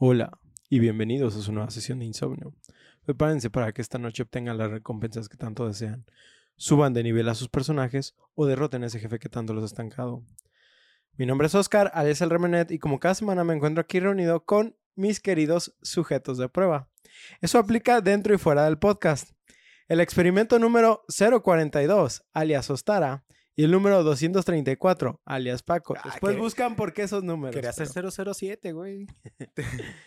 Hola y bienvenidos a su nueva sesión de insomnio. Prepárense para que esta noche obtengan las recompensas que tanto desean. Suban de nivel a sus personajes o derroten a ese jefe que tanto los ha estancado. Mi nombre es Oscar, alias el Remenet, y como cada semana me encuentro aquí reunido con mis queridos sujetos de prueba. Eso aplica dentro y fuera del podcast. El experimento número 042, alias Ostara, y el número 234, alias Paco. Ah, Después que- buscan por qué esos números. Quería ser pero- 007, güey.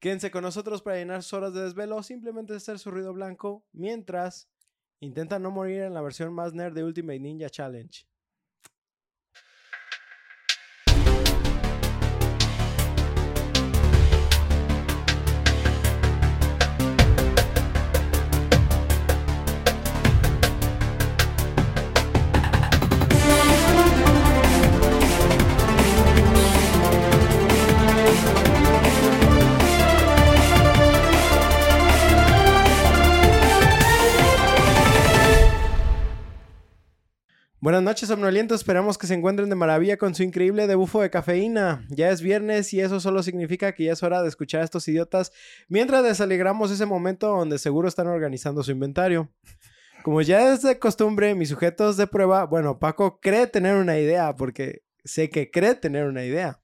Quédense con nosotros para llenar sus horas de desvelo o simplemente hacer su ruido blanco mientras intentan no morir en la versión más nerd de Ultimate Ninja Challenge. Buenas noches, somnolientos. Esperamos que se encuentren de maravilla con su increíble debufo de cafeína. Ya es viernes y eso solo significa que ya es hora de escuchar a estos idiotas mientras desalegramos ese momento donde seguro están organizando su inventario. Como ya es de costumbre, mis sujetos de prueba, bueno, Paco cree tener una idea porque sé que cree tener una idea.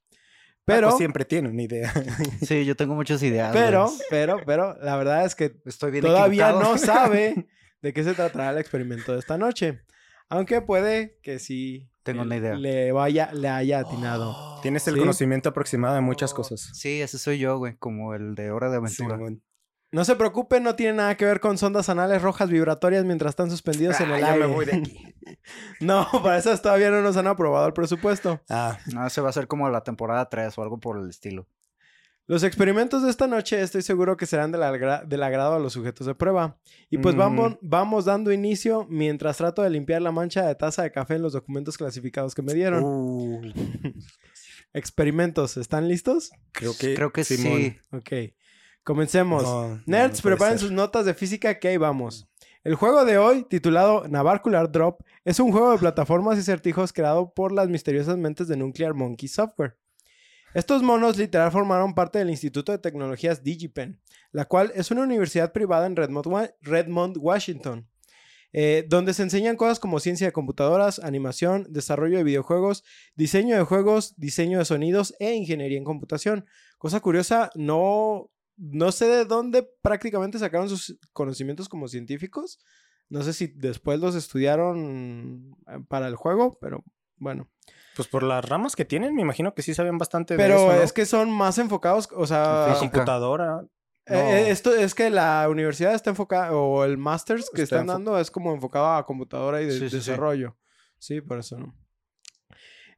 Pero, Paco siempre tiene una idea. Sí, yo tengo muchas ideas. pero, pero, pero, la verdad es que Estoy bien todavía equivocado. no sabe de qué se tratará el experimento de esta noche. Aunque puede que sí Tengo una idea. le vaya, le haya atinado. Tienes el Sí. conocimiento aproximado de muchas cosas. Sí, ese soy yo, güey, como el de Hora de Aventura. No se preocupen, no tiene nada que ver con sondas anales rojas vibratorias mientras están suspendidos en Ah, el ya aire. me voy de aquí. No, para esas todavía no nos han aprobado el presupuesto. Ah, No, ese va a ser como la temporada 3 o algo por el estilo. Los experimentos de esta noche estoy seguro que serán del, agra- del agrado a los sujetos de prueba. Y pues Mm. vamos, vamos dando inicio mientras trato de limpiar la mancha de taza de café en los documentos clasificados que me dieron. uh, Experimentos, ¿están listos? creo que, Creo que Simón. sí. Ok, comencemos. No, Nerds, no preparen ser. sus notas de física que ahí vamos. El juego de hoy, titulado Navarcular Drop, es un juego de plataformas y certijos creado por las misteriosas mentes de Nuclear Monkey Software. Estos monos literal formaron parte del Instituto de Tecnologías DigiPen, la cual es una universidad privada en Redmond, Wa- Redmond Washington, eh, donde se enseñan cosas como ciencia de computadoras, animación, desarrollo de videojuegos, diseño de juegos, diseño de sonidos e ingeniería en computación. Cosa curiosa, no, no sé de dónde prácticamente sacaron sus conocimientos como científicos. No sé si después los estudiaron eh, para el juego, pero bueno. Pues por las ramas que tienen, me imagino que sí saben bastante de Pero eso, ¿no? es que son más enfocados, o sea, La computadora. eh, no. eh, esto es que la universidad está enfocada, o el masters que Está están dando es como enfocado a computadora y de- Sí, sí, sí. desarrollo. Sí, por eso no.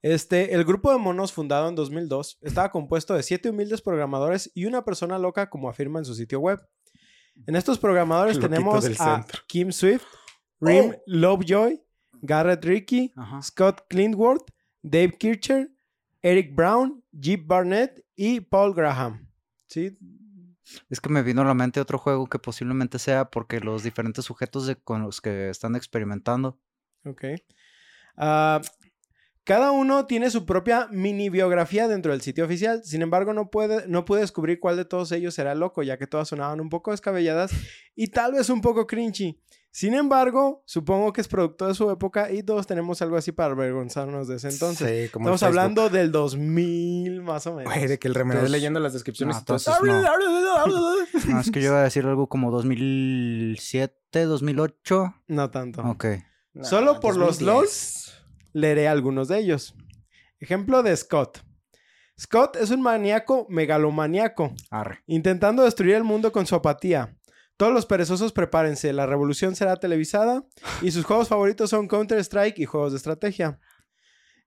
Este, el grupo de monos fundado en 2002 estaba compuesto de siete humildes programadores y una persona loca, como afirma en su sitio web. En estos programadores Loquito tenemos a. Kim Swift, Rim Oh. Lovejoy, Garrett Ricky, Ajá. Scott Clintworth, Dave Kircher, Eric Brown, Jeep Barnett y Paul Graham. ¿Sí? Es que me vino a la mente otro juego que posiblemente sea porque los diferentes sujetos de, con los que están experimentando. Ok. Ah, cada uno tiene su propia mini biografía dentro del sitio oficial. Sin embargo, no puede, no pude descubrir cuál de todos ellos el loco, ya que todas sonaban un poco descabelladas y tal vez un poco cringy. Sin embargo, supongo que es producto de su época y todos tenemos algo así para avergonzarnos de ese entonces. Sí, como Estamos hablando del 2000 más o menos. Güey, de que el remedio Entonces- leyendo las descripciones No, y todo. entonces No, es que yo iba a decir algo como 2007, 2008. No tanto. Ok. Nah, Solo por los 2010. LOLs leeré algunos de ellos. Ejemplo de Scott. Scott es un maníaco megalomaniaco, Arre. intentando destruir el mundo con su apatía. Todos los perezosos prepárense, la revolución será televisada y sus juegos favoritos son Counter-Strike y juegos de estrategia.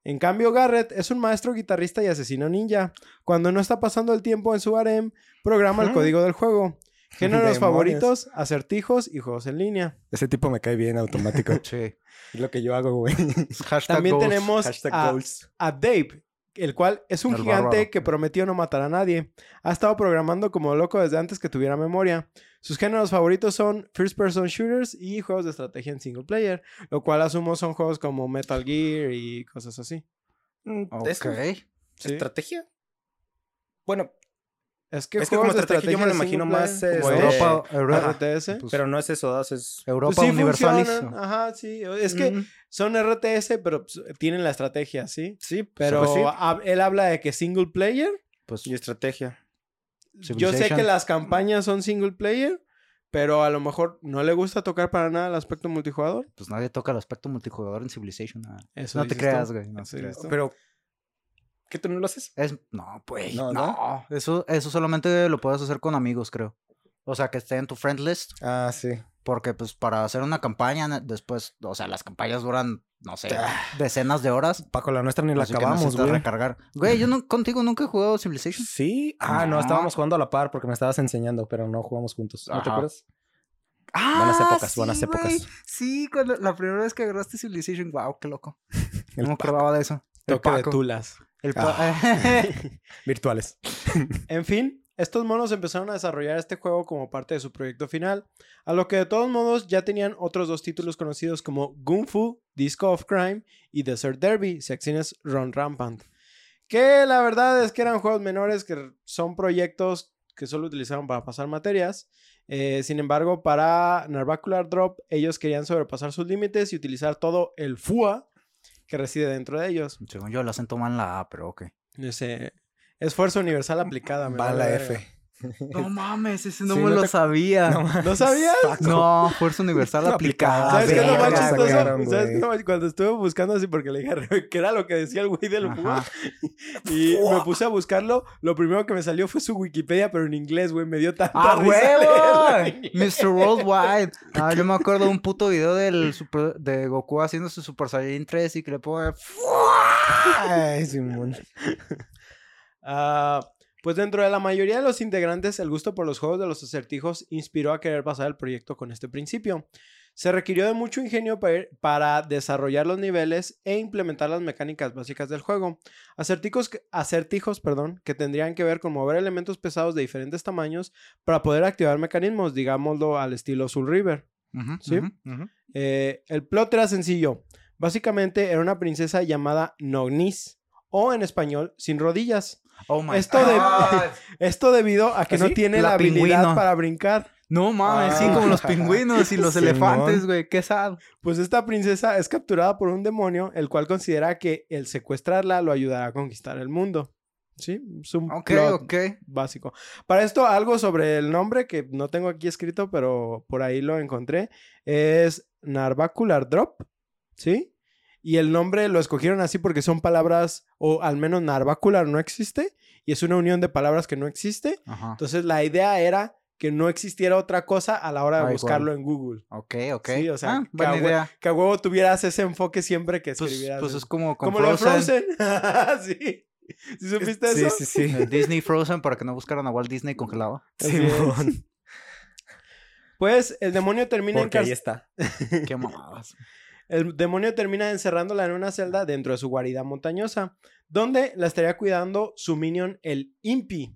En cambio, Garrett es un maestro guitarrista y asesino ninja. Cuando no está pasando el tiempo en su harem, programa el código del juego. Géneros favoritos, acertijos y juegos en línea. Ese tipo me cae bien automático. Sí. es lo que yo hago, güey. Hashtag También goals. tenemos Hashtag a, goals. a Dave, el cual es un El gigante bárbaro. que prometió no matar a nadie. Ha estado programando como loco desde antes que tuviera memoria. Sus géneros favoritos son first person shooters y juegos de estrategia en single player, lo cual asumo son juegos como Metal Gear y cosas así. Mm, Ok. ¿eso? Sí. ¿Estrategia? Bueno, Es que, Es que como estrategia yo me lo imagino más, como este, Europa, Europa, RTS. pues, Pero no es eso, das, es... Europa Pues sí Ajá, sí. Es que Mm, son RTS, pero pues, tienen la estrategia, ¿sí? sí, Pero pues sí. hab- él habla de que single player. Pues, Y estrategia. Yo sé que las campañas son single player, pero a lo mejor no le gusta tocar para nada el aspecto multijugador. pues nadie toca el aspecto multijugador en Civilization. ah. Eso No te tú. creas, güey. No te creas. Pero... ¿Qué tú no lo haces? Es, no, pues. No, No, ¿no? Eso, eso solamente lo puedes hacer con amigos, creo. O sea, que esté en tu friend list. Ah, sí. Porque, pues, para hacer una campaña, después, o sea, las campañas duran, no sé, Ah. decenas de horas. Paco, la nuestra ni la así que acabamos, güey. recargar. Güey, yo no, contigo nunca he jugado Civilization. Sí. Ah, no, No. estábamos jugando a la par porque me estabas enseñando, pero no jugamos juntos. ¿No te acuerdas? Ah, Buenas épocas, buenas sí, güey. épocas. Sí, cuando, la primera vez que agarraste Civilization, wow, qué loco. El no me acordaba de eso. El Toque de tulas. El pa- Virtuales. En fin, estos monos empezaron a desarrollar este juego como parte de su proyecto final, a lo que de todos modos ya tenían otros dos títulos conocidos como Gun Fu, Disco of Crime y Desert Derby, secciones Run Rampant. Que la verdad es que eran juegos menores que son proyectos que solo utilizaron para pasar materias. Eh, sin embargo, para Narvacular Drop, ellos querían sobrepasar sus límites y utilizar todo el FUA que reside dentro de ellos. Según yo, el acento va en la A, pero ok. Ese esfuerzo universal aplicada. me Va la. F. No mames, ese no me lo sabía. ¿No sabías? No, fuerza universal aplicada. ¿Sabes qué es lo más verga, chistoso? sacaron, ¿Sabes qué güey. es lo más- Cuando estuve buscando así, porque le dije que era lo que decía el güey del. FUA, y me puse a buscarlo, lo primero que me salió fue su Wikipedia, pero en inglés, güey, me dio tanta ¡Ah, huevo! Mr. Worldwide. Ah, yo me acuerdo de un puto video del super- de Goku haciendo su Super Saiyan 3 y que le pone... Ay, Simón. Ah, pues dentro de la mayoría de los integrantes, el gusto por los juegos de los acertijos inspiró a querer pasar el proyecto con este principio. Se requirió de mucho ingenio para, desarrollar los niveles e implementar las mecánicas básicas del juego. Acertijos, que- acertijos perdón, que tendrían que ver con mover elementos pesados de diferentes tamaños para poder activar mecanismos, digámoslo al estilo Soul River. Sí. Eh, el plot era sencillo. Básicamente era una princesa llamada Nognis, o en español, sin rodillas. Oh my Esto de- God. Esto debido a que no tiene La la, habilidad pingüino. para brincar. No mames, sí, Ah. como los pingüinos y los elefantes, güey. Qué sad. Pues esta princesa es capturada por un demonio, el cual considera que el secuestrarla lo ayudará a conquistar el mundo. ¿Sí? Es un Ok, plot ok. básico. Para esto, algo sobre el nombre que no tengo aquí escrito, pero por ahí lo encontré. Es Narvacular Drop. ¿Sí? Y el nombre lo escogieron así porque son palabras, o al menos Narvacular no existe, y es una unión de palabras que no existe. Ajá. Entonces la idea era que no existiera otra cosa a la hora de buscarlo en Google. Ok, ok. Sí, o sea, Ah, que buena a hue- idea. Que a huevo tuvieras ese enfoque siempre que Pues, escribieras. pues en- es como con Como lo Frozen. Sí. ¿Sí supiste Sí, eso? sí, sí. Disney Frozen para que no buscaran a Walt Disney congelado. Es. Pues el demonio termina Porque ahí encar- está. Qué mamadas. El demonio termina encerrándola en una celda dentro de su guarida montañosa, donde la estaría cuidando su minion el Impi.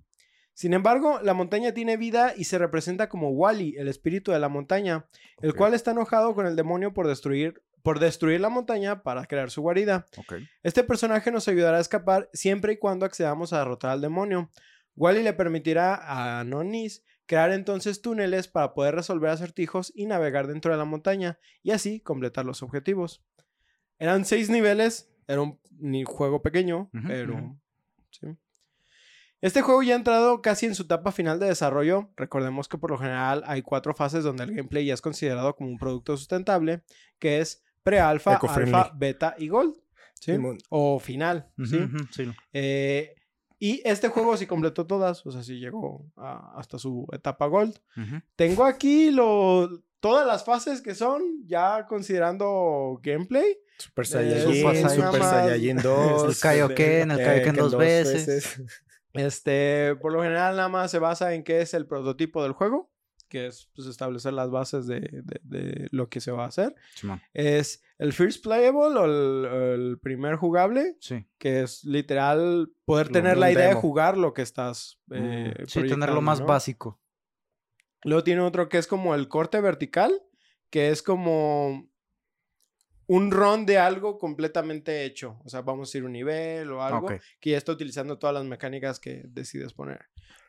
Sin embargo, la montaña tiene vida y se representa como Wally, el espíritu de la montaña, el cual está enojado con el demonio por destruir por destruir la montaña para crear su guarida. Este personaje nos ayudará a escapar siempre y cuando accedamos a derrotar al demonio. Wally le permitirá a Nonis crear entonces túneles para poder resolver acertijos y navegar dentro de la montaña y así completar los objetivos. Eran seis niveles, era un juego pequeño, pero... sí. Este juego ya ha entrado casi en su etapa final de desarrollo. Recordemos que por lo general hay cuatro fases donde el gameplay ya es considerado como un producto sustentable, que es pre-alfa, alfa, beta y gold. ¿sí? O final. ¿sí? Sí. Eh, y este juego sí completó todas, o sea, sí llegó a- hasta su etapa gold. Tengo aquí lo, todas las fases que son, ya considerando gameplay. Super Eh, Saiyajin, Super Super, Saiyan. Saiyajin 2. El Kaioken, el eh, Kaioken Ken dos veces. Este, por lo general nada más se basa en qué es el prototipo del juego, que es pues, establecer las bases de, de- de lo que se va a hacer. Simón. Es el first playable o el, el primer jugable, Sí. que es literal poder Lo- tener la idea de jugar lo que estás eh, Mm, sí, tener lo más ¿no? básico. Luego tiene otro que es como el corte vertical, que es como un run de algo completamente hecho. O sea, vamos a ir un nivel o algo que ya está utilizando todas las mecánicas que decides poner.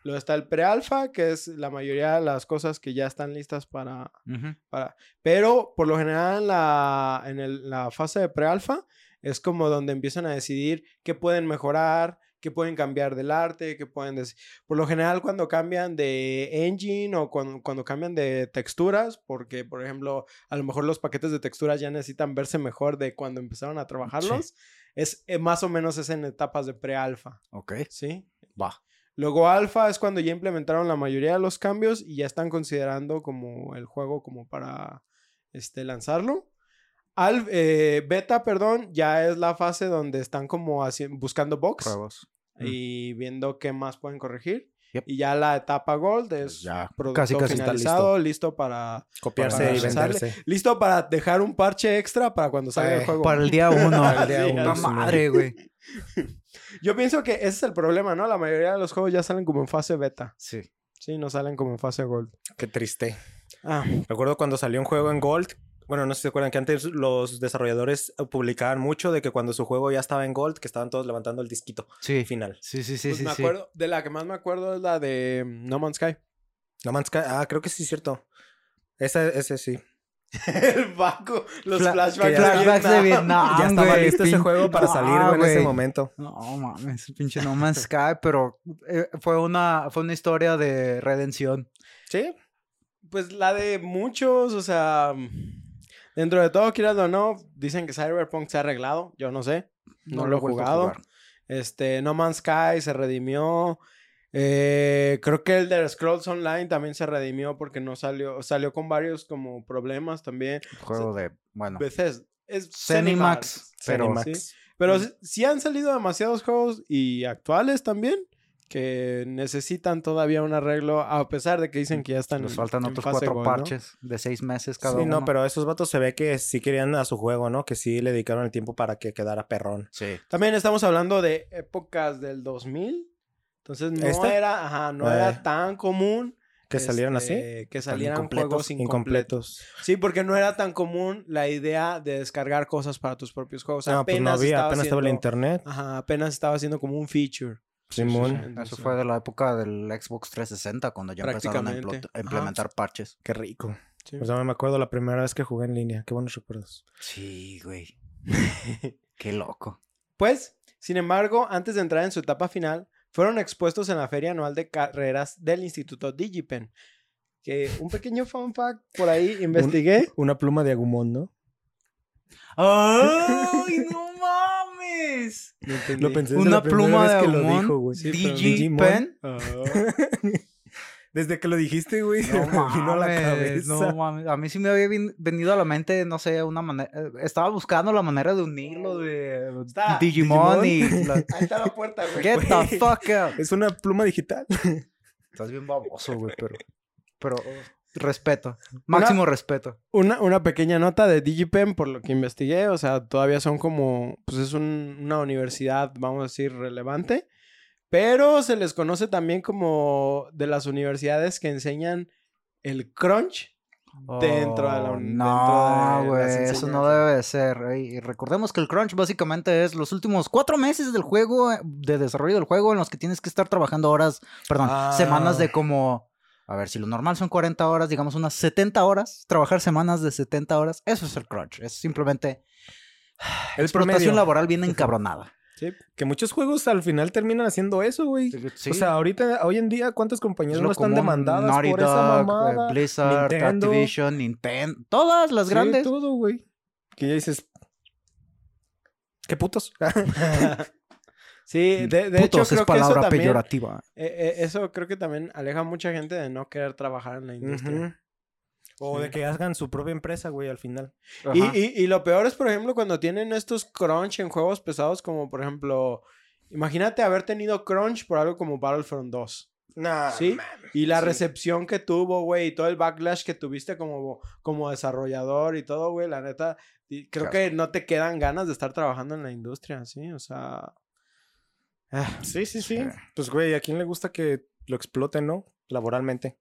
Luego está el pre-alpha, que es la mayoría de las cosas que ya están listas para... Ujú. para... Pero por lo general en la, en el- la fase de pre-alpha es como donde empiezan a decidir qué pueden mejorar, qué pueden cambiar del arte, qué pueden... dec- Por lo general cuando cambian de engine o cuando, cuando cambian de texturas, porque por ejemplo a lo mejor los paquetes de texturas ya necesitan verse mejor de cuando empezaron a trabajarlos, es eh, más o menos es en etapas de pre-alpha, Ok. ¿sí? Va. Luego alfa es cuando ya implementaron la mayoría de los cambios y ya están considerando como el juego como para este, lanzarlo. Al, eh, beta, perdón, ya es la fase donde están como buscando bugs Pruebas. y viendo qué más pueden corregir. Yep. Y ya la etapa gold es ya producto casi, casi finalizado, listo. para Copiarse Para y venderse. listo para dejar un parche extra para cuando salga el Eh, juego. Para el día uno. Para el día Sí, uno, madre, güey. Yo pienso que ese es el problema, ¿no? La mayoría de los juegos ya salen como en fase beta. Sí. Sí, no salen como en fase gold. Qué triste. Ah, Recuerdo cuando salió un juego en Gold. Bueno, no sé si se acuerdan que antes los desarrolladores eh, publicaban mucho de que cuando su juego ya estaba en Gold, que estaban todos levantando el disquito Sí. final. Sí, sí, sí, pues sí. me sí. acuerdo, de la que más me acuerdo es la de mm, No Man's Sky. No Man's Sky- Ah, creo que sí es cierto. Ese, ese sí. el Baco, los Fla- flashbacks, ya- Flashbacks de Vietnam. ya estaba güey, listo ese juego para No, salir en ese momento. No mames, pinche No Man's Sky, pero eh, fue una fue una historia de redención. Sí. Pues la de muchos, o sea, dentro de todo, quieras o no, dicen que Cyberpunk se ha arreglado, yo no sé, no, lo he vuelto a jugado. Este, No Man's Sky se redimió. Eh, creo que el de Scrolls Online también se redimió porque no salió, salió con varios como problemas también. Juego de, bueno, Veces es Zenimax, pero. Sí. Pero Mm. sí- sí han salido demasiados juegos y actuales también que necesitan todavía un arreglo a pesar de que dicen que ya están nos en- faltan en otros fase cuatro parches de seis meses cada Sí, uno. no, pero esos vatos se ve que sí querían a su juego, ¿no? Que sí le dedicaron el tiempo para que quedara perrón. Sí. También estamos hablando de épocas del 2000. Entonces no ¿Este? era, ajá, no Eh. era tan común Que salieran así. este, que salieran Incompletos, juegos incompletos. incompletos. Sí, porque no era tan común la idea de descargar cosas para tus propios juegos. no, pues no apenas había, estaba apenas estaba el haciendo- internet. Ajá, apenas estaba haciendo como un feature. Simón. Eso fue de la época del Xbox 360 cuando ya empezaron a Prácticamente. implo- a implementar parches. Qué rico. sí. Pues ya me acuerdo la primera vez que jugué en línea. Qué buenos recuerdos. Sí, güey. Qué loco. Pues, sin embargo, antes de entrar en su etapa final, fueron expuestos en la Feria Anual de Carreras del Instituto Digipen. Que un pequeño fun fact por ahí investigué. Una pluma de Agumon, ¿no? ¡Ay, no mames! No. Lo pensé Una pluma vez de que lo Agumon. Digipen. Desde que lo dijiste, güey, No me vino a la mames, cabeza. no mames. A mí sí me había venido a la mente, no sé, una manera. eh, Estaba buscando la manera de unirlo de Está, Digimon, Digimon. y. la- Ahí está la puerta, güey. Get the fuck out. Es una pluma digital. Estás bien baboso, güey, pero. Pero. Respeto. Máximo respeto. Una, una pequeña nota de Digipen por lo que investigué. O sea, todavía son como. Pues es un- una universidad, vamos a decir, relevante. Pero se les conoce también como de las universidades que enseñan el crunch dentro de la Oh, un- No, güey, eso no debe de ser. Y recordemos que el crunch básicamente es los últimos cuatro meses del juego, eh, de desarrollo del juego, en los que tienes que estar trabajando horas, perdón, Ah. semanas de como. A ver, si lo normal son 40 horas, digamos unas 70 horas, trabajar semanas de 70 horas, eso es el crunch. Es simplemente El explotación promedio. laboral bien encabronada. Sí. Que muchos juegos al final terminan haciendo eso, güey. Sí. O sea, ahorita, hoy en día, ¿cuántas compañías no están demandadas Naughty por esa Dog, eh, mamada? Blizzard, Nintendo. Activision, Nintendo, todas las Sí, grandes. todo, güey. Que ya dices... ¿Qué putos? Sí, de, de hecho Putos creo es que eso palabra también, peyorativa. eh, eh, eso creo que también aleja a mucha gente de no querer trabajar en la industria. O Sí. de que hagan su propia empresa, güey, al final. Y, y- y lo peor es, por ejemplo, cuando tienen estos crunch en juegos pesados, como por ejemplo, imagínate haber tenido crunch por algo como Battlefront 2. Nah, ¿Sí? Y la sí. recepción que tuvo, güey, y todo el backlash que tuviste como, como desarrollador y todo, güey, la neta, y creo que no te quedan ganas de estar trabajando en la industria, ¿sí? O sea... ah, Sí, sí, sí. Sí. Pues, güey, ¿a quién le gusta que lo exploten, no? Laboralmente.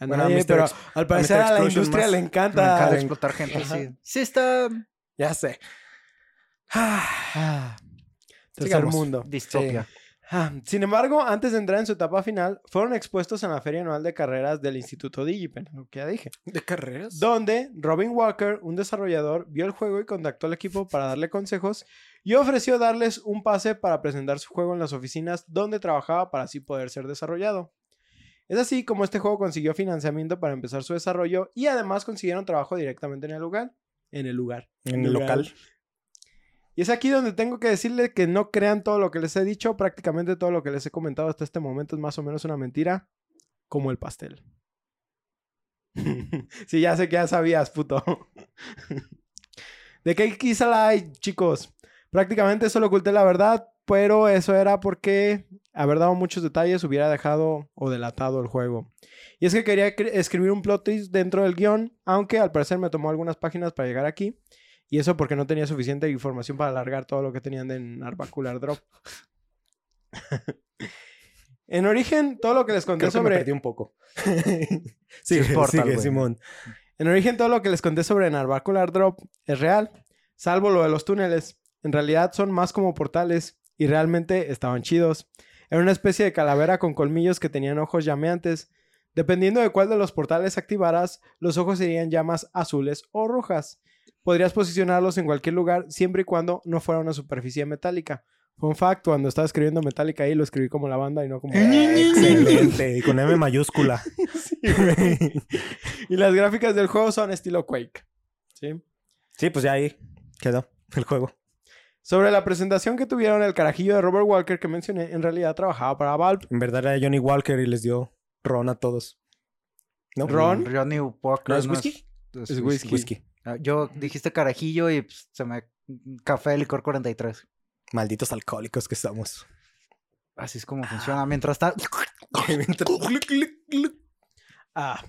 A Bueno, nadie, pero Ex- al parecer a la industria más. le Me encanta. explotar gente Ajá. Sí está... Ya sé. Ah, Ah, tercer Sigamos. mundo. Distopia. Ah, Sin embargo, antes de entrar en su etapa final, fueron expuestos en la Feria Anual de Carreras del Instituto Digipen, lo que ya dije, ¿De carreras? donde Robin Walker, un desarrollador, vio el juego y contactó al equipo para darle consejos y ofreció darles un pase para presentar su juego en las oficinas donde trabajaba para así poder ser desarrollado. Es así como este juego consiguió financiamiento para empezar su desarrollo y además consiguieron trabajo directamente en el lugar. En el lugar. En el local. Y es aquí donde tengo que decirle que no crean todo lo que les he dicho. Prácticamente todo lo que les he comentado hasta este momento es más o menos una mentira. Como el pastel. sí, ya sé que ya sabías, puto. ¿De qué quizá la hay, chicos? Prácticamente solo oculté la verdad, pero eso era porque haber dado muchos detalles hubiera dejado o delatado el juego. Y es que quería escribir un plot twist dentro del guion, aunque al parecer me tomó algunas páginas para llegar aquí. Y eso porque no tenía suficiente información para alargar todo lo que tenían de Narvacular Drop. en origen, todo lo que les conté Creo que me sobre... perdí un poco. es Portal, sigue. Simón. En origen, todo lo que les conté sobre Narvacular Drop es real, salvo lo de los túneles. En realidad son más como portales y realmente estaban chidos. Era una especie de calavera con colmillos que tenían ojos llameantes. Dependiendo de cuál de los portales activaras, los ojos serían llamas azules o rojas. Podrías posicionarlos en cualquier lugar siempre y cuando no fuera una superficie metálica. Fun fact, cuando estaba escribiendo metálica ahí lo escribí como la banda y no como... Excelente. Y con M mayúscula. y las gráficas del juego son estilo Quake. ¿Sí? Sí, pues ya ahí quedó el juego. Sobre la presentación que tuvieron el carajillo de Robert Walker que mencioné, en realidad trabajaba para Valve. En verdad era Johnny Walker y les dio ron a todos. ¿No? Ron. Johnny Walker. ¿No es whisky? es Es whisky. Whisky. Ah, Yo dijiste carajillo y pues, se me... Café licor 43. Malditos alcohólicos que somos. Así es como funciona. Mientras tanto... Ah,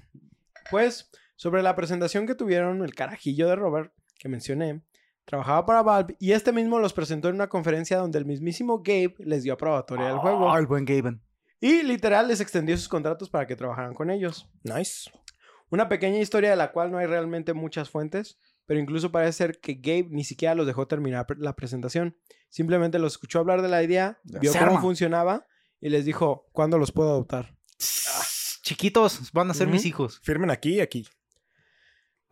pues sobre la presentación que tuvieron el carajillo de Robert que mencioné, trabajaba para Valve y este mismo los presentó en una conferencia donde el mismísimo Gabe les dio aprobatoria del juego Ah, el buen Gaben. y literal les extendió sus contratos para que trabajaran con ellos. Nice. Una pequeña historia de la cual no hay realmente muchas fuentes, pero incluso parece ser que Gabe ni siquiera los dejó terminar la presentación. Simplemente los escuchó hablar de la idea, vio Se cómo arma. funcionaba y les dijo, ¿cuándo los puedo adoptar? Chiquitos, van a ser mis hijos. Firmen aquí y aquí.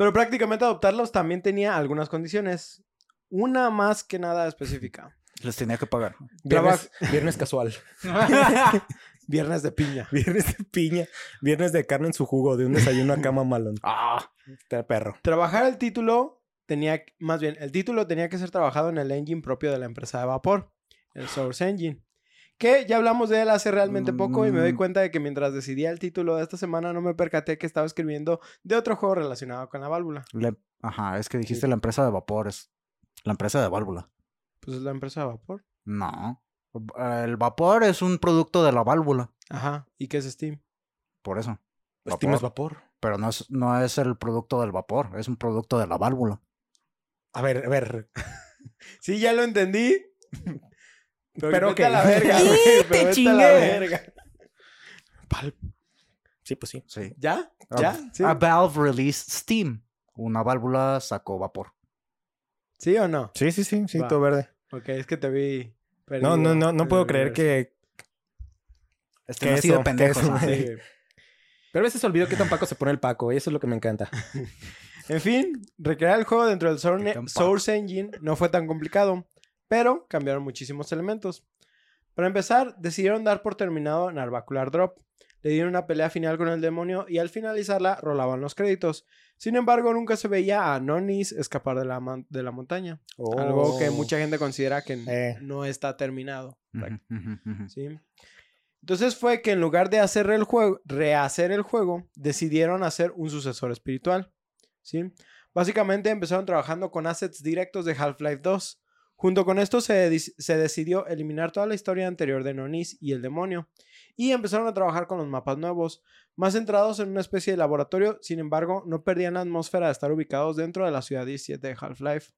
Pero prácticamente adoptarlos también tenía algunas condiciones. Una más que nada específica. Les tenía que pagar. Viernes, viernes casual. Viernes de piña. Viernes de piña. Viernes de carne en su jugo. De un desayuno a cama malón. ah, Este perro. Trabajar el título tenía, más bien, el título tenía que ser trabajado en el engine propio de la empresa de vapor, el Source Engine. Que ya hablamos de él hace realmente poco y me doy Mm. cuenta de que mientras decidía el título de esta semana no me percaté que estaba escribiendo de otro juego relacionado con la válvula. le- Ajá, es que dijiste la empresa de vapores. La empresa de válvula. Pues es la empresa de vapor. No. El vapor es un producto de la válvula. Ajá. ¿Y qué es Steam? Por eso. Steam es vapor. Pero no es, no es el producto del vapor, es un producto de la válvula. A ver, a ver. Sí, ya lo entendí. Pero, Pero ok. a la verga, ¡Y güey. te Pero vete a la verga. Sí, pues sí. Sí. ¿Ya? A- ¿Ya? ¿Sí? A Valve released Steam. Una válvula sacó vapor. ¿Sí o no? Sí, sí, sí. Sí, Va. todo verde. Ok, es que te vi. No, no, no. No puedo creer que... Este ¿Qué no ha sido pendejo. Pero a veces olvidó que tampoco se pone el Paco. Y eso es lo que me encanta. En fin, recrear el juego dentro del tan Source Engine no fue tan complicado, pero cambiaron muchísimos elementos. Para empezar, decidieron dar por terminado Narvacular Drop. Le dieron una pelea final con el demonio y al finalizarla rolaban los créditos. Sin embargo, nunca se veía a Nonis escapar de la, de la montaña. Algo que Oh. mucha gente considera que Eh. no está terminado. ¿sí? Entonces fue que en lugar de hacer el juego, rehacer el juego, decidieron hacer un sucesor espiritual, ¿sí? Básicamente empezaron trabajando con assets directos de Half-Life 2. Junto con esto se, se decidió eliminar toda la historia anterior de Nonis y el demonio. Y empezaron a trabajar con los mapas nuevos, más centrados en una especie de laboratorio, sin embargo, no perdían la atmósfera de estar ubicados dentro de la ciudad 17 de Half-Life.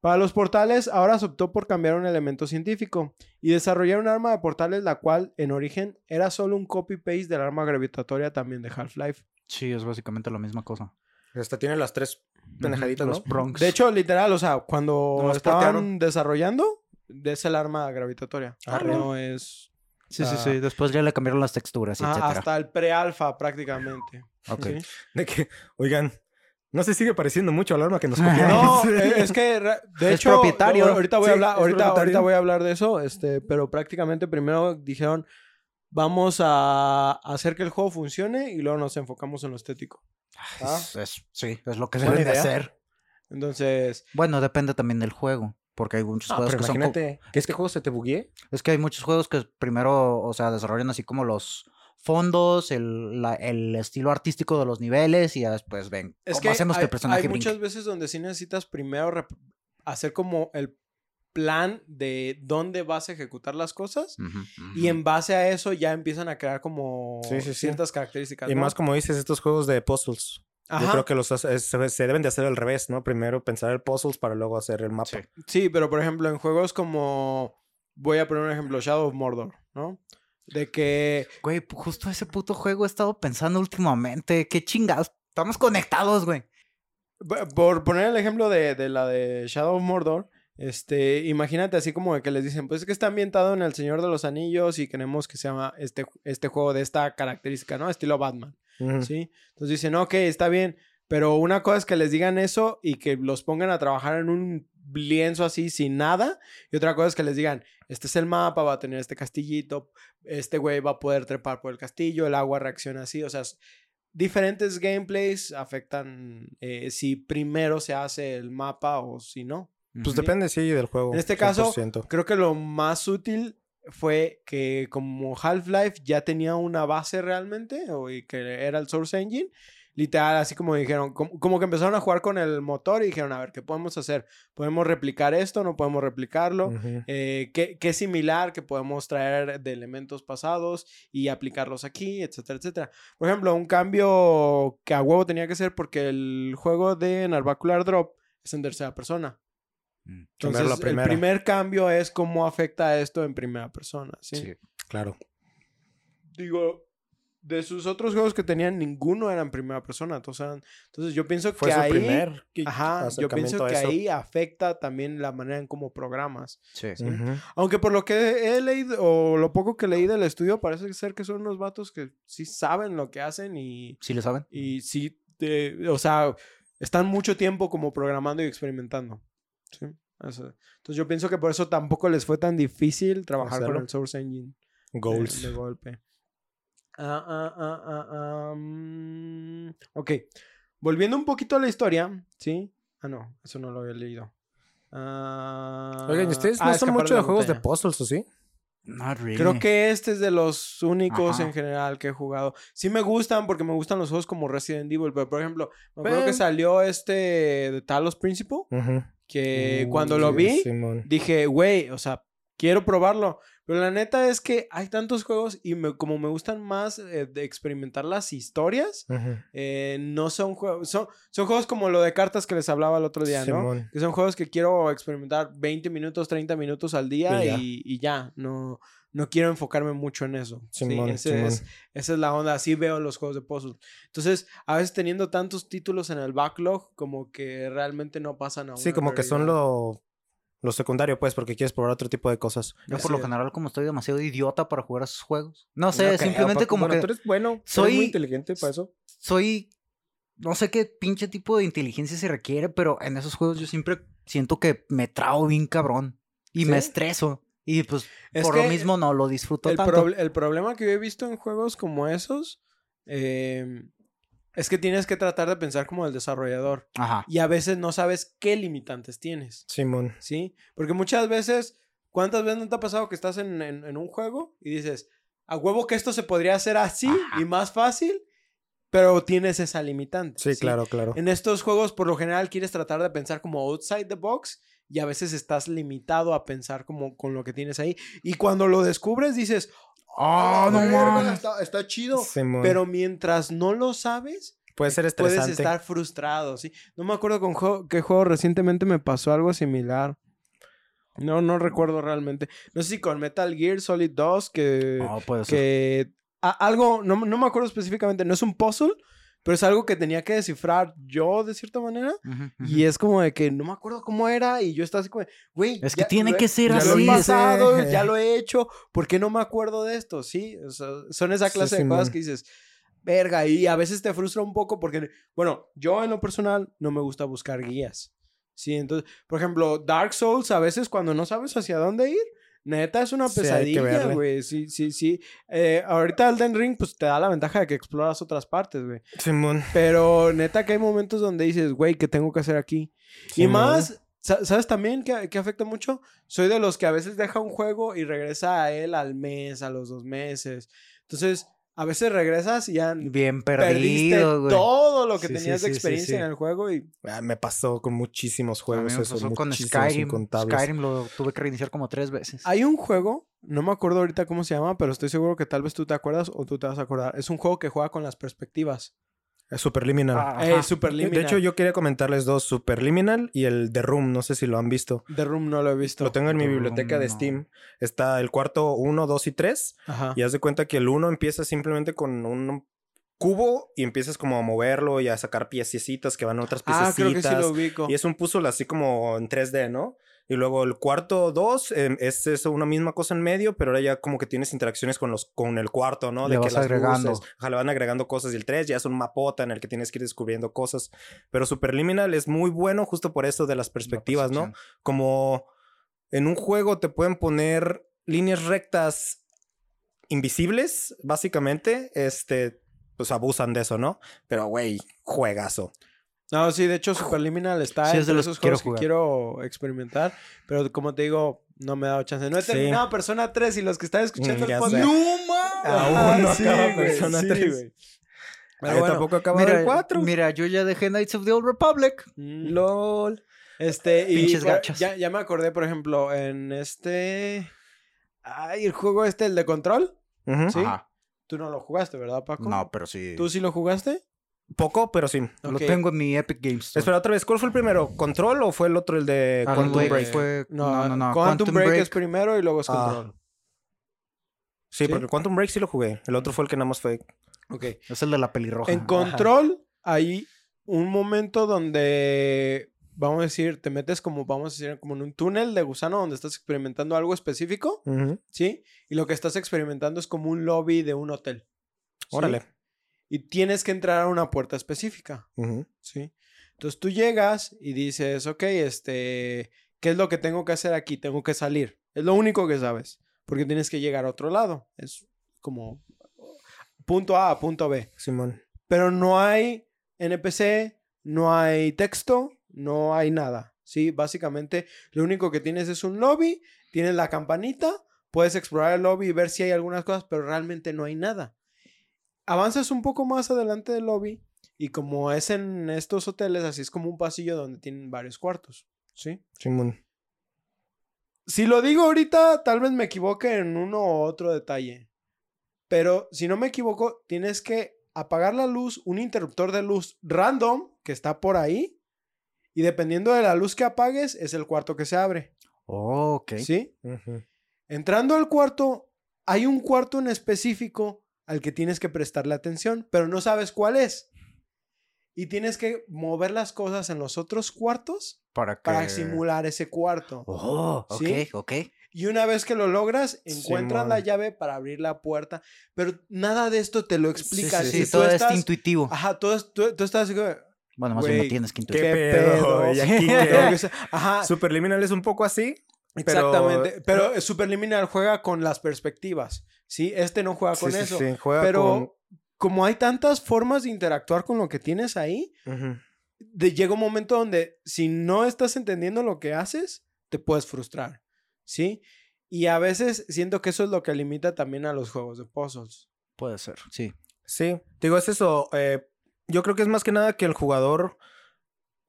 Para los portales, ahora se optó por cambiar un elemento científico y desarrollar un arma de portales la cual, en origen, era solo un copy-paste del arma gravitatoria también de Half-Life. Sí, es básicamente la misma cosa. Hasta tiene las tres pendejaditas. De hecho, literal, o sea, cuando Nomás estaban portearon. desarrollando, es el arma gravitatoria. Arre. no es... Sí, sí, ah. sí. Después ya le cambiaron las texturas, Ajá, etcétera. hasta el pre-alfa prácticamente. Ok. ¿sí? De que, oigan, no se sigue pareciendo mucho al arma que nos Ah. copiamos. No, eh, es que de Es hecho propietario. no, ahorita voy a hablar, ahorita, propietario. ahorita voy a hablar de eso, este, pero prácticamente primero dijeron vamos a hacer que el juego funcione y luego nos enfocamos en lo estético. Ah. Es- es- sí, es lo que Buena deben de idea. hacer. Entonces, Bueno, depende también del juego. Porque hay muchos Ah, juegos pero que son. imagínate que este juego se te buguee. Es que hay muchos juegos que primero, o sea, desarrollan así como los fondos, el, la- el estilo artístico de los niveles y ya después ven es cómo que hacemos hay, que el personaje hay brinque. muchas veces donde sí necesitas primero hacer como el plan de dónde vas a ejecutar las cosas y en base a eso ya empiezan a crear como Sí, sí, sí. ciertas características. Y ¿no? más como dices, estos juegos de puzzles. Ajá. Yo creo que los se, se deben de hacer al revés, ¿no? Primero pensar el puzzles para luego hacer el mapa. Sí. Sí, pero por ejemplo, en juegos como. Voy a poner un ejemplo: Shadow of Mordor, ¿no? De que. Güey, justo ese puto juego he estado pensando últimamente. Qué chingados. Estamos conectados, güey. Por poner el ejemplo de, de la de Shadow of Mordor, este, imagínate así como de que les dicen, pues es que está ambientado en El Señor de los Anillos y queremos que se llama este, este juego de esta característica, ¿no? Estilo Batman. ¿sí? Entonces dicen, ok, está bien, pero una cosa es que les digan eso y que los pongan a trabajar en un lienzo así sin nada, y otra cosa es que les digan, este es el mapa, va a tener este castillito, este güey va a poder trepar por el castillo, el agua reacciona así, o sea, diferentes gameplays afectan eh, si primero se hace el mapa o si no. Pues Ujú. depende, sí, del juego. En este caso, 100%. Creo que lo más útil fue que como Half-Life ya tenía una base realmente, o, y que era el Source Engine, literal, así como dijeron, como, como que empezaron a jugar con el motor y dijeron, a ver, ¿qué podemos hacer? ¿Podemos replicar esto? ¿No podemos replicarlo? Eh, ¿qué, qué similar que podemos traer de elementos pasados y aplicarlos aquí, etcétera, etcétera? Por ejemplo, un cambio que a huevo tenía que ser porque el juego de Narvacular Drop es en tercera persona. La Entonces, el primer cambio es cómo afecta esto en primera persona, ¿sí? Sí. Claro. Digo, de sus otros juegos que tenían, ninguno era en primera persona. todos eran- Entonces, yo pienso Fue que su ahí... primer Ajá, yo pienso que ahí afecta también la manera en cómo programas. Sí. Sí. Aunque por lo que he leído, o lo poco que leí del estudio, parece ser que son unos vatos que sí saben lo que hacen y, ¿Sí le saben? y sí, o sea, están mucho tiempo como programando y experimentando. ¿Sí? Eso. Entonces yo pienso que por eso tampoco les fue tan difícil trabajar con el Source Engine de- Goals. de, golpe. Ah, ah, ah, ah, ah, mm, ok. Volviendo un poquito a la historia, ¿sí? Ah, no, eso no lo había leído. Ah, Oigan, ¿y ustedes ah, no son mucho de juegos de puzzles, o sí? Not really. Creo que este es de los únicos Ajá. en general que he jugado. Sí me gustan porque me gustan los juegos como Resident Evil, pero por ejemplo, me acuerdo que Pero- salió este de Talos Principle, Ujú. Que Uh, cuando lo vi, Simón. dije, güey, o sea, quiero probarlo. Pero la neta es que hay tantos juegos y me- como me gustan más eh, de experimentar las historias, eh, no son juegos, son, son juegos como lo de cartas que les hablaba el otro día, ¿no? Que son juegos que quiero experimentar 20 minutos, 30 minutos al día Y ya. y, y ya, no, no quiero enfocarme mucho en eso. Sí, ese es- esa es la onda, así veo los juegos de puzzle. Entonces, a veces teniendo tantos títulos en el backlog, como que realmente no pasan a Sí, como que son lo, lo secundario, pues, porque quieres probar otro tipo de cosas. Yo por lo general como estoy demasiado idiota para jugar a esos juegos. No sé, simplemente como Bueno, que tú eres bueno, soy- eres muy inteligente para eso. soy... No sé qué pinche tipo de inteligencia se requiere, pero en esos juegos yo siempre siento que me trao bien cabrón. Y me estreso. Y pues Es por que lo mismo no lo disfruto El, tanto. el problema que yo he visto en juegos como esos eh, es que tienes que tratar de pensar como el desarrollador. Ajá. Y a veces no sabes qué limitantes tienes. Simón. ¿Sí? Porque muchas veces, ¿cuántas veces no te ha pasado que estás en, en- en un juego y dices, a huevo que esto se podría hacer así Ajá. y más fácil, pero tienes esa limitante? Sí, claro, claro. En estos juegos, por lo general, quieres tratar de pensar como outside the box y a veces estás limitado a pensar como con lo que tienes ahí. Y cuando lo descubres, dices, ¡Ah, "Ah, no mames! Está, está chido. Simón. Pero mientras no lo sabes, puede ser puedes estar frustrado, ¿sí? No me acuerdo con juego- qué juego recientemente me pasó algo similar. No, no recuerdo realmente. No sé si con Metal Gear Solid 2, que... No, puede ser. que a- algo, no, no me acuerdo específicamente, no es un puzzle, pero es algo que tenía que descifrar yo de cierta manera. Y es como de que no me acuerdo cómo era y yo estaba así como, güey. Es que ya tiene lo he- que ser ya lo así. he pasado, ya lo he hecho, ¿por qué no me acuerdo de esto? Sí, o sea, son esa Sí, clase de cosas Simón. que dices, verga, y a veces te frustra un poco porque, bueno, yo en lo personal no me gusta buscar guías. Sí, entonces, por ejemplo, Dark Souls a veces cuando no sabes hacia dónde ir, neta es una Sí, pesadilla, güey. Sí, sí, sí. Eh, ahorita Elden Ring pues te da la ventaja de que exploras otras partes, güey. Simón. Pero neta que hay momentos donde dices, güey, ¿qué tengo que hacer aquí? y más, sa- ¿sabes también que, que afecta mucho? Soy de los que a veces deja un juego y regresa a él al mes, a los dos meses. Entonces, a veces regresas y ya Bien perdiste perdido, güey. todo lo que Sí, sí, tenías de sí, sí, experiencia sí. en el juego y... Ah, me pasó con muchísimos juegos me eso, pasó con Skyrim. incontables. Skyrim lo tuve que reiniciar como tres veces. Hay un juego, no me acuerdo ahorita cómo se llama, pero estoy seguro que tal vez tú te acuerdas o tú te vas a acordar. Es un juego que juega con las perspectivas. Es Superliminal. Ah, Eh. Superliminal. De hecho, yo quería comentarles dos, Superliminal y el The Room, no sé si lo han visto. The Room no lo he visto. Lo tengo en mi biblioteca de no. Steam. Está el cuarto 1, 2 y 3. Ajá. Y haz de cuenta que el 1 empieza simplemente con un cubo y empiezas como a moverlo y a sacar piececitas que van a otras Ah, piececitas. creo que sí lo ubico. Y es un puzzle así como en 3D, ¿no? Y luego el cuarto 2 eh, es eso, una misma cosa en medio, pero ahora ya como que tienes interacciones con los con el cuarto, ¿no? Le que vas las agregando. luces, le van agregando cosas. Y el 3 ya es un mapota en el que tienes que ir descubriendo cosas. Pero Superliminal es muy bueno justo por eso de las perspectivas, ¿no? Como en un juego te pueden poner líneas rectas invisibles, básicamente, este, pues abusan de eso, ¿no? Pero, güey, juegazo. No, sí, de hecho Superliminal está Sí, es de entre los esos quiero juegos que quiero experimentar, pero como te digo, no me he dado chance. No he Sí. terminado Persona 3 y los que están escuchando Mm, el podcast... Aún no sí, acaba Persona sí, 3. güey. Pero bueno, tampoco acaba Mira, el 4. mira, yo ya dejé Knights of the Old Republic. Mm. LOL. Este, y Pinches por- gachas. Ya, ya me acordé, por ejemplo, en este... Ay, el juego este, el de control. Sí. Ajá. Tú no lo jugaste, ¿verdad, Paco? No, pero sí. ¿Tú sí lo jugaste? Poco, pero sí. Lo tengo en mi Epic Games. Store. Espera, otra vez, ¿cuál fue el primero? ¿Control o fue el otro, el de Alan Quantum Break? fue- No, No, no, no. Quantum, Break, es primero y luego es Ah. control. Sí, ¿Sí? porque Quantum Break sí lo jugué. El otro fue el que nada más fue. Ok. Es el de la pelirroja. En control hay un momento donde, vamos a decir, te metes como, vamos a decir, como en un túnel de gusano donde estás experimentando algo específico. ¿sí? Y lo que estás experimentando es como un lobby de un hotel. ¿sí? Y tienes que entrar a una puerta específica. ¿sí? Entonces tú llegas y dices, ok, este, ¿qué es lo que tengo que hacer aquí? Tengo que salir. Es lo único que sabes, porque tienes que llegar a otro lado. Es como punto A a punto B. Simón. Pero no hay NPC, no hay texto, no hay nada. Sí, básicamente lo único que tienes es un lobby, tienes la campanita, puedes explorar el lobby y ver si hay algunas cosas, pero realmente no hay nada. Avanzas un poco más adelante del lobby y como es en estos hoteles, así es como un pasillo donde tienen varios cuartos. ¿Sí? Simón. Si lo digo ahorita, tal vez me equivoque en uno u otro detalle. Pero si no me equivoco, tienes que apagar la luz, un interruptor de luz random que está por ahí. Y dependiendo de la luz que apagues, es el cuarto que se abre. Oh, ok. ¿Sí? Entrando al cuarto, hay un cuarto en específico al que tienes que prestarle atención, pero no sabes cuál es. Y tienes que mover las cosas en los otros cuartos Para que... para simular ese cuarto. Oh, ok, ¿Sí? ok. Y una vez que lo logras, encuentras la llave para abrir la puerta. Pero nada de esto te lo explica. Sí, sí, tú todo estás- es intuitivo. Ajá, tú, es- tú- tú estás Bueno, más bien no tienes que ¿Qué intuir. qué? Ajá, Superliminal es un poco así. Pero- exactamente. Pero Superliminal juega con las perspectivas. ¿Sí? Este no juega con Sí, sí, eso. sí, juega Pero como hay tantas formas de interactuar con lo que tienes ahí, con- de- llega un momento donde si no estás entendiendo lo que haces, te puedes frustrar, ¿sí? Y a veces siento que eso es lo que limita también a los juegos de puzzles. Puede ser, sí. Sí, digo, es eso. eh, yo creo que es más que nada que el jugador,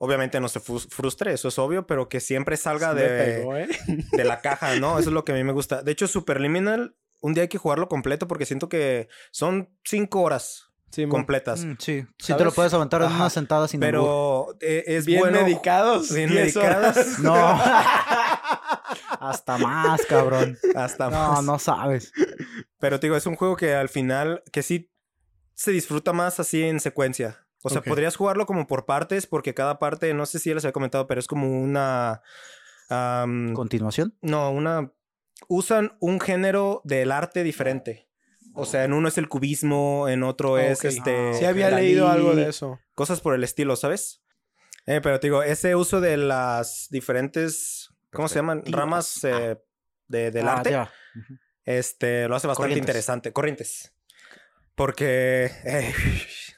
obviamente no se frus- frustre, eso es obvio, pero que siempre salga de, pegó, ¿eh? de la caja, ¿no? Eso es lo que a mí me gusta. De hecho, Superliminal, un día hay que jugarlo completo porque siento que son cinco horas Sí, completas. Mm, sí, sí te lo puedes aventar en una sentada sin. Pero eh, es bien bueno. medicados. bien 10 horas. medicadas. No. Hasta más, cabrón. Hasta No, más. no sabes. Pero te digo, es un juego que al final, que sí se disfruta más así en secuencia. O sea, podrías jugarlo como por partes, porque cada parte, no sé si ya les había comentado, pero es como una. am, Continuación. no, una. Usan un género del arte diferente. O sea, en uno es el cubismo, en otro es este. Sí había Dalí, leído algo de eso. Cosas por el estilo, ¿sabes? Eh, pero te digo, ese uso de las diferentes. ¿Cómo se llaman? Ramas eh, de- del Ah, arte. ya. Este, lo hace bastante Corrientes. interesante. Corrientes. Porque. eh,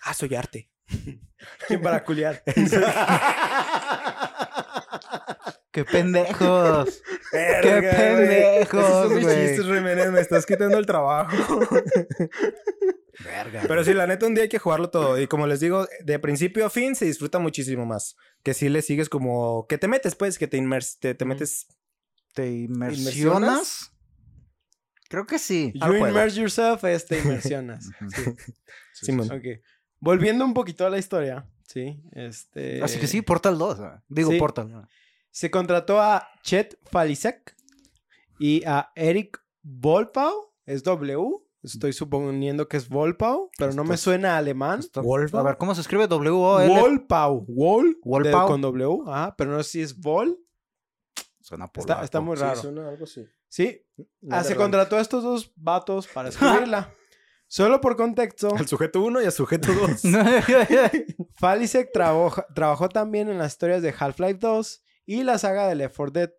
ah, soy arte. ¿Quién para culiar? ¡Qué pendejos! Verga, güey. pendejos, Esos son mis güey! chistes. Me estás quitando el trabajo. Verga. Pero sí, la neta, un día hay que jugarlo todo. Y como les digo, de principio a fin se disfruta muchísimo más. Que si le sigues como... Que te metes, pues, que te, inmers te, te metes... ¿Te inmersionas? ¿Inmersionas? Creo que sí. You immerse yourself es te inmersionas. Ujú. Simón. Ok. Volviendo un poquito a la historia, ¿sí? Este... Así que sí, Portal 2. ah. Digo, Sí. Portal. ah. Se contrató a Chet Falisek y a Eric Volpau. Es W. Estoy suponiendo que es Volpau, pero no me suena a alemán. Está- Wolf. A ver, ¿cómo se escribe? W-O-L. Volpau. Wol. Wolpau. de- Con W. Ajá, pero no sé si es Vol. Suena Está, polaco. está muy raro. algo así. Sí. Ah, se contrató a estos dos vatos para escribirla. Solo por contexto, Al sujeto 1 y al sujeto 2. Falisek trabaja- trabajó también en las historias de Half-Life 2 y la saga de Left 4 Dead.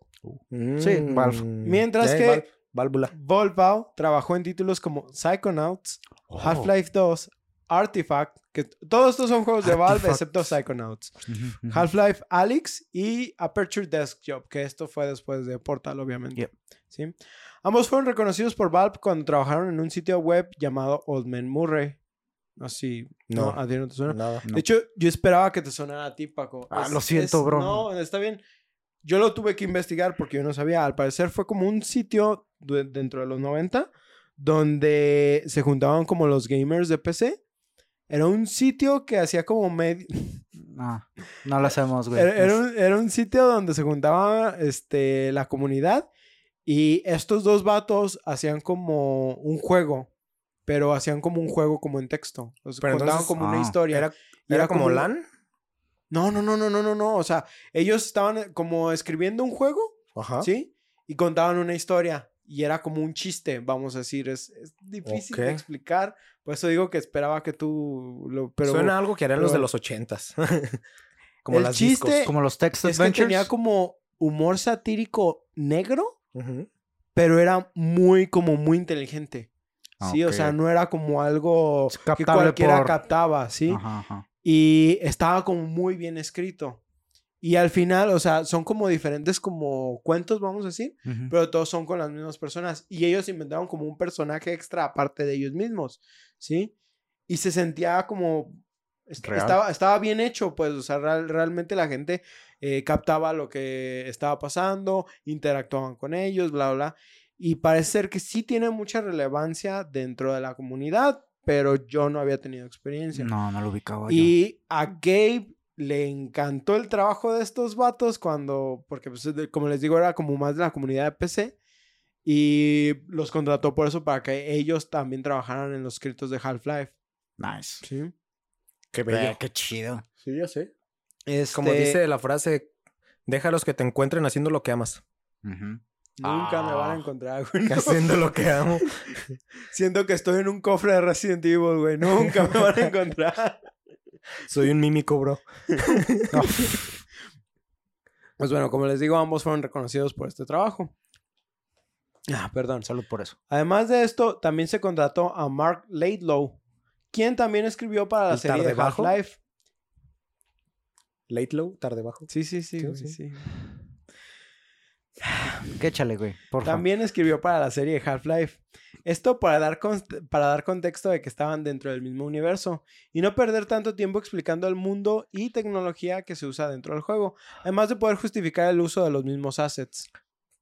Sí, Valve. Mientras que- Valve. Válvula. Volpau trabajó en títulos como Psychonauts, Oh. Half-Life 2, Artifact, que todos estos son juegos de Valve Artifact. excepto Psychonauts. Half-Life Alyx y Aperture Desk Job, que esto fue después de Portal, obviamente. Yep. ¿Sí? Ambos fueron reconocidos por Valve cuando trabajaron en un sitio web llamado Old Man Murray. Así, no, No. a ti no te suena. Nada. No. De hecho, yo esperaba que te sonara a ti, Paco. Ah, lo siento, bro. No, está bien. Yo lo tuve que investigar porque yo no sabía. Al parecer fue como un sitio de- dentro de los 90 donde se juntaban como los gamers de PC. Era un sitio que hacía como medio... No, no lo hacemos, güey. Era, era un, era un sitio donde se juntaba este, la comunidad y estos dos vatos hacían como un juego, pero hacían como un juego como en texto. O sea, Pero contaban entonces- como una ah, historia. Era, Y era como un- LAN. No, no, no, no, no, no, no. O sea, ellos estaban eh, como escribiendo un juego, Ajá. ¿sí? Y contaban una historia. Y era como un chiste, vamos a decir. Es, es difícil de Ok. explicar. Por eso digo que esperaba que tú lo... Pero Suena algo que harían los pero- de los ochentas. como El las chiste- discos. Como los text es que adventures. tenía como humor satírico negro, Pero era muy, como muy inteligente. Ah, Sí, o sea, no era como algo que cualquiera por- captaba, ¿sí? Ajá, ajá. Y estaba como muy bien escrito. Y al final, o sea, son como diferentes como cuentos, vamos a decir, pero todos son con las mismas personas. Y ellos inventaron como un personaje extra aparte de ellos mismos, ¿sí? Y se sentía como... est- Real. Estaba, estaba bien hecho, pues, o sea, real- realmente la gente eh, captaba lo que estaba pasando, interactuaban con ellos, bla, bla. Y parece ser que sí tiene mucha relevancia dentro de la comunidad, pero yo no había tenido experiencia. No, no lo ubicaba yo. Y a Gabe le encantó el trabajo de estos vatos cuando, porque pues, como les digo, era como más de la comunidad de PC. Y los contrató por eso para que ellos también trabajaran en los scriptos de Half-Life. Nice. Sí. Qué bello. qué chido. Sí, ya sé. Este, Como dice la frase, déjalos que te encuentren haciendo lo que amas. Nunca me van a Ah. encontrar, güey. No. Haciendo lo que amo. Siento que estoy en un cofre de Resident Evil, güey. Nunca me van a encontrar. Soy un mímico, bro. Pues bueno, como les digo, ambos fueron reconocidos por este trabajo. Ah, perdón. Salud por eso. Además de esto, también se contrató a Mark Laidlow, quien también escribió para la ¿El serie de? Half-Life. Late low, tarde bajo. Sí, sí, sí, Sí, güey, sí. sí. ¿Qué échale, güey? Por favor. También escribió para la serie de Half-Life. Esto para dar, para dar contexto de que estaban dentro del mismo universo y no perder tanto tiempo explicando el mundo y tecnología que se usa dentro del juego, además de poder justificar el uso de los mismos assets.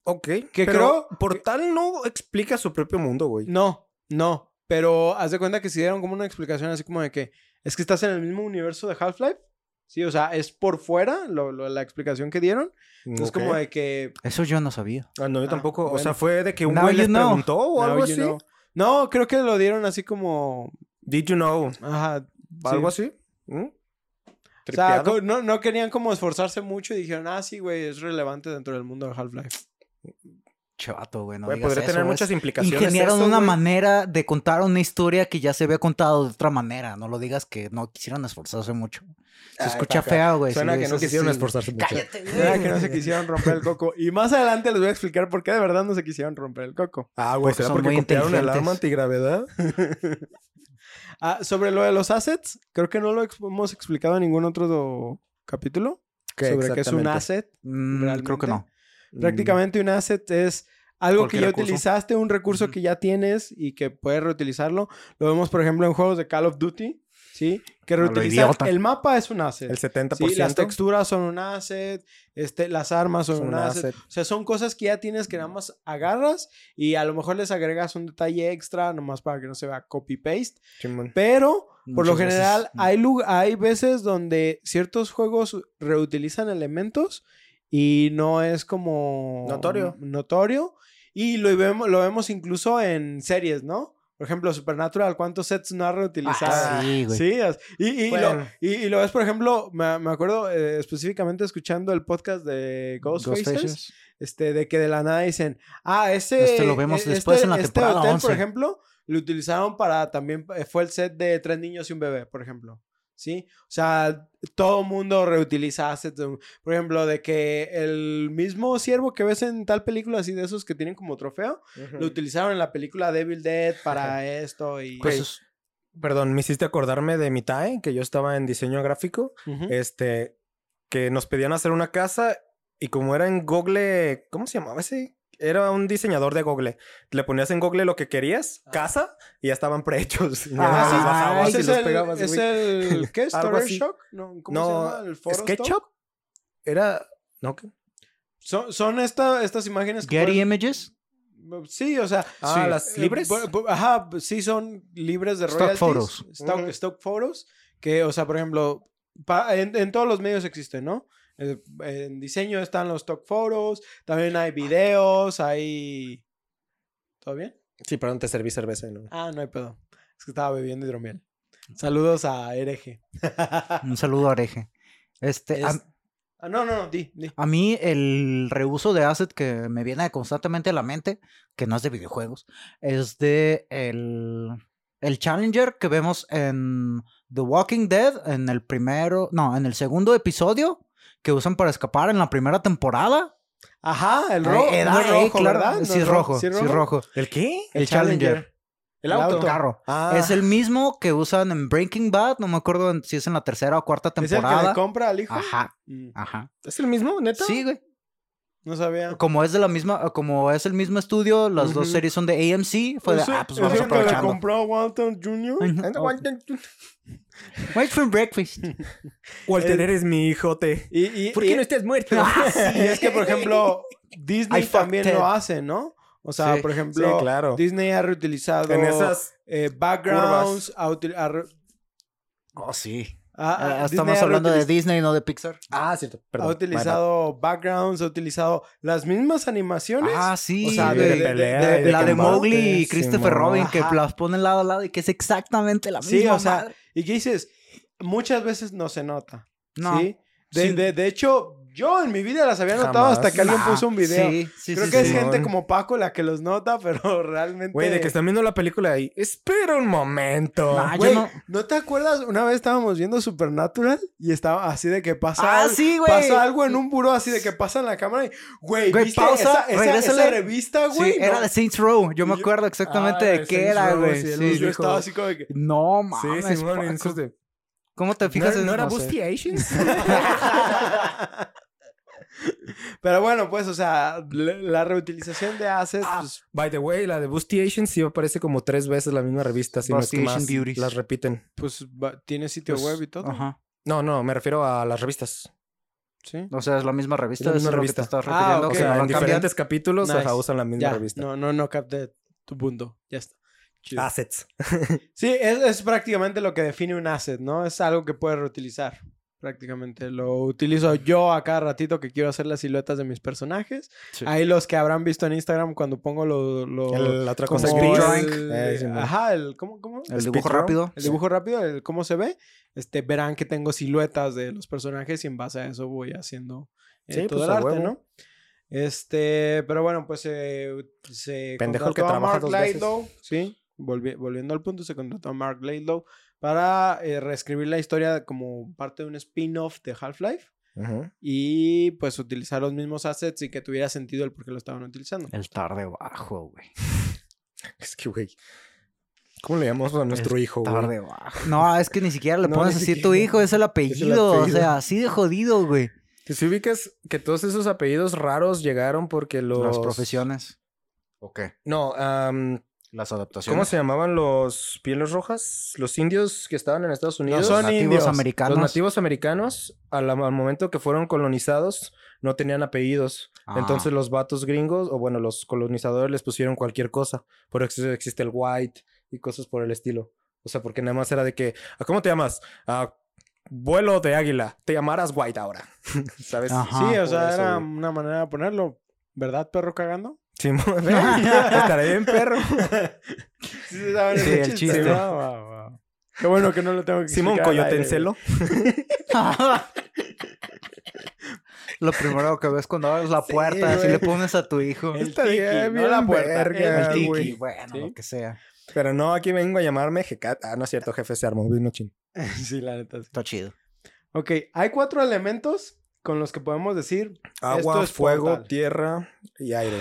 Ok. Que pero creo- Portal no explica su propio mundo, güey. No, no, pero haz de cuenta que si dieron como una explicación así como de que es que estás en el mismo universo de Half-Life. Sí, o sea, es por fuera lo- lo- la explicación que dieron. Entonces, Ok. como de que. Eso yo no sabía. Ah, no, yo Ah, tampoco. O bueno. sea, fue de que un Now güey you les know. preguntó o now algo así. know. No, creo que lo dieron así como. Did you know? Ajá. ¿Algo sí. así? ¿Mm? O sea, no, no querían como esforzarse mucho y dijeron, ah, sí, güey, es relevante dentro del mundo de Half-Life. Güey, no Güey, digas podría eso, tener es- muchas implicaciones. Ingeniaron eso, una güey. manera de contar una historia que ya se había contado de otra manera. No lo digas que no quisieron esforzarse mucho. Se Ay, escucha fea, güey. Suena que no quisieron así, güey. esforzarse mucho. Cállate, Era que no se güey. quisieron romper el coco. Y más adelante les voy a explicar por qué de verdad no se quisieron romper el coco. Ah, güey, Porque ¿será son porque muy copiaron el arma antigravedad? Ah, sobre lo de los assets, creo que no lo hemos explicado en ningún otro capítulo. sobre qué es un asset. Mm, creo que no. Prácticamente un asset es algo que ya recurso. utilizaste, un recurso Ujú. que ya tienes y que puedes reutilizarlo. Lo vemos, por ejemplo, en juegos de Call of Duty, ¿sí? Que lo reutilizar el mapa es un asset. El 70%. Sí, las texturas son un asset, este, las armas son, Son un asset. asset. O sea, son cosas que ya tienes que nada más agarras y a lo mejor les agregas un detalle extra, nomás para que no se vea copy-paste. Pero, por lo Muchas veces, general, mm. hay, hay veces donde ciertos juegos reutilizan elementos y no es como... Notorio. Notorio. Y lo vemos, lo vemos incluso en series, ¿no? Por ejemplo, Supernatural, ¿cuántos sets no ha reutilizado? Ah, sí, güey. Sí, y, y, Bueno. lo, y, y lo ves, por ejemplo, me, me acuerdo eh, específicamente escuchando el podcast de Ghostfacers, Ghostfacers. este, de que de la nada dicen, ah, ese... Este lo vemos eh, después en la este temporada hotel, 11. por ejemplo, lo utilizaron para también, eh, fue el set de tres niños y un bebé, por ejemplo. ¿Sí? O sea, todo mundo reutiliza assets. Por ejemplo, de que el mismo ciervo que ves en tal película, así de esos que tienen como trofeo, lo utilizaron en la película Devil Dead para esto y... Pues Perdón, me hiciste acordarme de mi TAE, que yo estaba en diseño gráfico, este, que nos pedían hacer una casa y como era en Google, ¿cómo se llamaba ese? Era un diseñador de Google. Le ponías en Google lo que querías, casa, y ya estaban prehechos. Ah, los sí. bajabas Ese y es los el, pegabas, es el ¿qué ¿Storage. Shock? No, ¿Cómo no, se llama? ¿El? SketchUp era, no, ¿qué? Son, son esta- estas imágenes que Getty Images. Sí, o sea... Ah, Sí. las eh, libres. ajá, sí son libres de Stock royalties. photos. Stock, Ujú. stock photos. Que, o sea, por ejemplo, pa- en, en todos los medios existen, ¿no? Eh, En diseño están los stock photos. También hay videos, hay... ¿Todo bien? Sí, perdón, te serví cerveza. ¿no? Ah, no hay pedo. Es que estaba bebiendo hidromiel. Saludos a Hereje. Un saludo a Areje. Este, a, Es- Ah, no, no, no, di, di. a mí el reuso de asset que me viene constantemente a la mente, que no es de videojuegos, es de el, el Challenger que vemos en The Walking Dead, en el primero, no, en el segundo episodio, que usan para escapar en la primera temporada. Ajá, el Eh, rojo. eh, no es eh, rojo, claro, ¿verdad? ¿No Sí es rojo, ¿Sí sí es rojo. ¿El qué? El Challenger. El El auto. auto. Carro. Ah, Es el mismo que usan en Breaking Bad, no me acuerdo si es en la tercera o cuarta ¿Es el que temporada. le compra al hijo? Ajá, Mm, ajá. ¿Es el mismo, neta? Sí, güey. No sabía. Como es de la misma, como es el mismo estudio, las dos Ujú. series son de AMC, fue de, ¿Ese- ah, pues vamos que le aprovechando. compró a Walton Jr.? Ujú. Wait for breakfast. Walter, El- eres mi hijote. Y, y, ¿Por y- qué no estás muerto? y es que, por ejemplo, Disney I también lo hace, ¿no? O sea, Sí. por ejemplo, Sí, claro. Disney ha reutilizado En esas... eh, backgrounds, ha ha Oh, sí. Ha- Ah, Disney estamos ha hablando de Disney, no de Pixar. Ah, cierto. Perdón. ha utilizado backgrounds, ha utilizado las mismas animaciones. Ah, sí. O sea, de- de- la de Mowgly y Christopher Simón. Robin, que las ponen lado a lado y que es exactamente la Sí, misma. o sea, madre. y que dices, muchas veces no se nota. no. ¿sí? Sí. de hecho, yo en mi vida las había notado Jamás. hasta que alguien puso un video. Sí, sí, Creo sí, que es sí. gente como Paco la que los nota, pero realmente. Güey, de que están viendo la película y... Espera un momento. Nah, Güey, no- no... te acuerdas? Una vez estábamos viendo Supernatural y estaba así de que pasa, Ah, sí, güey. pasa algo en un buró así de que pasa en la cámara y, güey, Güey, ¿viste pausa, esa, esa, esa revista, güey? Sí, era de Saints Row. Yo me acuerdo exactamente Ah, de qué Saints era, Row, güey. sí, Sí, yo dijo. estaba así como de que... No, Sí, mames. En esos de- ¿Cómo te ¿No, fijas en ¿no era no sé. Busty Asians? Pero bueno, pues, o sea, la, la reutilización de assets, Ah, pues, By the way, la de Busty Asians sí aparece como tres veces la misma revista. Si no es que más Beauties. las repiten. pues, tiene sitio Pues, web y todo. Ajá. No, no, me refiero a las revistas. Sí. O sea, es la misma revista. Es la misma es lo que revista. te estás Ah, refiriendo. ok. O sea, no en diferentes capítulos Nice. ajá, usan la misma Ya, revista. no, no, no capté tu punto. Ya está. Chido. Assets. Sí, es, es prácticamente lo que define un asset, ¿no? Es algo que puedes reutilizar. Prácticamente. Lo utilizo yo a cada ratito que quiero hacer las siluetas de mis personajes. Sí. Ahí los que habrán visto en Instagram cuando pongo lo... lo El- la otra como cosa speed drawing. el- Eh, sí, ajá, el... ¿Cómo? cómo? El Speed dibujo rápido. El dibujo rápido, el cómo se ve. Este, verán que tengo siluetas de los personajes y en base a eso voy haciendo eh, Sí, todo pues, el arte, huevo. ¿no? Este, pero bueno, pues eh, se Pendejo el que contrató a trabaja Mark dos veces. Laidlaw, sí, volvi- volviendo al punto, se contrató a Mark Laidlaw para eh, reescribir la historia como parte de un spin-off de Half-Life y pues utilizar los mismos assets y que tuviera sentido el por qué lo estaban utilizando. El tarde bajo, güey. Es que, güey. ¿Cómo le llamamos a nuestro hijo, güey? Tarde bajo. No, es que ni siquiera le No, pones ni así a tu siquiera. hijo, es el apellido. O apellido. sea, así de jodido, güey. Que si ubicas que todos esos apellidos raros llegaron porque los... Las profesiones. ¿O qué? No, am, Las adaptaciones. ¿cómo se llamaban los pieles rojas? Los indios que estaban en Estados Unidos. son nativos indios. americanos. Los nativos americanos, al, al momento que fueron colonizados, no tenían apellidos. Ah. Entonces los vatos gringos, o bueno, los colonizadores les pusieron cualquier cosa. Por eso existe el white y cosas por el estilo. O sea, porque nada más era de que, ¿a ¿cómo te llamas? A vuelo de águila. Te llamarás white ahora. ¿Sabes? Ajá. sí, o sea, eso, era güey. una manera de ponerlo. ¿Verdad, perro cagando? Simón, ve, estaré bien perro. Sí, se Sí, el chiste. ¿no? Wow, wow. Qué bueno que no lo tengo que Simón explicar al Coyote en celo. Lo primero que ves cuando abres la Sí, puerta, así güey. le pones a tu hijo. El Estaría tiki, no bien la puerta, verga, el tiki. güey. Y bueno, ¿Sí? lo que sea. Pero no, aquí vengo a llamarme Jecat. Ah, no es cierto, jefe, se armó vino chin. güey. sí, la neta. sí. Está chido. Ok, hay cuatro elementos con los que podemos decir Agua, Esto es fuego, portal. tierra y aire.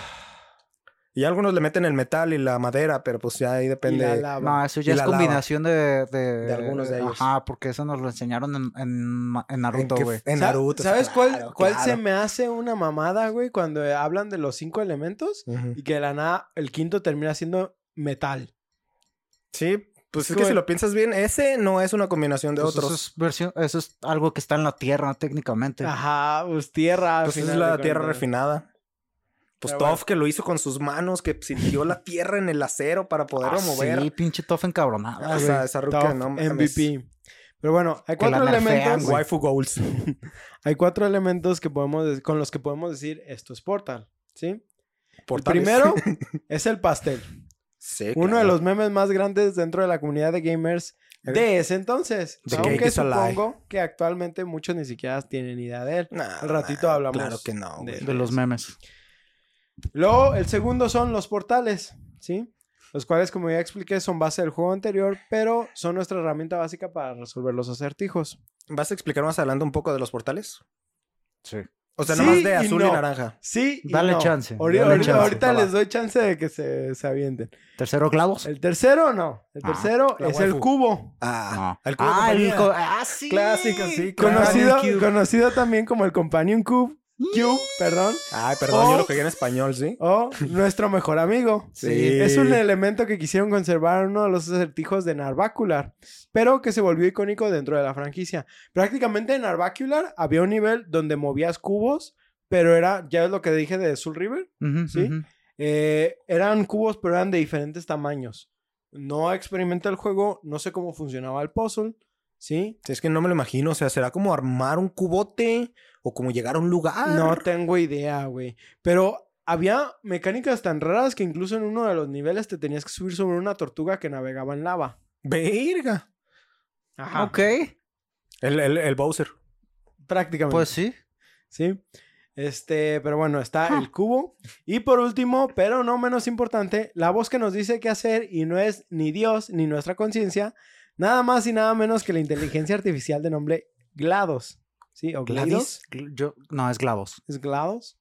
Y algunos le meten el metal y la madera, pero pues ya ahí y depende. la lava. No, eso Y ya es la combinación de, de... De algunos de ellos. Ajá, porque eso nos lo enseñaron en, en, Naruto, güey. En Naruto. ¿Sabes cuál, claro, cuál claro. se me hace una mamada, güey? Cuando hablan de los cinco elementos y que de la nada el quinto termina siendo metal. Sí, pues es que si lo piensas bien, ese no es una combinación de Pues otros. Eso es, versión, eso es algo que está en la tierra, técnicamente. Ajá, pues tierra. al Pues es la tierra refinada. Pues Pero Toph que lo hizo con sus manos, que sintió la tierra en el acero para poderlo Ah, mover. Sí, pinche tofa encabronada. o güey. sea, esa ruca Top no. MVP. Pero bueno, hay Que la cuatro nerfean, elementos. güey. Waifu goals. Hay cuatro elementos que podemos de- con los que podemos decir esto es Portal, ¿sí? El Portales. primero es el pastel. Sí, Uno de los memes más grandes dentro de la comunidad de gamers de ese entonces. The aunque supongo que actualmente muchos ni siquiera tienen idea de él. Nah, Al ratito nah, hablamos Claro que no, de- güey. De los memes. Luego, el segundo son los portales, ¿sí? Los cuales, como ya expliqué, son base del juego anterior, pero son nuestra herramienta básica para resolver los acertijos. ¿Vas a explicar más adelante un poco de los portales? Sí. O sea, Sí nomás de azul y, no. naranja. Sí, y Dale no. chance, dale ahorita chance. ahorita Va, va. les doy chance de que se, se avienten. ¿Tercero clavos? El tercero, no. El Ah, tercero es el cubo. Ah, No. el cubo ah, el ah, sí. Clásico, sí, Conocido, conocido también como el Companion Cube. Cube, perdón. Ay, perdón, yo lo pegué en español, ¿sí? O nuestro mejor amigo. Sí. Es un elemento que quisieron conservar en uno de los acertijos de Narvacular, pero que se volvió icónico dentro de la franquicia. Prácticamente en Narvacular había un nivel donde movías cubos, pero era, ya es lo que dije de Soul River, ¿sí? eh, eran cubos, pero eran de diferentes tamaños. No experimenté el juego, no sé cómo funcionaba el puzzle. Sí, es que no me lo imagino. O sea, ¿será como armar un cubote o como llegar a un lugar? No tengo idea, güey. Pero había mecánicas tan raras que incluso en uno de los niveles te tenías que subir sobre una tortuga que navegaba en lava. Verga. Ajá. Ok. El, el, el Bowser. Prácticamente. Pues sí. Sí. Este, pero bueno, está Ah. el cubo. Y por último, pero no menos importante, la voz que nos dice qué hacer y no es ni Dios ni nuestra conciencia, nada más y nada menos que la inteligencia artificial de nombre GLaDOS. ¿Sí? ¿O GLaDOS? Gl- Yo, no, es Glavos. ¿Es GLaDOS?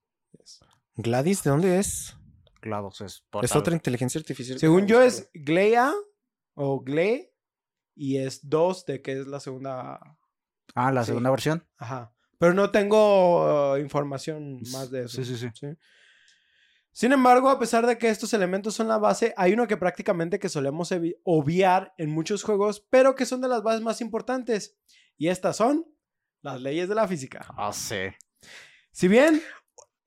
Gladys, ¿de dónde es? Glavos es Es otra inteligencia artificial. Según yo es Glea o Gle y es 2 de que es la segunda Ah, la Sí. segunda versión. Ajá. Pero no tengo uh, información más de eso. Sí, sí, sí. Sin embargo, a pesar de que estos elementos son la base, hay uno que prácticamente que solemos obviar en muchos juegos, pero que son de las bases más importantes. Y estas son las leyes de la física. Ah, sí. Si bien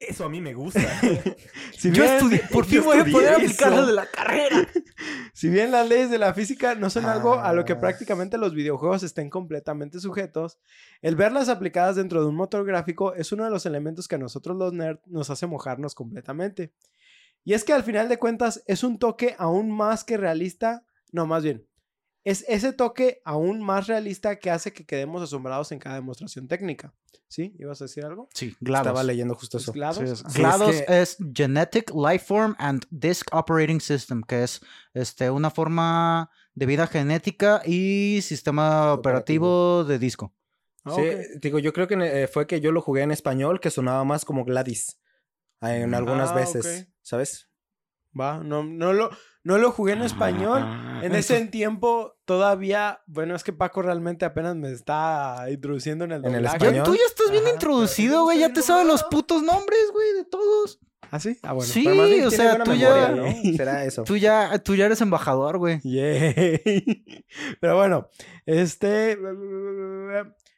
Eso a mí me gusta. Si Yo bien- estudié, por fin yo voy a poder eso. aplicar lo de la carrera. Si bien las leyes de la física no son algo a lo que Ah. prácticamente los videojuegos estén completamente sujetos, el verlas aplicadas dentro de un motor gráfico es uno de los elementos que a nosotros los nerds nos hace mojarnos completamente. Y es que al final de cuentas es un toque aún más que realista, no, más bien, es ese toque aún más realista que hace que quedemos asombrados en cada demostración técnica. ¿Sí? ¿Ibas a decir algo? Sí, GLaDOS. Estaba leyendo justo ¿Es eso. GLaDOS? Sí, es- GLaDOS es es, que- Genetic Lifeform and Disk Operating System, que es este, una forma de vida genética y sistema operativo, de disco. Ah, Sí, digo, yo creo que eh, fue que yo lo jugué en español, que sonaba más como Gladys. En algunas Ah, veces, ok. ¿sabes? Va, no, no, lo, no lo jugué en español. En ese tiempo todavía, bueno, es que Paco realmente apenas me está introduciendo en el En el español. tú ya estás bien Ajá, introducido, güey. Ya te sabes los putos nombres, güey, de todos. ¿Ah, sí? Ah, bueno. Sí, o sea, tú memoria, ya, ¿no? Será eso. tú ya, tú ya eres embajador, güey. Pero bueno, este,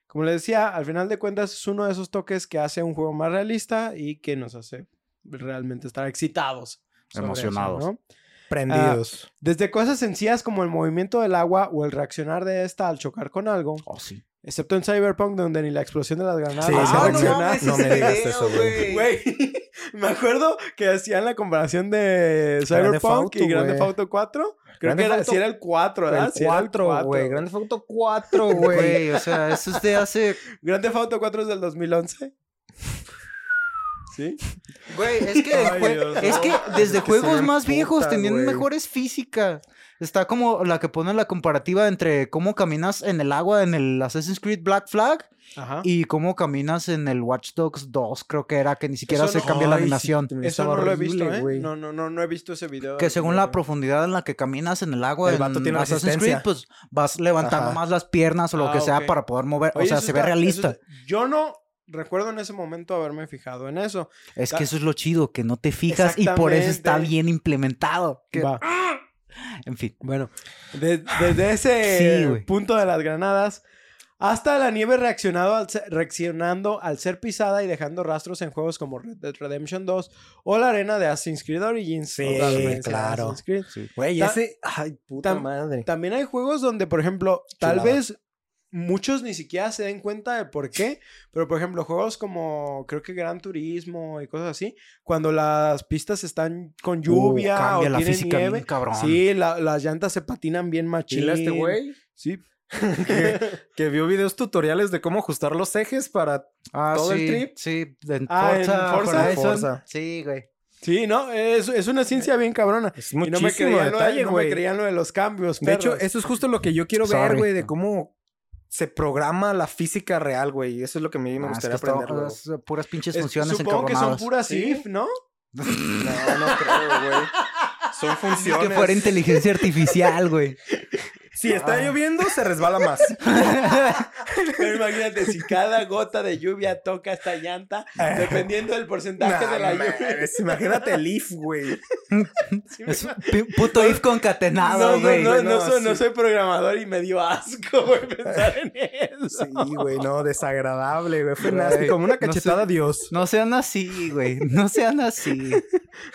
como les decía, al final de cuentas es uno de esos toques que hace un juego más realista y que nos hace realmente estar excitados. Eso, Emocionados. ¿no? Prendidos. Desde cosas sencillas como el movimiento del agua o el reaccionar de esta al chocar con algo, Oh, sí. excepto en Cyberpunk donde ni la explosión de las granadas Sí, Ah, no mames, No me digas eso, güey. Me acuerdo que hacían la comparación de Grande Cyberpunk y Grande. Auto 4. Creo Grande que era, si era el 4, ¿verdad? el Sí era 4, güey. Grande Theft Auto 4, güey. Güey, o sea, eso es de hace. Grande Auto 4 es del 2011. ¿Sí? Güey, es que, Ay, jue- Dios, es no. que desde Es que se juegos más viejos tenían güey. mejores físicas. Está como la que pone la comparativa entre cómo caminas en el agua en el Assassin's Creed Black Flag Ajá. y cómo caminas en el Watch Dogs 2, creo que era, que ni siquiera Eso se no- cambia la Ay, animación. Eso no lo he visto, ¿eh? güey. No, no, no, no he visto ese video. Que según la profundidad en la que caminas en el agua El en tiene Assassin's Creed, pues vas levantando Ajá. más las piernas o lo Ah, que sea para poder mover. Oye, o sea, se ve está- realista. Yo no recuerdo en ese momento haberme fijado en eso. Es que eso es lo chido, que no te fijas y por eso está bien implementado. Que- Va. En fin. Bueno, de- desde ese Sí, punto de las granadas hasta la nieve reaccionado al ser- reaccionando al ser pisada y dejando rastros en juegos como Red Dead Redemption 2 o la arena de Assassin's Creed Origins. Sí, claro. Creed. Güey, Ta- ese. Ay, puta madre. También hay juegos donde, por ejemplo, tal Chulada. vez muchos ni siquiera se den cuenta de por qué, pero por ejemplo, juegos como creo que Gran Turismo y cosas así, cuando las pistas están con lluvia Uh, o la tienen física nieve, bien cabrón. sí, la- las llantas se patinan bien machín. Este güey. Sí. que, que vio videos tutoriales de cómo ajustar los ejes para. Ah, ¿Todo el sí, trip? Sí, en Ah, ¿en Forza, Forza? Forza. Sí, güey. Sí, no, es, es una ciencia bien cabrona. Es Y no me muchísimo creían lo, de- detalle, no me creían lo de los cambios. De hecho, perros. eso es justo lo que yo quiero ver, Sorry. güey, de cómo se programa la física real, güey. Eso es lo que a mí me Ah, es gustaría que aprender, güey. es puras pinches Es- funciones supongo que son puras Sí. if, ¿no? No, no creo, güey. Son funciones. que fuera inteligencia artificial, güey. Si está lloviendo, se resbala más. Pero imagínate, si cada gota de lluvia toca esta llanta, dependiendo del porcentaje Nah, de la lluvia. mames, Imagínate el if, güey. Es puto if concatenado, No, no, güey. no, no, no, soy, no soy programador y me dio asco, güey, pensar en eso. Sí, güey, no, desagradable, güey. Fue Güey, nasty, como una no cachetada sé. a Dios. No sean así, güey. No sean así.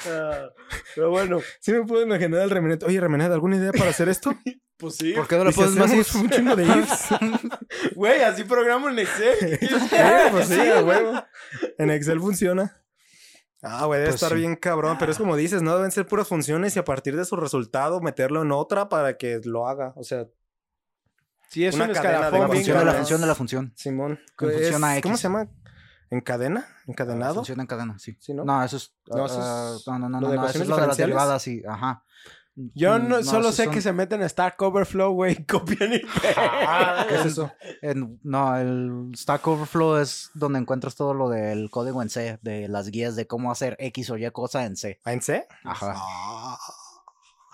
Ah, pero bueno, Sí me puedo imaginar al Remenet. Oye, Remenet, ¿alguna idea para hacer esto? pues sí. ¿Por qué no le ¿Y si pones más ifs? un chingo de ifs? Güey, así programo en Excel. Pues sí, a huevo. En Excel funciona. Ah, güey, debe Pues estar sí. bien cabrón. Pero es como dices, no deben ser puras funciones y a partir de su resultado meterlo en otra para que lo haga. O sea, Sí, es Una un cadena de La función de la función de la función. Simón. Función AX. ¿Cómo se llama? ¿Encadena? ¿Encadenado? Funciona en cadena, sí. Sí, ¿no? No, eso es. No, eso ah, es no, no, no, lo no, de no, eso es lo de las derivadas, sí. Ajá. Yo Mm, no, solo sé son- que se meten en Stack Overflow, güey, copian y pegan. ¿Qué es eso? en- no, el Stack Overflow es donde encuentras todo lo del código en C, de las guías de cómo hacer X o Y cosa en C. ¿Ah, en C? Ajá. Ah,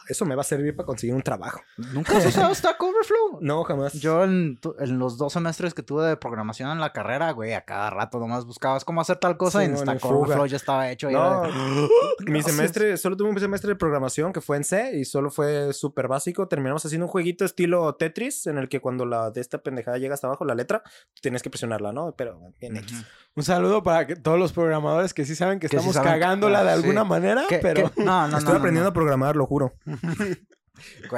eso me va a servir para conseguir un trabajo. ¿Nunca has usado Stack Overflow? No, jamás. Yo en, tu- en los dos semestres que tuve de programación en la carrera, güey, a cada rato nomás buscabas cómo hacer tal cosa y en en Stack. Overflow ya estaba hecho. y No, de- mi Gracias. semestre, solo tuve un semestre de programación que fue en C y solo fue súper básico. Terminamos haciendo un jueguito estilo Tetris en el que cuando la de esta pendejada llega hasta abajo, la letra, tienes que presionarla, ¿no? Pero bien X. Un saludo para que- todos los programadores que sí saben que Que sí estamos saben- cagándola de ah, alguna sí. manera, ¿Qué- pero... qué? No, no. Estoy no, aprendiendo no. a programar, lo juro.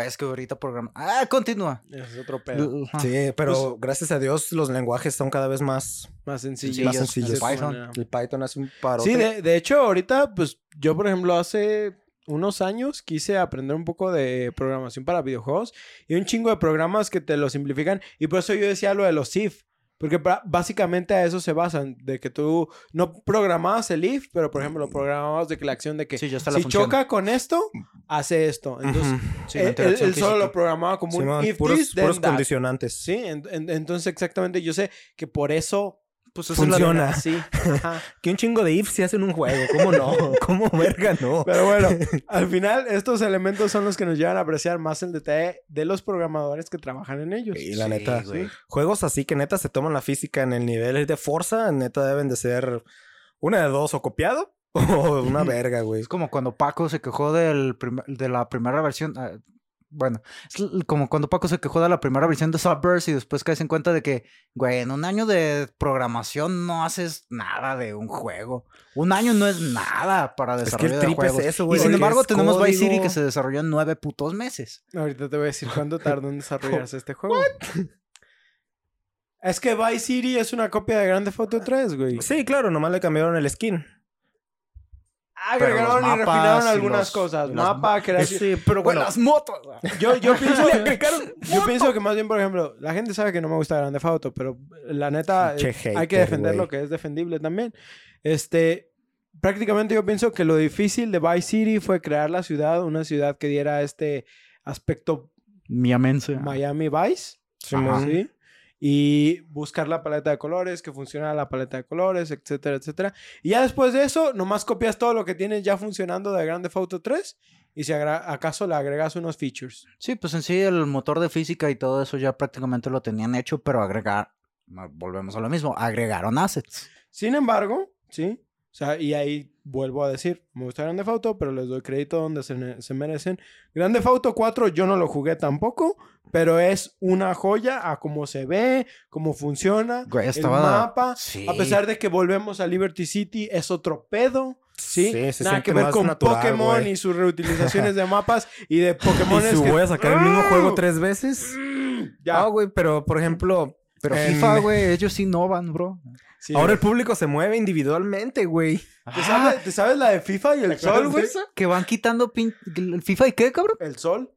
Es que ahorita programa. Ah, continúa. Es otro pedo. Sí, pero Pues- gracias a Dios los lenguajes son cada vez más... Más sencillo. Sencillos, más sencillos. Python. El Python hace un paro. Sí, de, de hecho, ahorita, pues yo, por ejemplo, hace unos años quise aprender un poco de programación para videojuegos y un chingo de programas que te lo simplifican. Y por eso yo decía lo de los if. Porque básicamente a eso se basan, de que tú no programabas el if, pero por ejemplo, programabas de que la acción de que Sí, si función. choca con esto, hace esto. Entonces, Ujú. Sí, la él, él- solo lo programaba como Simón, un if puros, this, puros that. condicionantes. Sí, en- en- entonces exactamente yo sé que por eso Pues esa es la- Funciona. Sí. Ajá. Que un chingo de if se hace en un juego. ¿Cómo no? ¿Cómo verga no? Pero bueno, al final estos elementos son los que nos llevan a apreciar más el detalle de los programadores que trabajan en ellos. Y la Sí, neta, güey. juegos así que neta se toman la física en el nivel de fuerza, neta deben de ser una de dos, o copiado o una verga, güey. Es como cuando Paco se quejó del prim- de la primera versión. Bueno, es como cuando Paco se quejó de la primera versión de Subverse y después caes en cuenta de que, güey, en un año de programación no haces nada de un juego. Un año no es nada para Es que el trip es juegos. eso, y güey. sin porque embargo tenemos Vice City que se desarrolló en nueve putos meses. Ahorita te voy a decir cuándo tardó en desarrollarse este juego. Es que Vice City es una copia de Grand Theft Auto 3, güey. Sí, claro, nomás le cambiaron el skin. Agregaron y mapas refinaron algunas los- cosas. las Mapa, creación. Sí, pero bueno. Buenas motos. Yo, yo pienso, yo pienso que más bien, por ejemplo, la gente sabe que no me gusta Grand Theft Auto, pero la neta eh, hay que defender lo que es defendible también. Este, prácticamente yo pienso que lo difícil de Vice City fue crear la ciudad, una ciudad que diera este aspecto Miamense. Miami Vice. ¿sí? Y buscar la paleta de colores, que funciona la paleta de colores, etcétera, etcétera. Y ya después de eso, nomás copias todo lo que tienes ya funcionando de Grand Theft Auto 3 y si acaso le agregas unos features. Sí, pues en sí el motor de física y todo eso ya prácticamente lo tenían hecho, pero agregar, volvemos a lo mismo, agregaron assets. Sin embargo, sí. O sea, y ahí vuelvo a decir, me gusta Grand Theft Auto, pero les doy crédito donde se, se merecen. Grand Theft Auto 4 yo no lo jugué tampoco, pero es una joya a cómo se ve, cómo funciona, Güey, el mapa. Sí. A pesar de que volvemos a Liberty City, es otro pedo. Sí, Sí, se nada que ver con natural, Pokémon güey. y sus reutilizaciones de mapas y de Pokémon. ¿Y si voy a sacar el mismo juego tres veces? Ya, Ah, güey, pero por ejemplo, Pero en- FIFA, güey, ellos innovan, bro. Sí, ahora güey. el público se mueve individualmente, güey. ¿Te, sabes, te sabes la de FIFA y el sol, güey? Que van quitando pin... el FIFA y qué, cabrón? ¿El sol?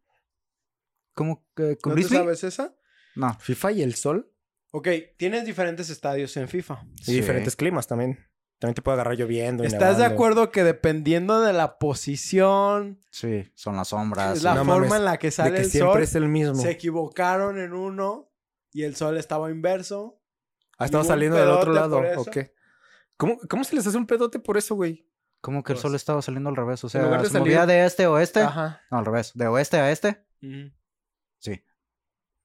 ¿Cómo que con ¿No te sabes esa? No. FIFA y el sol. Ok, tienes diferentes estadios en FIFA. Y Sí. diferentes climas también. También te puede agarrar lloviendo. y ¿Estás de acuerdo que dependiendo de la posición, Sí, son las sombras. es la no forma mames, en la que De sale que el siempre sol, es el mismo. se equivocaron en uno y el sol estaba inverso? Ah, un saliendo del otro lado. ¿O qué? ¿Cómo, ¿Cómo se les hace un pedote por eso, güey? ¿Cómo que el Pues, sol estaba saliendo al revés? O sea, de se movía de este a oeste. Ajá. No, al revés. De oeste a este. Sí.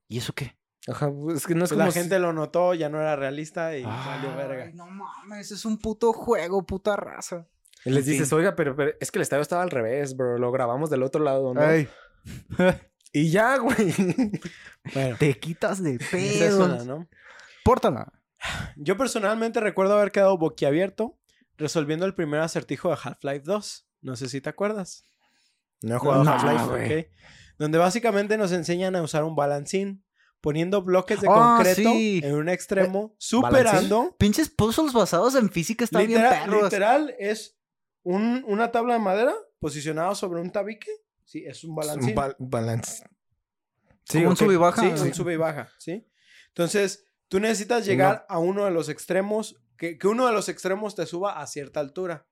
¿Y eso qué? Ajá, es que no es Pues como... la si- gente lo notó, ya no era realista y salió verga. Ay, no mames, es un puto juego, puta raza. Y les dices, oiga, pero, pero es que el estadio estaba al revés, bro. Lo grabamos del otro lado, ¿no? Ay, Y ya, güey. Bueno, te quitas de esa es. ¿no? Pórtala. Yo personalmente recuerdo haber quedado boquiabierto resolviendo el primer acertijo de Half-Life 2. No sé si te acuerdas. No he jugado No, Half-Life. güey. Ok. Donde básicamente nos enseñan a usar un balancín, poniendo bloques de Ah, concreto sí. en un extremo, superando. Pinches puzzles basados en física están Literal, bien perros. literal es un- una tabla de madera posicionada sobre un tabique. Sí, es un Un balancín. ba- balance. Un sub y baja. Sí, Sí. un sube y baja, ¿sí? Entonces, tú necesitas llegar a uno de los extremos, que, que uno de los extremos te suba a cierta altura.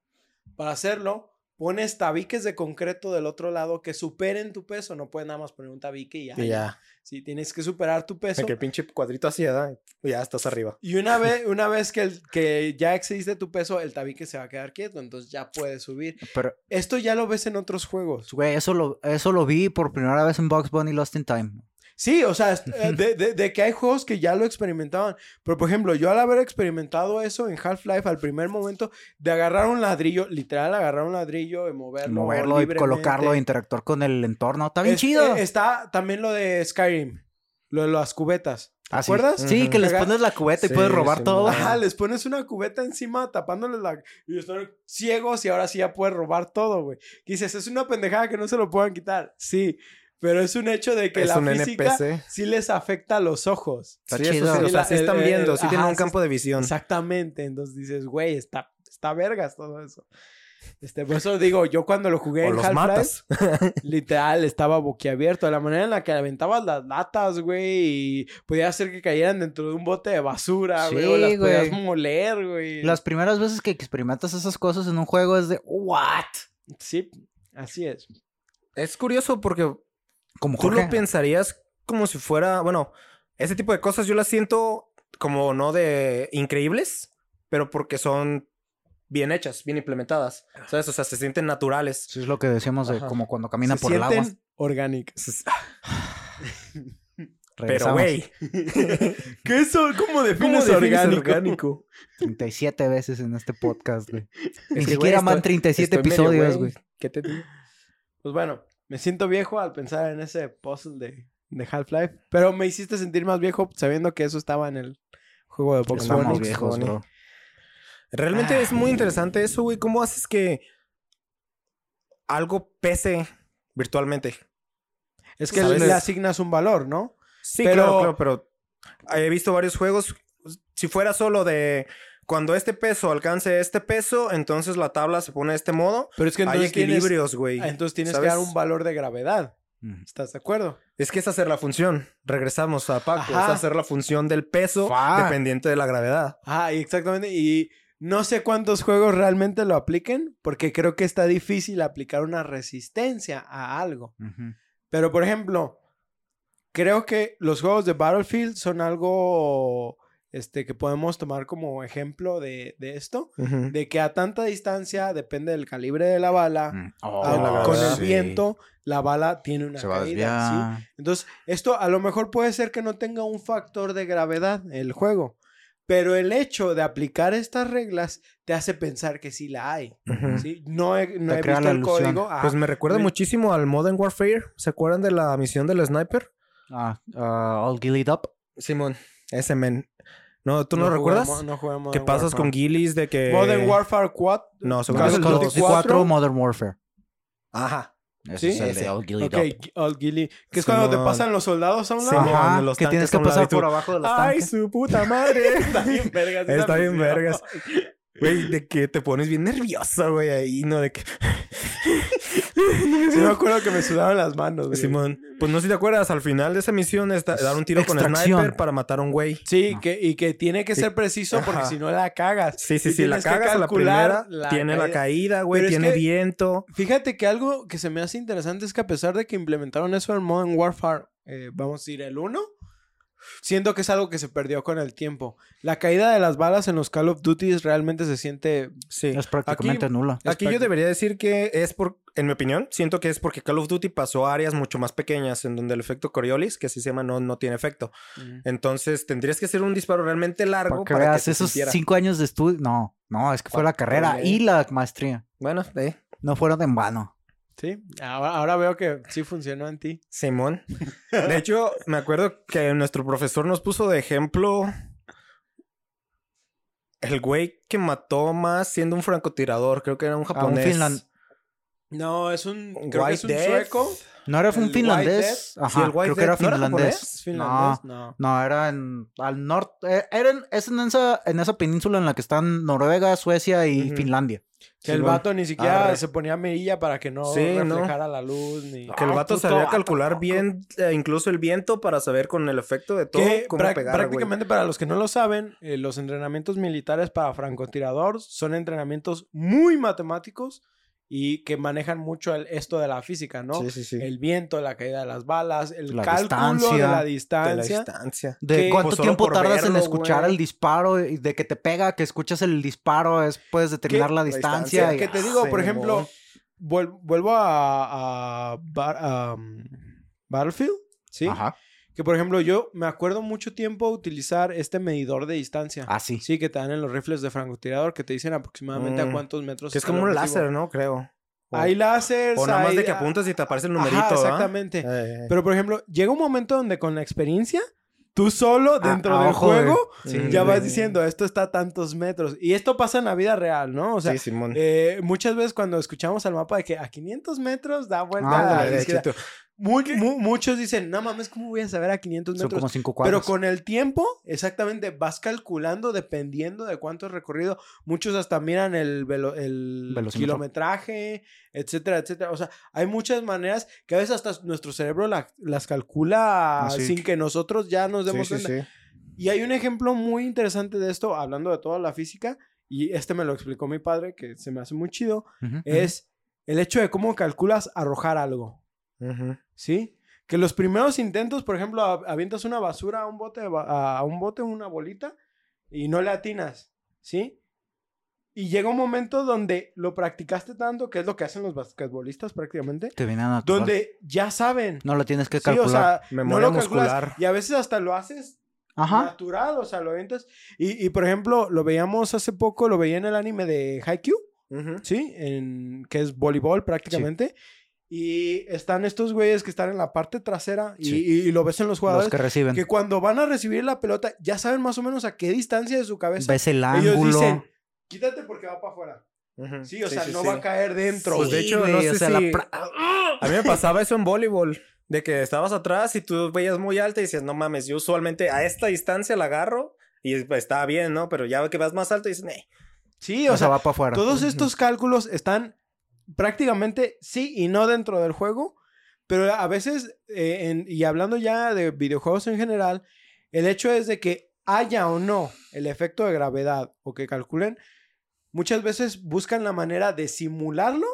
Para hacerlo, pones tabiques de concreto del otro lado que superen tu peso. No puedes nada más poner un tabique y ya. Y ya. Sí, tienes que superar tu peso. Que pinche cuadrito así, ¿verdad? Y ya estás arriba. Y una vez, una vez que, el- que ya excediste tu peso, el tabique se va a quedar quieto, entonces ya puedes subir. Pero, Esto ya lo ves en otros juegos. güey, eso lo, eso lo vi por primera vez en Box Bunny Lost in Time. Sí, o sea, eh, de, de- de que hay juegos que ya lo experimentaban. Pero, por ejemplo, yo al haber experimentado eso en Half-Life, al primer momento, de agarrar un ladrillo, literal, agarrar un ladrillo y moverlo. Moverlo y colocarlo e interactuar con el entorno. Está bien Es- chido. eh, está también lo de Skyrim, lo de las cubetas. ¿Te Ah, acuerdas? Sí, que les pones la cubeta y Sí, puedes robar sí, todo. Ajá. Les pones una cubeta encima tapándoles la... Y están ciegos y ahora sí ya puedes robar todo, güey. Dices, es una pendejada que no se lo puedan quitar. Sí, pero es un hecho de que Es la un física NPC. sí les afecta a los ojos. Está Sí, chido. sí, o Sí, sea, la- sí están el- viendo, el- sí tienen un sí, campo de visión. Exactamente. Entonces dices, güey, está, está vergas todo eso. Este, por eso digo, yo cuando lo jugué O en Half-Life, literal, estaba boquiabierto. La manera en la que aventabas las latas, güey, y podía hacer que cayeran dentro de un bote de basura, güey, o Sí, las podías güey. moler, güey. Las primeras veces que experimentas esas cosas en un juego es de, ¿what? Sí, así es. Es curioso porque Como tú Jorge. lo pensarías como si fuera, bueno, ese tipo de cosas yo las siento como no de increíbles, pero porque son bien hechas, bien implementadas, ¿sabes? O sea, se sienten naturales. Eso es lo que decíamos de Ajá. como cuando camina Se por el agua. orgánicas. Pero, güey, ¿Qué son? ¿Cómo ¿cómo defines defines orgánico? orgánico? 37 veces en este podcast, güey. Ni siquiera van estoy- 37 estoy medio episodios, güey. ¿Qué te digo? Pues bueno, me siento viejo al pensar en ese puzzle de, de Half-Life. Pero me hiciste sentir más viejo sabiendo que eso estaba en el juego de Box Estamos Bunny. viejos, bro. Realmente es muy interesante eso, güey. ¿Cómo haces que algo pese virtualmente? Es que ¿Sabes? le asignas un valor, ¿no? Sí, Pero- claro, claro, pero he visto varios juegos. Si fuera solo de cuando este peso alcance este peso, entonces la tabla se pone de este modo. Pero es que Hay entonces tienes, equilibrios, güey. entonces tienes que dar un valor de gravedad. Mm. ¿Estás de acuerdo? Es que es hacer la función. Regresamos a Paco. Ajá. Es hacer la función del peso dependiente de la gravedad. Ah, y exactamente. Y no sé cuántos juegos realmente lo apliquen, porque creo que está difícil aplicar una resistencia a algo. Ujú. Pero, por ejemplo, creo que los juegos de Battlefield son algo este, que podemos tomar como ejemplo de, de esto. Ujú. De que a tanta distancia, depende del calibre de la bala, Mm. a- Oh, la con el sí. viento, la bala tiene una Se va a caída. ¿sí? Entonces, esto a lo mejor puede ser que no tenga un factor de gravedad el juego. Pero el hecho de aplicar estas reglas te hace pensar que sí la hay. Ujú. ¿sí? No he, no he visto el ilusión. código. ajá. Pues me recuerda Me- muchísimo al Modern Warfare. ¿Se acuerdan de la misión del sniper? Ah, ah, all gillied up. Simón, ese men. No, ¿tú no, jugué recuerdas? Mo- no jugué Modern ¿Qué pasas Warfare. con Gillies de que... Modern Warfare 4. No, según Call yo of es el Duty dos. 4 Modern Warfare. Ajá. Ese ¿Sí? es el de all gillied Ok, up. Gi- All Gilly. Que es cuando te pasan los soldados a un lado. Simón. Ajá, los que tienes que pasar por abajo de los ¡Ay, tanques. su puta madre! Está bien vergas. Está bien misión. vergas. Güey, de que te pones bien nervioso, güey, ahí, ¿no? De que... Sí me acuerdo que me sudaban las manos, güey. Simón, pues no sé si te acuerdas, al final de esa misión es da- dar un tiro con Extracción. sniper para matar a un güey. Sí, Ah. que, y que tiene que Sí. ser preciso porque Ajá. si no la cagas. Sí, sí, sí, la cagas a la primera, la tiene la caída. güey, Pero es tiene que- viento. Fíjate que algo que se me hace interesante es que a pesar de que implementaron eso en Modern Warfare, eh, vamos a decir el 1, siento que es algo que se perdió con el tiempo. La caída de las balas en los Call of Duty realmente se siente... Sí. Es prácticamente Aquí- nula. Aquí yo debería decir que es por, en mi opinión, siento que es porque Call of Duty pasó a áreas mucho más pequeñas en donde el efecto Coriolis, que así se llama, no, no tiene efecto. Entonces tendrías que hacer un disparo realmente largo Para veas que esos sintiera. 5 años de estudio. No, no, es que fue la carrera y la maestría. Bueno, eh, No fueron en vano. Sí, ahora, ahora veo que sí funcionó en ti. Simón. De hecho, me acuerdo que nuestro profesor nos puso de ejemplo el güey que mató más siendo un francotirador. Creo que era un Ah, un japonés. finlan- No, es un... Creo que White es un Death. sueco. No era ¿El un finlandés. Death? Ajá, Sí, creo que era Death. ¿No era finlandés. ¿Es finlandés? No. No, era en al norte. eh, Era en, es en esa, en esa península en la que están Noruega, Suecia y. Finlandia. Que el vato ni siquiera Arre. se ponía mirilla para que no Sí, ¿no? reflejara la luz ni... Que el Ah, vato sabía calcular bien eh, incluso el viento para saber con el efecto de todo Que cómo pegar, güey. prácticamente para los que no lo saben, eh, los entrenamientos militares para francotirador son entrenamientos muy matemáticos y que manejan mucho el- esto de la física, ¿no? Sí, sí, sí. El viento, la caída de las balas, el La cálculo de la de distancia. la distancia. De que- cuánto pues, tiempo tardas en escuchar güey. el disparo y de que te pega, que escuchas el disparo, es, puedes determinar la la distancia. distancia, y- que te digo, por ejemplo, vuel- vuelvo a, a Bar- a, um, Battlefield, ¿sí? Ajá. Que por ejemplo, yo me acuerdo mucho tiempo utilizar este medidor de distancia. Ah, sí. Sí, que te dan en los rifles de francotirador que te dicen aproximadamente a Mm. cuántos metros. Que es como un láser, ¿no? Creo. O, Hay láseres. o nada más hay- de que apuntas y te aparece el numerito, ¿ah? exactamente. Eh, Pero por ejemplo, llega un momento donde con la experiencia, tú solo A- dentro del ojo juego Sí, ya vas diciendo, esto está a tantos metros. Y esto pasa en la vida real, ¿no? O sea, sí, Simón. eh, muchas veces cuando escuchamos al mapa de que a 500 metros da vuelta Ah, a la Ándale, izquierda, mu- muchos dicen, no mames, ¿cómo voy a saber a 500 Son metros? como cinco Pero cuadros. con el tiempo, exactamente, vas calculando dependiendo de cuánto has recorrido. Muchos hasta miran el, velo- el kilometraje, etcétera, etcétera. O sea, hay muchas maneras que a veces hasta nuestro cerebro la- las calcula Ah, sí. sin que nosotros ya nos demos sí, cuenta. sí. Y hay un ejemplo muy interesante de esto, hablando de toda la física, y este me lo explicó mi padre, que se me hace muy chido, es el hecho de cómo calculas arrojar algo. Ujú. ¿Sí? Que los primeros intentos, por ejemplo, a- avientas una basura a un bote, a un bote, una bolita, y no le atinas, ¿sí? Y llega un momento donde lo practicaste tanto, que es lo que hacen los basquetbolistas prácticamente, Te viene a natural. donde ya saben. No lo tienes que Sí, calcular. o sea, Memoria no lo calculas. muscular. Y a veces hasta lo haces Ajá. natural, o sea, lo avientas. Y, y, por ejemplo, lo veíamos hace poco, lo veía en el anime de Haikyuu, Ujú. ¿sí? En, que es voleibol prácticamente. Y están estos güeyes que están en la parte trasera y, Sí. y- y lo ves en los Los jugadores. que reciben. Que cuando van a recibir la pelota, ya saben más o menos a qué distancia de su cabeza. Ves el Ellos ángulo. dicen, quítate porque va para afuera. Sí, o sea, no sí. va a caer dentro. Pues de hecho, güey, no o sé sea, la si- A mí me pasaba eso en voleibol. De que estabas atrás y tú veías muy alta y decías, no mames, yo usualmente a esta distancia la agarro y pues, está bien, ¿no? Pero ya que vas más alto dices, "Nee". Sí, o, o sea, sea, va para afuera. todos estos cálculos están prácticamente sí y no dentro del juego. Pero a veces, eh, y hablando ya de videojuegos en general, el hecho es de que haya o no el efecto de gravedad o que calculen, muchas veces buscan la manera de simularlo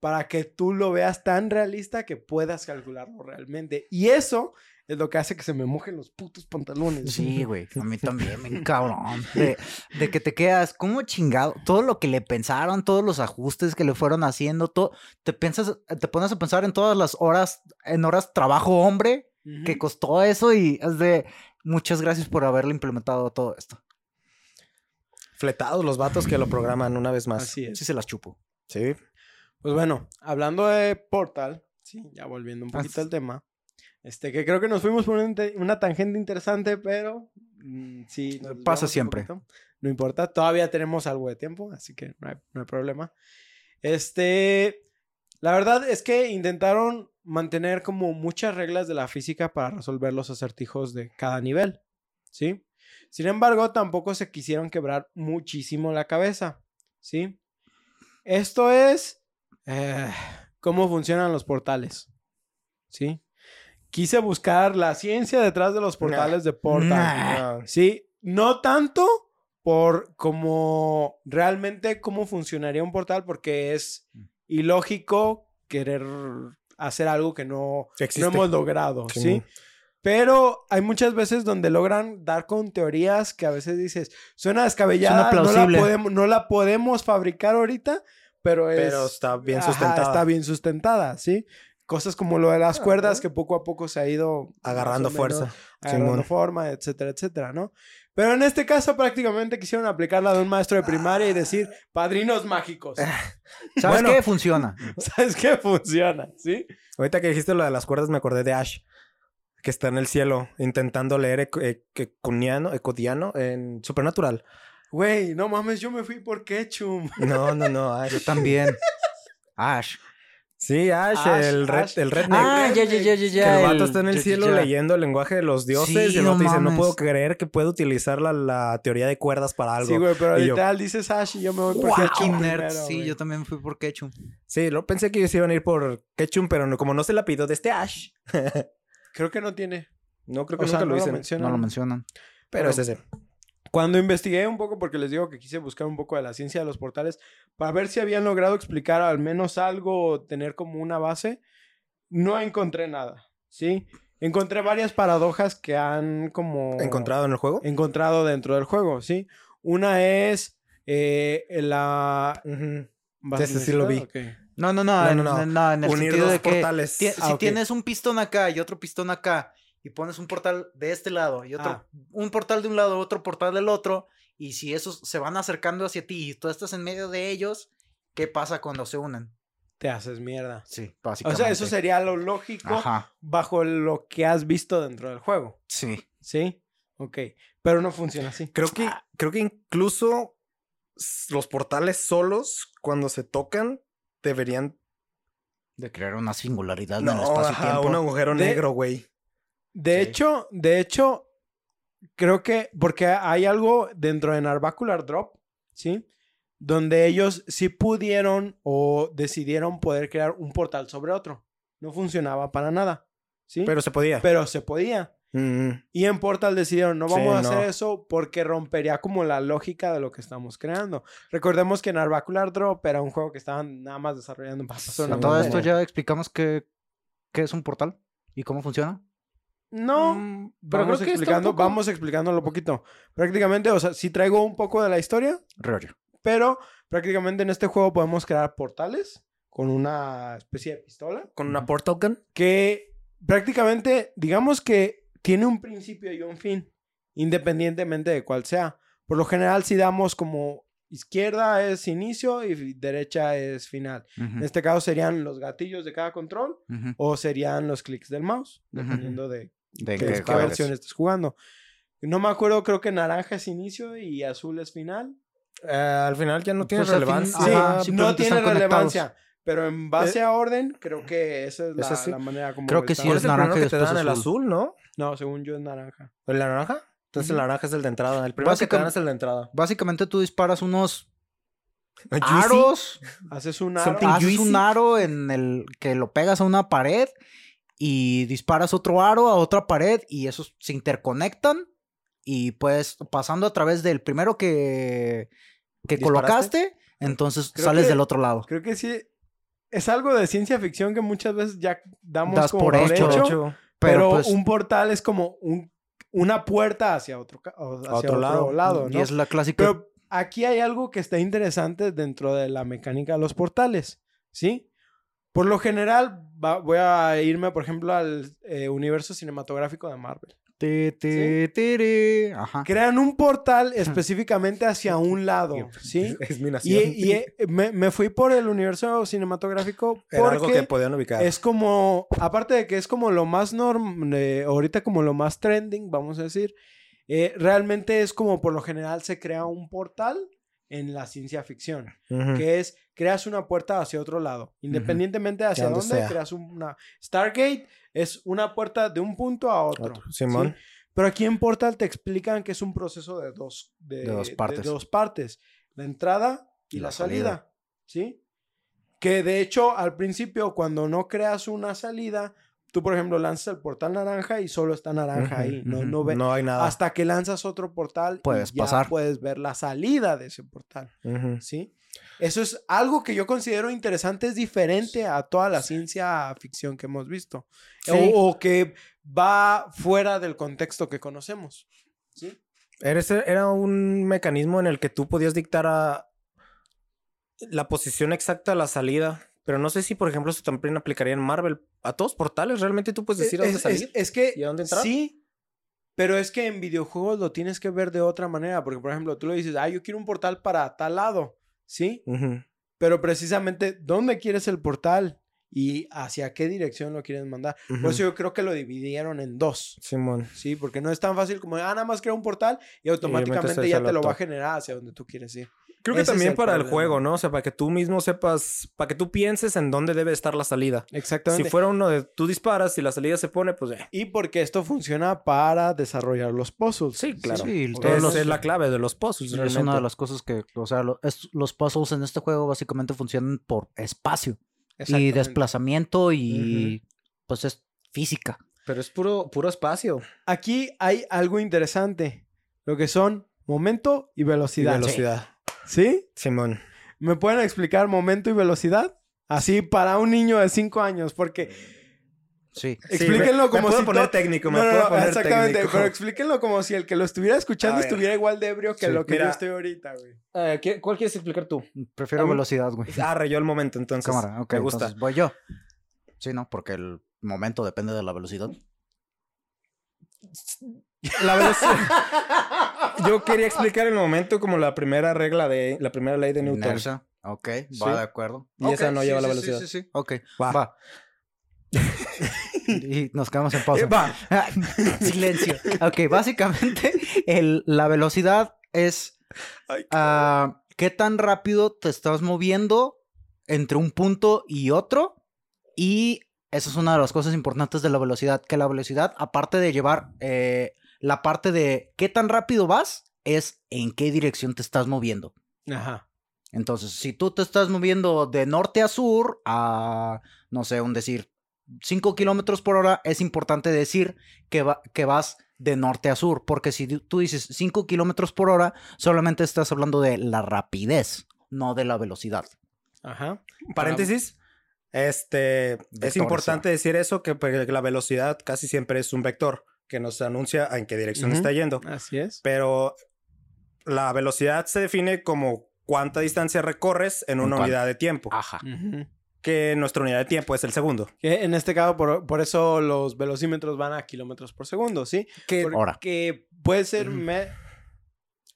para que tú lo veas tan realista que puedas calcularlo realmente. Y eso es lo que hace que se me mojen los putos pantalones. Sí, güey. A mí también, me cabrón. De, de que te quedas, como chingado? Todo lo que le pensaron, todos los ajustes que le fueron haciendo, todo. Te piensas, te pones a pensar en todas las horas, en horas trabajo hombre que costó eso y es de muchas gracias por haberle implementado todo esto. Fletados los vatos que lo programan una vez más. Así es. Sí se las chupo. Sí. Pues bueno, hablando de Portal, sí, ya volviendo un poquito al tema, este, que creo que nos fuimos por una, tangente interesante, pero mm, sí. nos Pasa siempre. poquito. No importa, todavía tenemos algo de tiempo, así que no hay, no hay problema. Este, la verdad es que intentaron mantener como muchas reglas de la física para resolver los acertijos de cada nivel, ¿sí? Sin embargo, tampoco se quisieron quebrar muchísimo la cabeza, ¿sí? Esto es eh, cómo funcionan los portales, ¿sí? Quise buscar la ciencia detrás de los portales de Portal. Nah. Sí, no tanto por como realmente cómo funcionaría un portal, porque es ilógico querer hacer algo que no, no hemos logrado, ¿sí? Sí. Pero hay muchas veces donde logran dar con teorías que a veces dices, suena descabellada, Suena no la, podemos, no la podemos fabricar ahorita, pero es... Pero está bien Ajá, sustentada. está bien sustentada, ¿sí? Cosas como lo de las Ah, cuerdas que poco a poco se ha ido Agarrando menos fuerza. agarrando Simón. forma, etcétera, etcétera, ¿no? Pero en este caso prácticamente quisieron aplicar la de un maestro de primaria y decir padrinos mágicos. ¿Sabes Bueno. qué? Funciona. ¿Sabes qué? Funciona, ¿sí? Ahorita que dijiste lo de las cuerdas, me acordé de Ash, que está en el cielo intentando leer eco- e- econiano, ecodiano en Supernatural. Güey, no mames, yo me fui por Ketchum. No, no, no, Ash. Yo también. Ash. Sí, Ash, Ash, el, red, Ash. el redneck. Ah, ya, ya, ya, ya, que el vato está en el ya, cielo ya. leyendo el lenguaje de los dioses Sí, y el no otro dice, no puedo creer que pueda utilizar la, la teoría de cuerdas para algo. Sí, güey, pero Y yo, literal dices Ash y yo me voy por Wow, Ketchum nerd. primero, sí, güey. yo también fui por Ketchum. Sí, lo pensé que ellos iban a ir por Ketchum, pero no- como no se la pidió de este Ash. Creo que no tiene. No creo que O sea, nunca no lo dicen. mencionan. No lo mencionan. pero es ese. Cuando investigué un poco, porque les digo que quise buscar un poco de la ciencia de los portales, para ver si habían logrado explicar al menos algo o tener como una base, no encontré nada, ¿sí? Encontré varias paradojas que han como... ¿Encontrado en el juego? Encontrado dentro del juego, ¿sí? Una es eh, la... Ujú. ¿Vas Sí, a ese sí lo vi. necesitar? Ok. No, no, no, No, no, no. en- no, en el Unir sentido dos de que portales. Ah, si ok. tienes un pistón acá y otro pistón acá y pones un portal de este lado y otro Ah. un portal de un lado, otro portal del otro y si esos se van acercando hacia ti y tú estás en medio de ellos, ¿qué pasa cuando se unen? Te haces mierda. Sí, O básicamente. sea, eso sería lo lógico Ajá. bajo lo que has visto dentro del juego, Sí. ¿sí? Ok. Pero no funciona así. Creo que, creo que incluso los portales solos, cuando se tocan, deberían. De crear una singularidad en el No, espacio-tiempo. un agujero De- negro, güey. De Sí. hecho, de hecho, creo que porque hay algo dentro de Narvacular Drop, ¿sí? Donde ellos sí pudieron o decidieron poder crear un portal sobre otro. No funcionaba para nada, ¿sí? Pero se podía. Pero se podía. Mm, Y en Portal decidieron, no Sí, vamos a hacer no. eso porque rompería como la lógica de lo que estamos creando. Recordemos que Narvacular Drop era un juego que estaban nada más desarrollando una A todo esto ya explicamos qué, qué es un portal y cómo funciona. No, Mm, pero vamos creo que explicando, poco- vamos explicándolo un poquito. Prácticamente, o sea, sí traigo un poco de la historia, Rollo. pero prácticamente en este juego podemos crear portales con una especie de pistola Con una portal gun. que prácticamente, digamos que tiene un principio y un fin, independientemente de cuál sea. Por lo general, si damos como izquierda es inicio y derecha es final. En este caso serían los gatillos de cada control o serían los clics del mouse, dependiendo de De qué, qué versión estés jugando. No me acuerdo, creo que naranja es inicio y azul es final. Eh, al final ya no tiene Pues al fin- relevancia. Sí, Ajá, no tiene están conectados. relevancia. Pero en base a orden, creo que esa es la, sí. la manera como. Creo que sí ¿Cuál es el naranja que te dan? El azul. azul, ¿no? No, según yo es naranja. ¿El naranja? Entonces el Ujú. naranja es el de entrada. El primero que te dan es el de entrada. Básicamente tú disparas unos aros, Haces un aro. Haces juicy. un aro en el que lo pegas a una pared y disparas otro aro a otra pared y esos se interconectan y pues pasando a través del primero que, que colocaste, entonces Creo sales que- del otro lado. Creo que sí. Es algo de ciencia ficción que muchas veces ya damos Das como por hecho. hecho, Pero, pero pues, un portal es como un- una puerta hacia otro, hacia otro otro, lado. lado. y es la clásica Pero aquí hay algo que está interesante dentro de la mecánica de los portales, ¿sí? Por lo general, va- voy a irme, por ejemplo, al eh, universo cinematográfico de Marvel. Tiri. Ajá. Crean un portal específicamente hacia un lado, ¿sí? Es mi nación. y, eh, me, me fui por el universo cinematográfico Era algo que porque podían ubicar. es como, aparte de que es como lo más norm, eh, ahorita como lo más trending, vamos a decir, eh, realmente es como por lo general se crea un portal en la ciencia ficción, que es creas una puerta hacia otro lado, independientemente hacia donde dónde, sea. creas una Stargate es una puerta de un punto a otro. Otro. Simón. ¿sí? Pero aquí en Portal te explican que es un proceso de dos, de, De dos partes. dos partes. La entrada y, Y la, la salida. salida. ¿Sí? Que de hecho, al principio, cuando no creas una salida, tú, por ejemplo, lanzas el portal naranja y solo está naranja ahí. No, ujú. no ve- No hay nada. Hasta que lanzas otro portal y Puedes ya pasar. puedes ver la salida de ese portal. ¿Sí? Eso es algo que yo considero interesante, es diferente a toda la ciencia ficción que hemos visto. Sí. O, o que va fuera del contexto que conocemos. ¿Sí? Era un mecanismo en el que tú podías dictar a la posición exacta de la salida. Pero no sé si, por ejemplo, eso también aplicaría en Marvel. A todos portales, realmente tú puedes decir a dónde es, es- salir. es que ¿Y a dónde entrar? sí, pero es que en videojuegos lo tienes que ver de otra manera. Porque, por ejemplo, tú le dices, ah, yo quiero un portal para tal lado. ¿Sí? Pero precisamente, ¿dónde quieres el portal? Y hacia qué dirección lo quieres mandar. Por Ujú. eso yo creo que lo dividieron en dos. Simón. Sí, porque no es tan fácil como, ah, nada más crea un portal y automáticamente ya te lo va a generar hacia donde tú quieres ir. Creo que Ese es también el para el juego, ¿no? O sea, para que tú mismo sepas, para que tú pienses en dónde debe estar la salida. Exactamente. Si fuera uno de tú disparas y la salida se pone, pues eh. Y porque esto funciona para desarrollar los puzzles. Sí, claro. Sí, todos los- es la clave de los puzzles, Es una de las cosas que, o sea, lo- es- los puzzles en este juego básicamente funcionan por espacio y desplazamiento y pues es física. Pero es puro, puro espacio. Aquí hay algo interesante. Lo que son momento y Y velocidad. velocidad. ¿Sí? Simón. ¿Me pueden explicar momento y velocidad? Así para un niño de 5 años, porque Sí. Sí, explíquenlo me- como me puedo si poner técnico, me No, no, puedo no, poner exactamente, técnico. pero explíquenlo como si el que lo estuviera escuchando estuviera igual de ebrio que Sí, lo que yo estoy ahorita, güey. Eh, ¿qué- ¿Cuál quieres explicar tú? Prefiero velocidad, güey. Ah, rayó el momento, entonces. Cámara, ok. me gusta. entonces voy yo. Sí, ¿no? Porque el momento depende de la velocidad. La velocidad. Yo quería explicar el momento como la primera regla de la primera ley de Newton. Inercia. Ok, va Sí. de acuerdo. Y esa no sí, lleva la velocidad. Sí, sí, sí. Ok, Va. va. y nos quedamos en pausa. Va. Silencio. Ok, básicamente el- la velocidad es Ay, ah, qué tan rápido te estás moviendo entre un punto y otro. Y esa es una de las cosas importantes de la velocidad. Que la velocidad, aparte de llevar eh, la parte de qué tan rápido vas, es en qué dirección te estás moviendo. Ajá. Entonces, si tú te estás moviendo de norte a sur a, no sé, un decir, 5 kilómetros por hora, es importante decir que, va- que vas de norte a sur, porque si tú- dices 5 kilómetros por hora, solamente estás hablando de la rapidez, no de la velocidad. Ajá. Paréntesis. Este, es importante decir eso, que pues, la velocidad casi siempre es un vector que nos anuncia en qué dirección Ujú. está yendo. Así es. Pero la velocidad se define como cuánta distancia recorres en ¿En una cuánto? unidad de tiempo. Ajá. Ujú. Que nuestra unidad de tiempo es el segundo. Que en este caso, por, por eso los velocímetros van a kilómetros por segundo, ¿sí? Que Hora. Que puede ser me...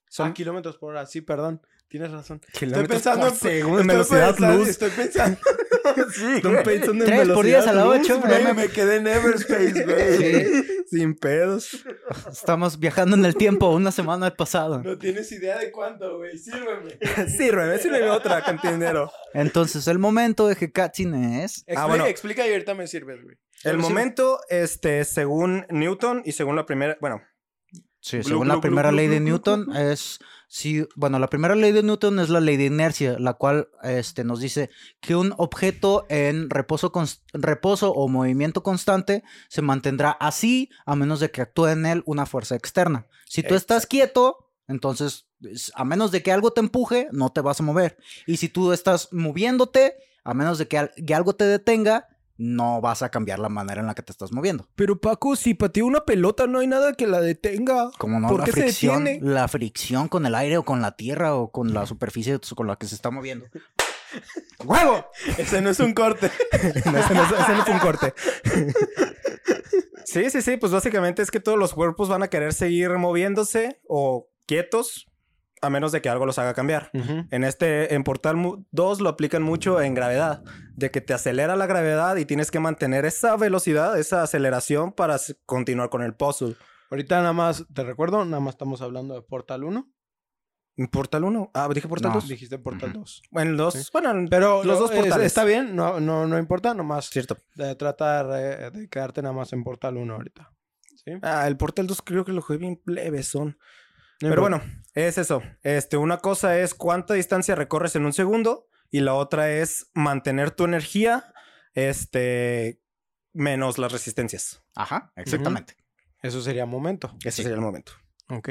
son Ah, kilómetros por hora, sí, perdón. Tienes razón. Estoy pensando por segundo en velocidad pensando- luz. Estoy pensando. sí, Estoy güey. pensando en por diez velocidad a la luz, ocho, güey. Güey, me quedé en Everspace, güey. Sí. Sin pedos. Estamos viajando en el tiempo una semana al pasado. No tienes idea de cuánto, güey. Sírveme. Sírveme, sírveme otra, cantinero. Entonces, el momento de Hekatsin es... Explica, Ah, bueno. explica y ahorita me sirves, güey. El momento, este, según Newton y según la primera, bueno, Sí, según glu, la primera glu, ley de glu, glu, Newton glu. es si bueno, la primera ley de Newton es la ley de inercia, la cual este nos dice que un objeto en reposo reposo o movimiento constante se mantendrá así a menos de que actúe en él una fuerza externa. Si tú estás quieto, entonces es- a menos de que algo te empuje, no te vas a mover. Y si tú estás moviéndote, a menos de que algo te detenga, no vas a cambiar la manera en la que te estás moviendo. Pero Paco, si pateó una pelota, no hay nada que la detenga. Como no, ¿Por la qué se fricción, detiene? la fricción con el aire o con la tierra o con la superficie con la que se está moviendo. ¡Huevo! Ese no es un corte. No, ese, no, es- ese no fue un corte. sí, sí, sí. Pues básicamente es que todos los cuerpos van a querer seguir moviéndose o quietos a menos de que algo los haga cambiar. En este, en Portal mu- 2 lo aplican mucho en gravedad, de que te acelera la gravedad y tienes que mantener esa velocidad, esa aceleración para continuar con el puzzle. Ahorita nada más, te recuerdo, nada más estamos hablando de Portal 1. ¿En Portal 1? Ah, dije Portal No. 2. Dijiste Portal Ujú. 2. Bueno, el 2. Sí. Bueno, Pero los lo- dos es- portales. está bien, no, no, no importa, nomás Cierto. de tratar eh, de quedarte nada más en Portal 1 ahorita. ¿Sí? Ah, el Portal 2 creo que lo jugué bien levesón. No Pero bueno, es eso. Este, una cosa es cuánta distancia recorres en un segundo y la otra es mantener tu energía, este, menos las resistencias. Ajá, exactamente. Eso sería momento. Ese sería el momento. Ok.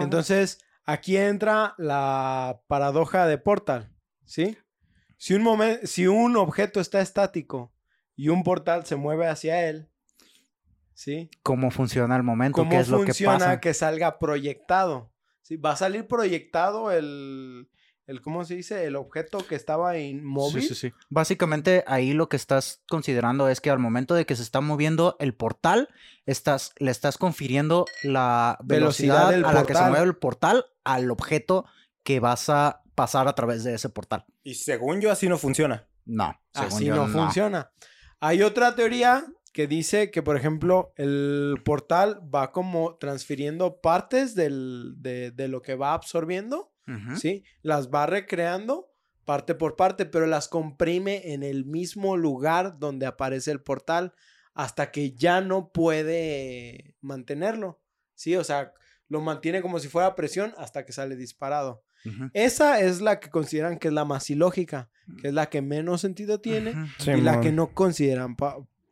Entonces, aquí entra la paradoja de Portal, ¿sí? Si un, momen- si un objeto está estático y un portal se mueve hacia él, ¿sí? ¿Cómo funciona el momento? ¿Cómo ¿Qué es lo que funciona pasa? que, salga proyectado? ¿Sí? ¿Va a salir proyectado el, el, ¿cómo se dice? El objeto que estaba inmóvil. Sí, sí, sí. Básicamente ahí lo que estás considerando es que al momento de que se está moviendo el portal, estás, le estás confiriendo la Velocidad velocidad, del a la que se mueve el portal al objeto que vas a pasar a través de ese portal. Y según yo, así no funciona. No, según Así yo, no, funciona. Hay otra teoría que dice que, por ejemplo, el portal va como transfiriendo partes del- de, de lo que va absorbiendo. ¿sí? Las va recreando parte por parte, pero las comprime en el mismo lugar donde aparece el portal hasta que ya no puede mantenerlo, ¿sí? O sea, lo mantiene como si fuera presión hasta que sale disparado. Esa es la que consideran que es la más ilógica, que es la que menos sentido tiene y la que no consideran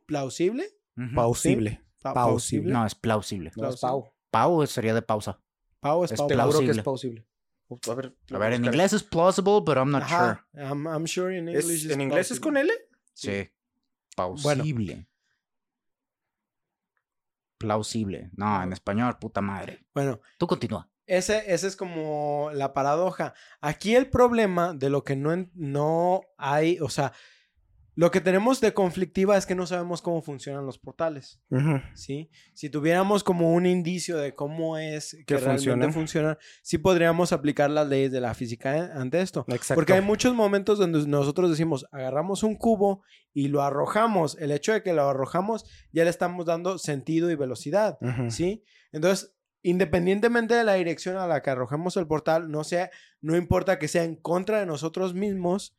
plausible. Pausible. Pa- Pausible. No, es plausible. No, es pau. Pau sería de pausa. Pau es Es juro que es Plausible. plausible. A ver, A ver, en inglés es plausible, but I'm not Ajá. I'm, I'm sure in ¿Es- English is ¿En inglés es con plausible. L? sure. Sí. Plausible. Plausible. No, en español, puta madre. Bueno, Tú continúa. ese, ese es como la paradoja. Aquí el problema de lo que no, no hay, o sea, lo que tenemos de conflictiva es que no sabemos cómo funcionan los portales. ¿sí? Si tuviéramos como un indicio de cómo es que, Que realmente funcionan. sí podríamos aplicar las leyes de la física en- ante esto. Exacto. Porque hay muchos momentos donde nosotros decimos, agarramos un cubo y lo arrojamos. El hecho de que lo arrojamos ya le estamos dando sentido y velocidad, Ujú. ¿sí? Entonces, independientemente de la dirección a la que arrojemos el portal, no sea, no importa que sea en contra de nosotros mismos,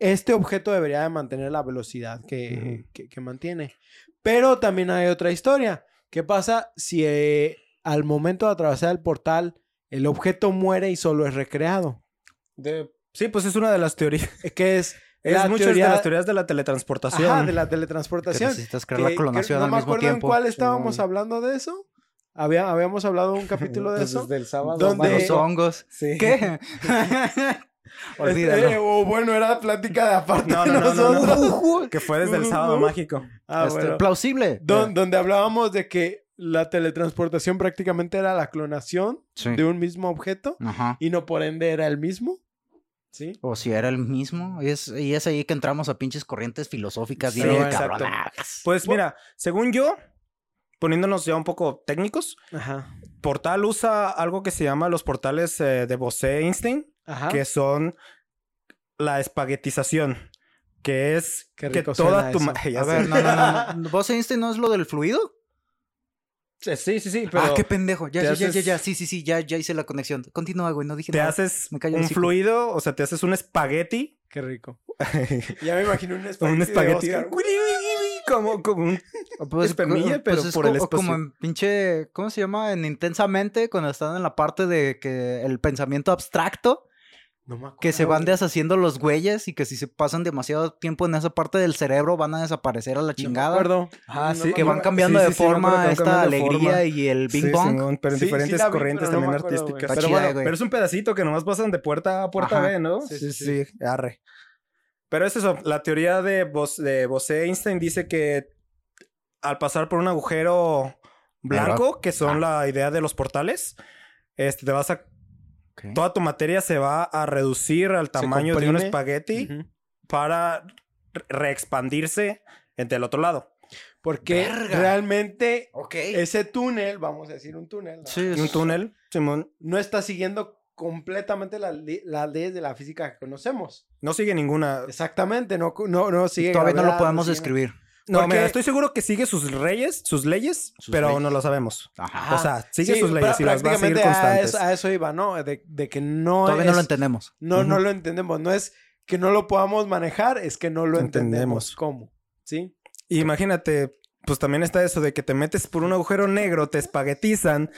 este objeto debería de mantener la velocidad que, Ujú. que- que mantiene. Pero también hay otra historia. ¿Qué pasa si eh, al momento de atravesar el portal el objeto muere y solo es recreado? De- Sí, pues es una de las teorías. Que es, Es la muchas teoría de las teorías de la teletransportación. Ajá, de la Que teletransportación. necesitas crear que- la clonación que no al me mismo acuerdo tiempo. en cuál estábamos Simón. hablando de eso. Había, habíamos hablado un capítulo de Pues eso. desde el sábado. ¿Dónde- Los hongos. Sí. ¿Qué? Este, o bueno, era plática de aparte No, de no, no, no, no. nosotros. Que fue desde el sábado mágico. Ah, Este, bueno. Plausible. Don- donde hablábamos de que la teletransportación prácticamente era la clonación Sí. de un mismo objeto Ajá. y no por ende era el mismo. ¿Sí? O si era el mismo. Y es, y es ahí que entramos a pinches corrientes filosóficas Sí, bien cabronadas. Pues mira, según yo, poniéndonos ya un poco técnicos, Ajá. Portal usa algo que se llama los portales eh, de Bose-Einstein, Ajá. que son la espaguetización, que es Qué que rico toda suena tu... eso. ma- Ya A sé. ver, no, no, no. ¿Vos Einstein no es lo del fluido? Sí, sí, sí, pero ah, qué pendejo. Ya, te ya, ya, ya, haces- ya. Sí, sí, sí, ya, ya hice la conexión. Continúa, güey. No dije te nada. haces me callo el un hocico. fluido, o sea, te haces un espagueti. Qué rico. Ya me imagino un espagueti. un de espagueti. Oscar. Como, como un... Pues, Espermilla, co- pero es por el co- como en pinche, ¿cómo se llama? En Intensamente, cuando están en la parte de que el pensamiento abstracto, No me acuerdo. que se van deshaciendo los güeyes y que si se pasan demasiado tiempo en esa parte del cerebro van a desaparecer a la No me chingada. acuerdo. Ah, No sí, que van cambiando Sí, de sí, forma esta alegría forma. y el Bing Sí, Bong. Simón, pero en Sí, sí diferentes vi, corrientes también acuerdo, artísticas. Pero chida, bueno, güey. pero es un pedacito que nomás pasan de puerta a puerta Ajá. B, ¿no? Sí, Sí, sí, sí, sí. arre. Pero es eso, la teoría de, Bos de Bose-Einstein dice que al pasar por un agujero blanco, que son la idea de los portales, este, te vas a... Toda tu materia se va a reducir al tamaño de un espagueti para re- reexpandirse entre el otro lado. Porque Verga. realmente ese túnel, vamos a decir un túnel, ¿no? Sí, un túnel, Simón, no está siguiendo completamente la las leyes de la física que conocemos. no sigue ninguna... Exactamente, no, no, no sigue. Todavía no lo podemos sigue- describir. No, Porque- mira, estoy seguro que sigue sus reyes, sus leyes, Sus pero leyes. no lo sabemos. Ajá. O sea, sigue Sí, sus leyes y las va a seguir a constantes. eso, a eso iba, ¿no? De, de que no Todavía es, no lo entendemos. no, no lo entendemos. No es que no lo podamos manejar, es que no lo entendemos. Entendemos. ¿Cómo? ¿Sí? Imagínate, pues también está eso de que te metes por un agujero negro, te espaguetizan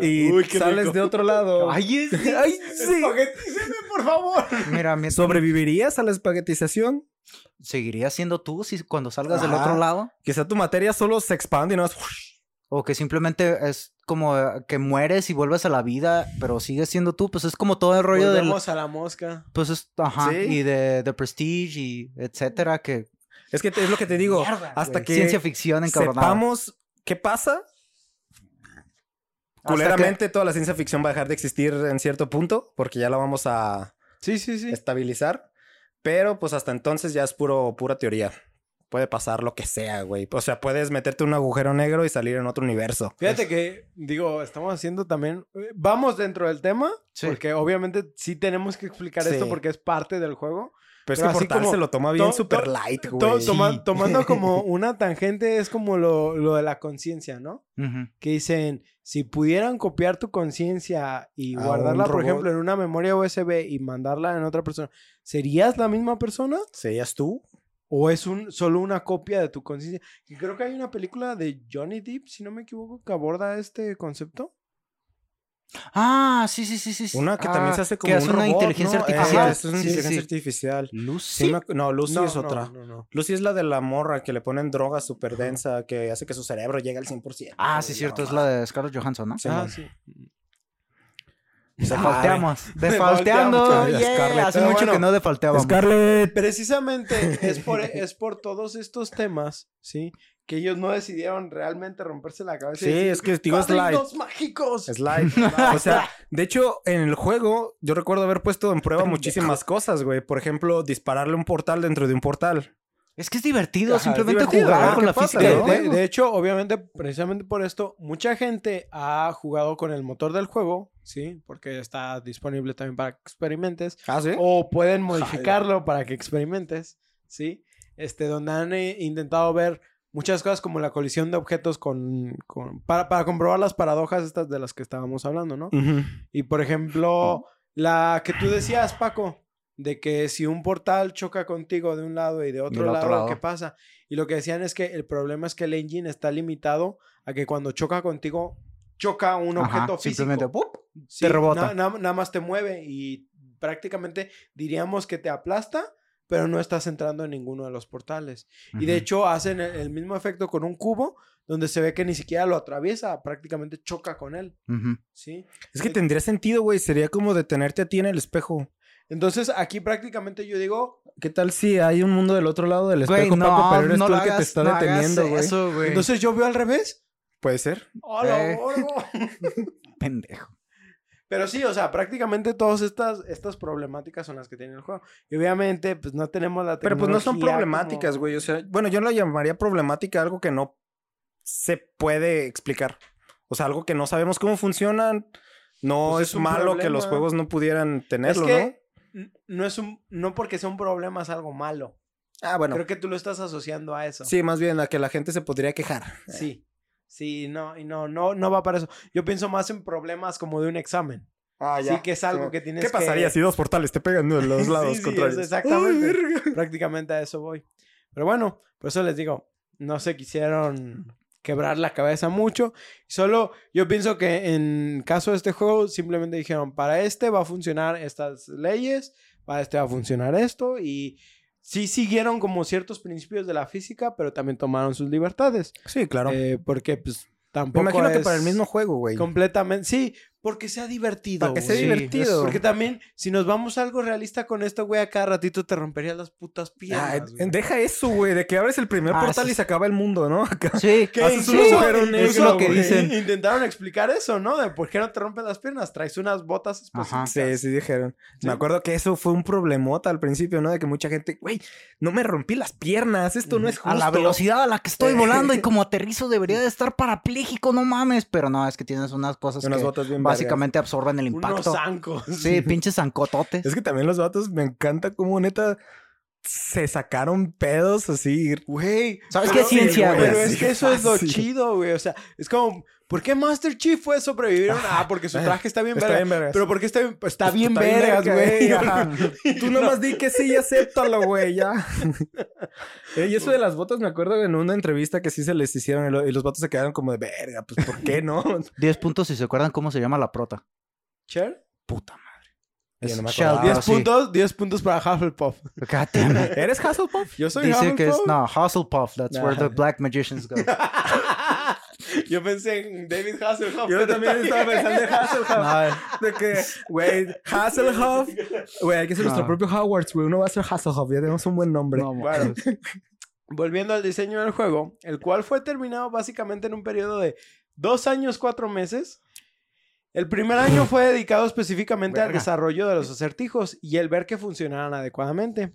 y Uy, qué sales rico. de otro lado. Ay, es- Ay, sí. Espaguetíceme, por favor. Mira, mi- ¿Sobrevivirías a la espaguetización? ¿seguirías siendo tú si cuando salgas del Ajá. otro lado? Quizá tu materia solo se expande y no es... O que simplemente es como eh, que mueres y vuelves a la vida, pero sigues siendo tú. Pues es como todo el rollo del... Volvemos a la mosca. Pues es, ajá, Sí. y de, de Prestige y etcétera, que... Es que te- es lo que te digo. Mierda, hasta que Ciencia ficción encabronada. sepamos qué pasa, culeramente toda la ciencia ficción va a dejar de existir en cierto punto, porque ya la vamos a Sí, sí, sí. estabilizar. Pero pues hasta entonces ya es puro, pura teoría. Puede pasar lo que sea, güey. O sea, puedes meterte en un agujero negro y salir en otro universo. Fíjate que, digo, estamos haciendo también. eh, Vamos dentro del tema, Sí. porque obviamente sí tenemos que explicar Sí. esto porque es parte del juego. Pero es que así como se lo toma bien to- super to- light, To- güey. toma- tomando como una tangente es como lo, lo de la conciencia, ¿no? Que dicen, si pudieran copiar tu conciencia y A guardarla, por ejemplo, en una memoria USB y mandarla en otra persona, ¿serías la misma persona? ¿Serías tú? ¿O es un, solo una copia de tu conciencia? Que creo que hay una película de Johnny Depp, si no me equivoco, que aborda este concepto. Ah, sí, sí, sí, sí. Una que Ah, también se hace como que un es una robot, inteligencia ¿no? artificial. Eh, es una Sí, inteligencia sí. artificial. Lucy. Sí me ac- no, Lucy No, es no, otra. No, no. Lucy es la de la morra que le ponen droga súper densa que hace que su cerebro llegue al 100%. Ah, sí, güey, cierto, es la de Scarlett Johansson, ¿no? Sí, Ah, sí. Defalteamos. Defalteando. yeah, Scarlett. Hace mucho bueno, que no defalteábamos. Scarlett. Precisamente es por, es por todos estos temas, ¿sí? Que ellos no decidieron realmente romperse la cabeza. y Sí, decir, es que digo slide. "Padrinos mágicos! Slide. o sea, de hecho, en el juego, yo recuerdo haber puesto en prueba muchísimas cosas, güey. Por ejemplo, dispararle un portal dentro de un portal. Es que es divertido Ajá, simplemente es divertido, jugar con la pasa, física de hecho, obviamente, precisamente por esto, mucha gente ha jugado con el motor del juego, ¿sí? Porque está disponible también para que experimentes. Ah, sí. O pueden modificarlo para que experimentes, ¿sí? Este, donde han eh, intentado ver muchas cosas como la colisión de objetos con... con- para, para comprobar las paradojas estas de las que estábamos hablando, ¿no? Y por ejemplo, la que tú decías, Paco, de que si un portal choca contigo de un lado y de otro, lado, otro lado. ¿qué pasa? Y lo que decían es que el problema es que el engine está limitado a que cuando choca contigo, choca un Ajá, objeto físico. Simplemente ¡pup! Sí, te rebota. na- na- nada más te mueve y prácticamente diríamos que te aplasta, pero no estás entrando en ninguno de los portales. Y de hecho hacen el, el mismo efecto con un cubo, donde se ve que ni siquiera lo atraviesa, prácticamente choca con él. ¿sí? Es que tendría sentido, güey. Sería como detenerte a ti en el espejo. Entonces aquí prácticamente yo digo, ¿Qué tal si hay un mundo del otro lado del Güey, espejo, no, Paco, pero eres no tú el que te está no deteniendo, güey? eso, güey. entonces yo veo al revés. Puede ser. ¡Hola, Eh. Pendejo. Pero sí, o sea, prácticamente todas estas, estas problemáticas son las que tiene el juego. Y obviamente, pues no tenemos la Pero pues no son tecnología problemáticas, como- güey. O sea, bueno, yo lo llamaría problemática algo que no se puede explicar. O sea, algo que no sabemos cómo funcionan. No Pues es, es malo que los juegos no pudieran Es tenerlo, que n- no es un, no porque sea un problema es algo malo. ¿no? Ah, bueno. Creo que tú lo estás asociando a eso. Sí, más bien a que la gente se podría quejar. Sí. Sí, no, y no, no, no va para eso. Yo pienso más en problemas como de un examen. Ah, Sí, que es algo que tienes ¿Qué pasaría que- si dos portales te pegan de los lados sí, contrarios? exactamente. Ay. Prácticamente a eso voy. Pero bueno, por eso les digo, no se quisieron quebrar la cabeza mucho. Solo yo pienso que en caso de este juego simplemente dijeron, para este va a funcionar estas leyes, para este va a funcionar esto y sí siguieron como ciertos principios de la física, pero también tomaron sus libertades. Sí, claro. Eh, porque pues Me tampoco imagino que para el mismo juego, güey. completamente, sí, porque sea divertido. Para que sea divertido. Porque también, si nos vamos a algo realista con esto, güey, a cada ratito te romperías las putas piernas. Ah, güey. deja eso, güey, de que abres el primer Ah, portal sí. y se acaba el mundo, ¿no? Acá. Sí, Que Haces sí, es lo que güey. dicen. Intentaron explicar eso, ¿no? De por qué no te rompes las piernas. Traes unas botas específicas. Sí, sí dijeron. Sí. Me acuerdo que eso fue un problemota al principio, ¿no? De que mucha gente, güey, no me rompí las piernas, esto no es justo. A la velocidad a la que estoy volando y como aterrizo debería de estar parapléjico, no mames. Pero no, es que tienes unas cosas Unas que botas bien básicamente absorben el Unos impacto. zancos. Sí, pinches zancototes. Es que también los vatos me encanta cómo neta se sacaron pedos así. Güey. ¿Sabes pero- qué ciencia, Pero güey? es Sí, que eso es lo chido, güey. O sea, es como, ¿por qué Master Chief fue sobrevivir? Ah, porque su traje está bien Está verga. bien vergas. Pero porque está bien, está bien Está bien vergas, verga, güey. ajá. Tú nomás di que sí y acéptalo, güey, ya. Eh, y eso de las botas, me acuerdo en una entrevista que sí se les hicieron y, lo- y los vatos se quedaron como de verga, pues ¿por qué no? 10 puntos si se acuerdan cómo se llama la prota. Cher. Puta madre. Yo Es no me Shell, acordaba. pero 10 sí. puntos, 10 puntos para Hufflepuff. God damn it. ¿Eres Hasselhoff? Yo soy Dice que es, Hufflepuff. no, Hufflepuff, that's where the black magicians go. Yo pensé en David Hasselhoff. Yo también estaba pensando en Hasselhoff. No, De que, güey, Hasselhoff. Güey, hay que ser nuestro propio Hogwarts, güey. Uno va a ser Hasselhoff. Ya tenemos un buen nombre. no, Bueno, volviendo al diseño del juego, el cual fue terminado básicamente en un periodo de dos años, cuatro meses. El primer año fue dedicado específicamente al desarrollo de los acertijos y el ver que funcionaran adecuadamente.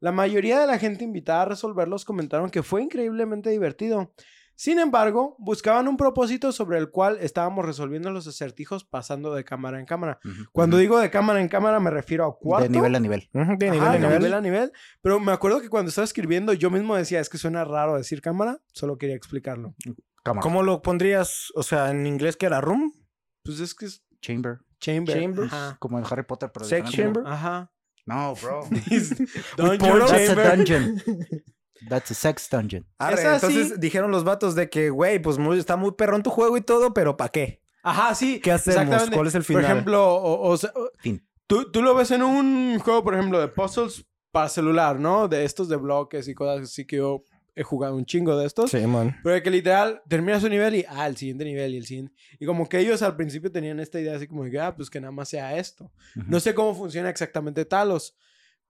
La mayoría de la gente invitada a resolverlos comentaron que fue increíblemente divertido. Sin embargo, buscaban un propósito sobre el cual estábamos resolviendo los acertijos pasando de cámara en cámara. Cuando digo de cámara en cámara me refiero a cuarto. De nivel a nivel. De Ajá, nivel a de nivel. nivel a nivel. Pero me acuerdo que cuando estaba escribiendo, yo mismo decía, es que suena raro decir cámara, solo quería explicarlo. Cámara. ¿Cómo lo pondrías? O sea, en inglés, que era? ¿Room? Pues es que es Chamber. chamber. Chambers. Ajá. Como en Harry Potter, pero Sex diferente. chamber. Ajá. No, bro. Dungeon. That's a chamber. dungeon. That's a sex dungeon. Arre, Es así. entonces dijeron los vatos de que, güey, pues muy- está muy perrón tu juego y todo, pero ¿para qué? Ajá, sí. ¿Qué hacemos? ¿Cuál es el final? Por ejemplo, o, o sea, o- Fin. tú, tú lo ves en un juego, por ejemplo, de puzzles para celular, ¿no? De estos de bloques y cosas así que yo he jugado un chingo de estos. Sí, man. Pero que literal termina su nivel y, ah, el siguiente nivel y el siguiente. Y como que ellos al principio tenían esta idea así como de que, ah, pues que nada más sea esto. Ujú. No sé cómo funciona exactamente Talos,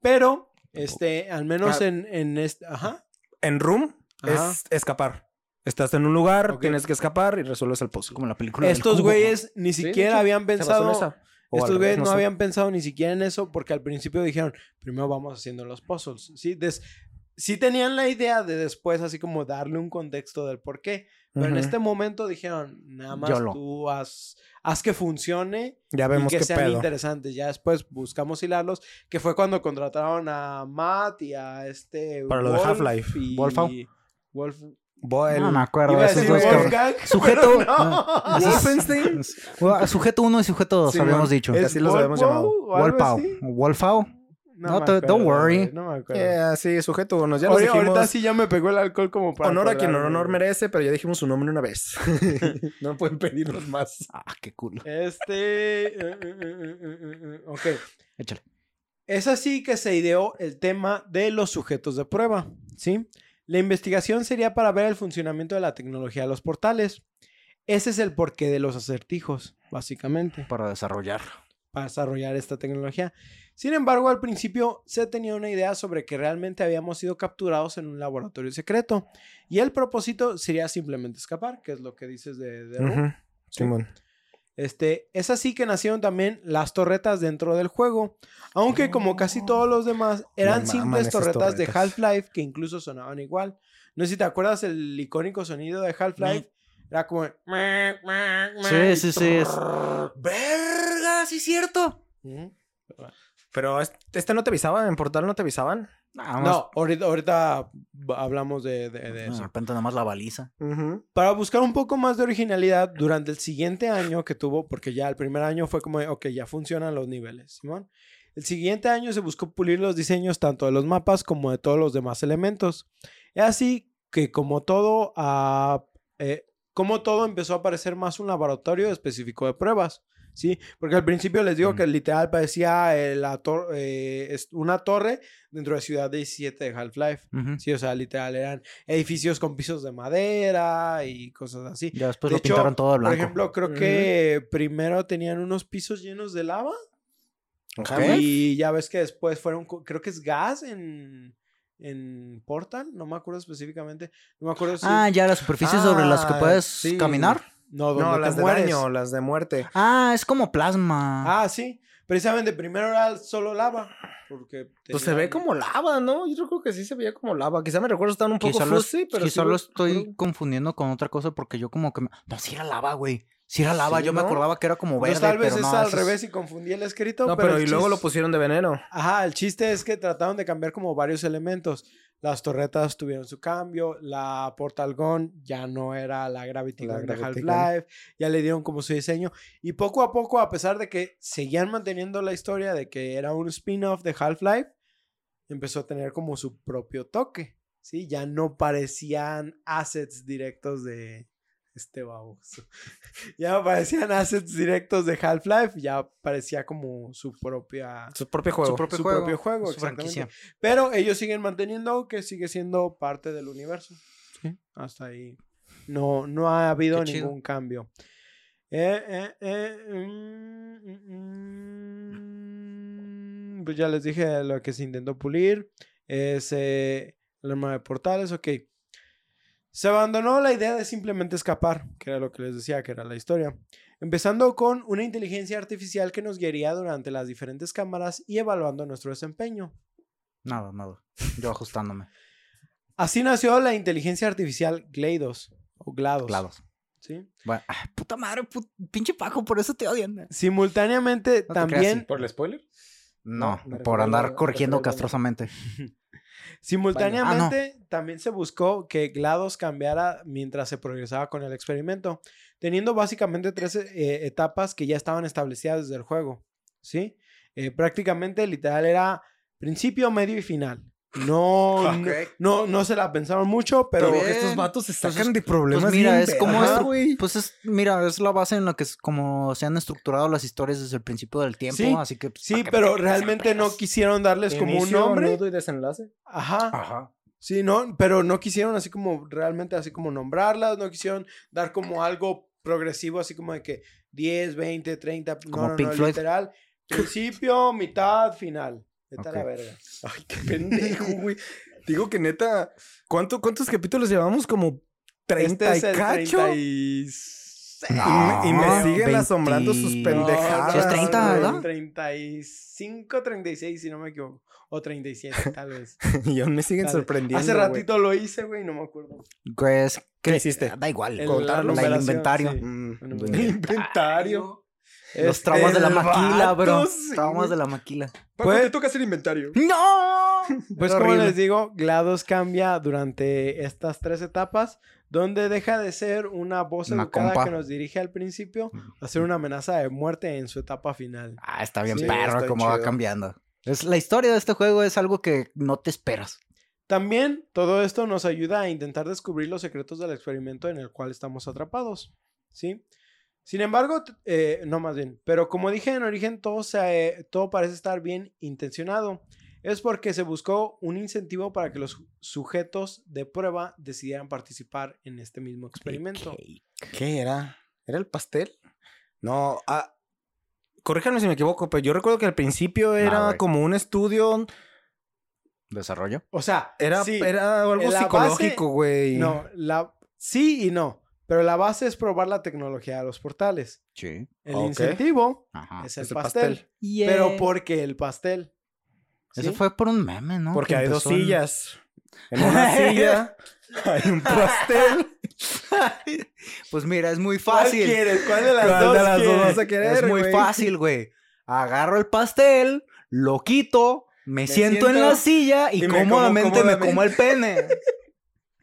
pero, este, al menos Ah. en, en este, ajá. En Room Ajá. es escapar. Estás en un lugar, Ok. tienes que escapar y resuelves el puzzle. Como la película Estos güeyes ni Sí, siquiera hecho, habían en pensado, estos güeyes no, sé. habían pensado ni siquiera en eso porque al principio dijeron, primero vamos haciendo los puzzles, ¿sí? Des- sí tenían la idea de después así como darle un contexto del por qué, pero en Ujú. este momento dijeron, nada más YOLO. tú haz, haz que funcione Ya y vemos que qué sean pedo. interesantes. Ya después buscamos hilarlos, que fue cuando contrataron a Matt y a este... Para lo de Wolf Half-Life. y- Wolfau. Wolf... Bo- el- No me acuerdo Iba a decir. Wolfgang, Sujeto- no. Wolfenstein. Sujeto 1 y sujeto 2, Sí, habíamos dicho. Así los habíamos llamado. Wolfau Wolfau. No me te- don't acuerdo, worry. No me acuerdo. Yeah, sí, sujeto uno. Ya nos Ahorita, dijimos. ahorita sí ya me pegó el alcohol como para honor a quien honor merece, pero ya dijimos su nombre una vez. no pueden pedirnos más. Ah, qué cool. Este... eh, eh, eh, ok. Échale. Es así que se ideó el tema de los sujetos de prueba, ¿sí? La investigación sería para ver el funcionamiento de la tecnología de los portales. Ese es el porqué de los acertijos, básicamente, Para desarrollar. Para desarrollar esta tecnología. Sin embargo, al principio se tenía una idea sobre que realmente habíamos sido capturados en un laboratorio secreto y el propósito sería simplemente escapar, que es lo que dices de. Simón. Este, es así que nacieron también las torretas dentro del juego. Aunque como casi todos los demás eran simples esas torretas, de torretas. Half-Life que incluso sonaban igual. No sé si te acuerdas el icónico sonido de Half-Life. Era como... Sí, sí, sí. es- ¡Verga! ¡Sí, cierto! Pero es- este no te avisaba, en Portal no te avisaban. No, ahorita, ahorita hablamos de, de- de De eso. repente nada más la baliza. Para buscar un poco más de originalidad durante el siguiente año que tuvo, porque ya el primer año fue como, de, ok, ya funcionan los niveles, Simón. El siguiente año se buscó pulir los diseños tanto de los mapas como de todos los demás elementos. Es así que como todo, eh, como todo empezó a parecer más un laboratorio específico de pruebas. Sí, porque al principio les digo que literal parecía eh, la tor- eh, una torre dentro de Ciudad 17 de Half-Life. Sí, o sea, literal eran edificios con pisos de madera y cosas así. Ya después de lo hecho, pintaron todo de por blanco. ejemplo, creo que primero tenían unos pisos llenos de lava Ok. y ya ves que después fueron, creo que es gas en, en Portal, no me acuerdo específicamente, no me acuerdo si... Ah, ya las superficies sobre las que Ah, puedes sí. caminar. no, donde No, te las de mueres. daño, las de muerte. Ah, es como plasma. Ah, sí, precisamente primero era solo lava, porque... Pues se ve como lava, ¿no? Yo creo que sí se veía como lava. Quizá me recuerdo estaban un poco quizá fuzzy, pero quizá sí lo estoy confundiendo con otra cosa porque yo como que... me- No, sí era lava, güey. Sí era lava. Sí, yo me acordaba que era como verde, Pues tal vez pero es al revés y confundí el escrito. No, pero, y luego lo pusieron de veneno. Ajá, el chiste es que trataron de cambiar como varios elementos. Las torretas tuvieron su cambio, la Portal Gun ya no era la Gravity La Gun de. Half-Life, ya le dieron como su diseño. Y poco a poco, a pesar de que seguían manteniendo la historia de que era un spin-off de Half-Life, empezó a tener como su propio toque. ¿sí? Ya no parecían assets directos de este baboso. ya no parecían assets directos de Half-Life, ya parecía como su propia Su propio juego. Su propio su juego. propio juego, su exactamente. franquicia. Pero ellos siguen manteniendo que sigue siendo parte del universo. Sí. Hasta ahí. No, no ha habido Qué chido. ningún cambio. Eh, eh, eh, mm, mm, mm, pues ya les dije lo que se intentó pulir. Es eh, el arma de portales, ok. Se abandonó la idea de simplemente escapar, que era lo que les decía, que era la historia. Empezando con una inteligencia artificial que nos guiaría durante las diferentes cámaras y evaluando nuestro desempeño. Nada, nada. Yo ajustándome. Así nació la inteligencia artificial GLaDOS o GLaDOS. Claros. ¿sí? Bueno, ay, puta madre, put- pinche Paco, por eso te odian. Simultáneamente No te creas, también, ¿Por el spoiler? No, me por andar corrigiendo castrosamente. Simultáneamente también se buscó que GLaDOS cambiara mientras se progresaba con el experimento, teniendo básicamente tres eh, etapas que ya estaban establecidas desde el juego, ¿sí? Eh, prácticamente literal era principio, medio y final. No, no, no, no se la pensaron mucho, pero bien. estos vatos se Pues sacan de problemas. Pues mira, bien es como güey. Pues es, mira, es la base en la que es como se han estructurado las historias desde el principio del tiempo, Sí, así que... pues, sí, ¿para qué pero realmente no quisieron darles como un Inicio, nombre. nudo y desenlace. Ajá. Ajá. Sí, no, pero no quisieron así como realmente así como nombrarlas, no quisieron dar como algo progresivo, así como de que 10, 20, 30, Como no, no, Pink no, Floyd. literal. Principio, mitad, final. Vete a la verga. Ay, qué pendejo, güey. Digo que neta, ¿cuánto, ¿cuántos capítulos llevamos? Como 30 Este es y el cacho. 36. Y me- y me No, siguen asombrando sus 20. pendejadas. Sí, es 30, güey, ¿verdad? 35, 36, si no me equivoco. O 37, tal vez. Y aún me siguen Dale. sorprendiendo. Hace ratito lo hice, güey, no me acuerdo. Güey, es que- ¿Qué hiciste? Da igual. El- contarlo. La- el inventario. sí. Mm, el inventario. Los Este, traumas de la el maquila, bro. sí, traumas de la maquila. Paco, Pues- te toca hacer inventario. ¡No! Pues como les digo, GLaDOS cambia durante estas tres etapas, donde deja de ser una voz Una educada compa. que nos dirige al principio a ser una amenaza de muerte en su etapa final. Ah, está bien Sí, perro cómo va cambiando. Es, la historia de este juego es algo que no te esperas. También todo esto nos ayuda a intentar descubrir los secretos del experimento en el cual estamos atrapados, ¿sí? Sin embargo, eh, no más bien, pero como dije en origen, todo, se, eh, todo parece estar bien intencionado. Es porque se buscó un incentivo para que los su- sujetos de prueba decidieran participar en este mismo experimento. ¿Qué era? ¿Era el pastel? No, ah, corríjanme si me equivoco, pero yo recuerdo que al principio era como un estudio, ¿Desarrollo? O sea, era, sí, era algo psicológico, güey. no, la, sí y no, pero la base es probar la tecnología de los portales. Sí. El Ok. incentivo Ajá. es el es el pastel. Pero ¿por qué el pastel? Eso fue por un meme, ¿no? Porque Que hay dos en- sillas. En una silla hay un pastel. Pues mira, es muy ¿Cuál fácil. quieres? ¿Cuál de las ¿Cuál dos de las dos quieres? vas a querer, Es muy güey? fácil, güey. Agarro el pastel, lo quito, me, siento, en la silla y, y me como cómodamente me cómodamente. como el pene.